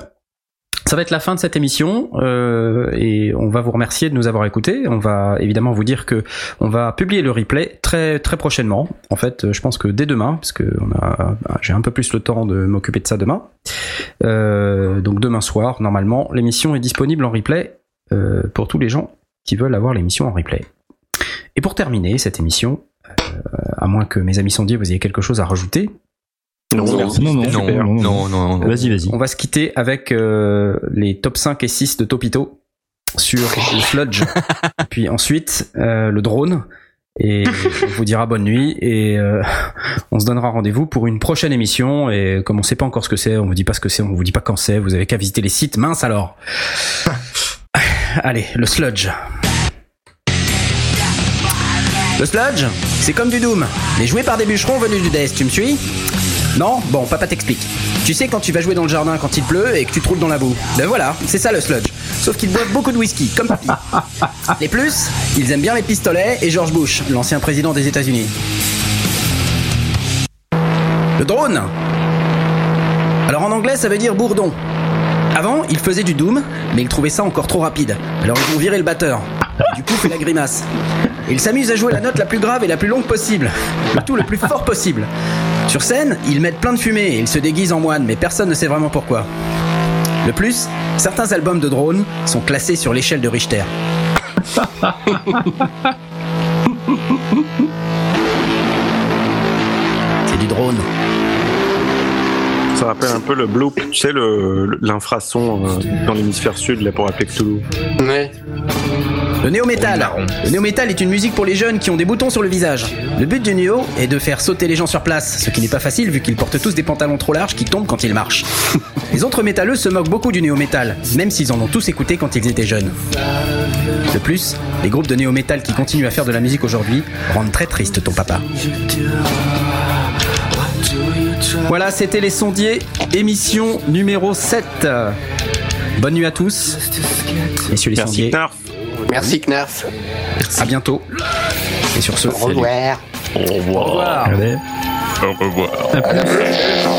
Speaker 1: Ça va être la fin de cette émission euh, et on va vous remercier de nous avoir écoutés. On va évidemment vous dire que on va publier le replay très très prochainement. En fait, je pense que dès demain, parce que a, j'ai un peu plus le temps de m'occuper de ça demain. Euh, donc demain soir, normalement, l'émission est disponible en replay euh, pour tous les gens qui veulent avoir l'émission en replay. Et pour terminer cette émission, euh, à moins que mes amis sondiers vous ayez quelque chose à rajouter,
Speaker 3: Non, merci,
Speaker 5: non, non, non,
Speaker 6: Non, non, non.
Speaker 5: Vas-y, vas-y.
Speaker 1: on va se quitter avec euh, les top 5 et 6 de Topito sur le sludge, (laughs) puis ensuite euh, le drone, Et on vous dira bonne nuit et euh, (laughs) on se donnera rendez-vous pour une prochaine émission. Et comme on sait pas encore ce que c'est, on vous dit pas ce que c'est, on vous dit pas quand c'est. Vous avez qu'à visiter les sites. Mince alors. (laughs) Allez, le sludge. Le sludge, c'est comme du Doom, mais joué par des bûcherons venus du Death, tu me suis? Non Bon, papa t'explique. Tu sais quand tu vas jouer dans le jardin quand il pleut et que tu te roules dans la boue. Ben voilà, c'est ça le sludge. Sauf qu'ils boivent beaucoup de whisky, comme papy. (laughs) Les plus, ils aiment bien les pistolets et George Bush, l'ancien président des États-Unis. Le drone Alors en anglais, ça veut dire bourdon. Avant, il faisait du Doom, mais il trouvait ça encore trop rapide. Alors ils ont viré le batteur. Du coup, fait la grimace. Et il s'amuse à jouer la note la plus grave et la plus longue possible. Le tout le plus fort possible. Sur scène, ils mettent plein de fumée et ils se déguisent en moine, mais personne ne sait vraiment pourquoi. De plus, certains albums de drone sont classés sur l'échelle de Richter. (laughs) C'est du drone.
Speaker 3: Ça rappelle un peu le bloop, tu sais, le- l'infrason euh, dans l'hémisphère sud là, pour appeler Cthulhu.
Speaker 4: Ouais.
Speaker 1: Le néo-métal. Le néo-métal est une musique pour les jeunes qui ont des boutons sur le visage. Le but du néo est de faire sauter les gens sur place, ce qui n'est pas facile vu qu'ils portent tous des pantalons trop larges qui tombent quand ils marchent. (laughs) Les autres métalleux se moquent beaucoup du néo-métal, même s'ils en ont tous écouté quand ils étaient jeunes. De plus, les groupes de néo-métal qui continuent à faire de la musique aujourd'hui rendent très triste ton papa. Voilà, c'était les sondiers, émission numéro 7. Bonne nuit à tous, messieurs les
Speaker 3: Merci,
Speaker 1: sondiers.
Speaker 4: Merci Knarf.
Speaker 1: À bientôt. Et sur ce,
Speaker 4: Au revoir.
Speaker 3: Au revoir.
Speaker 1: Au revoir.
Speaker 5: Allez.
Speaker 3: Au revoir.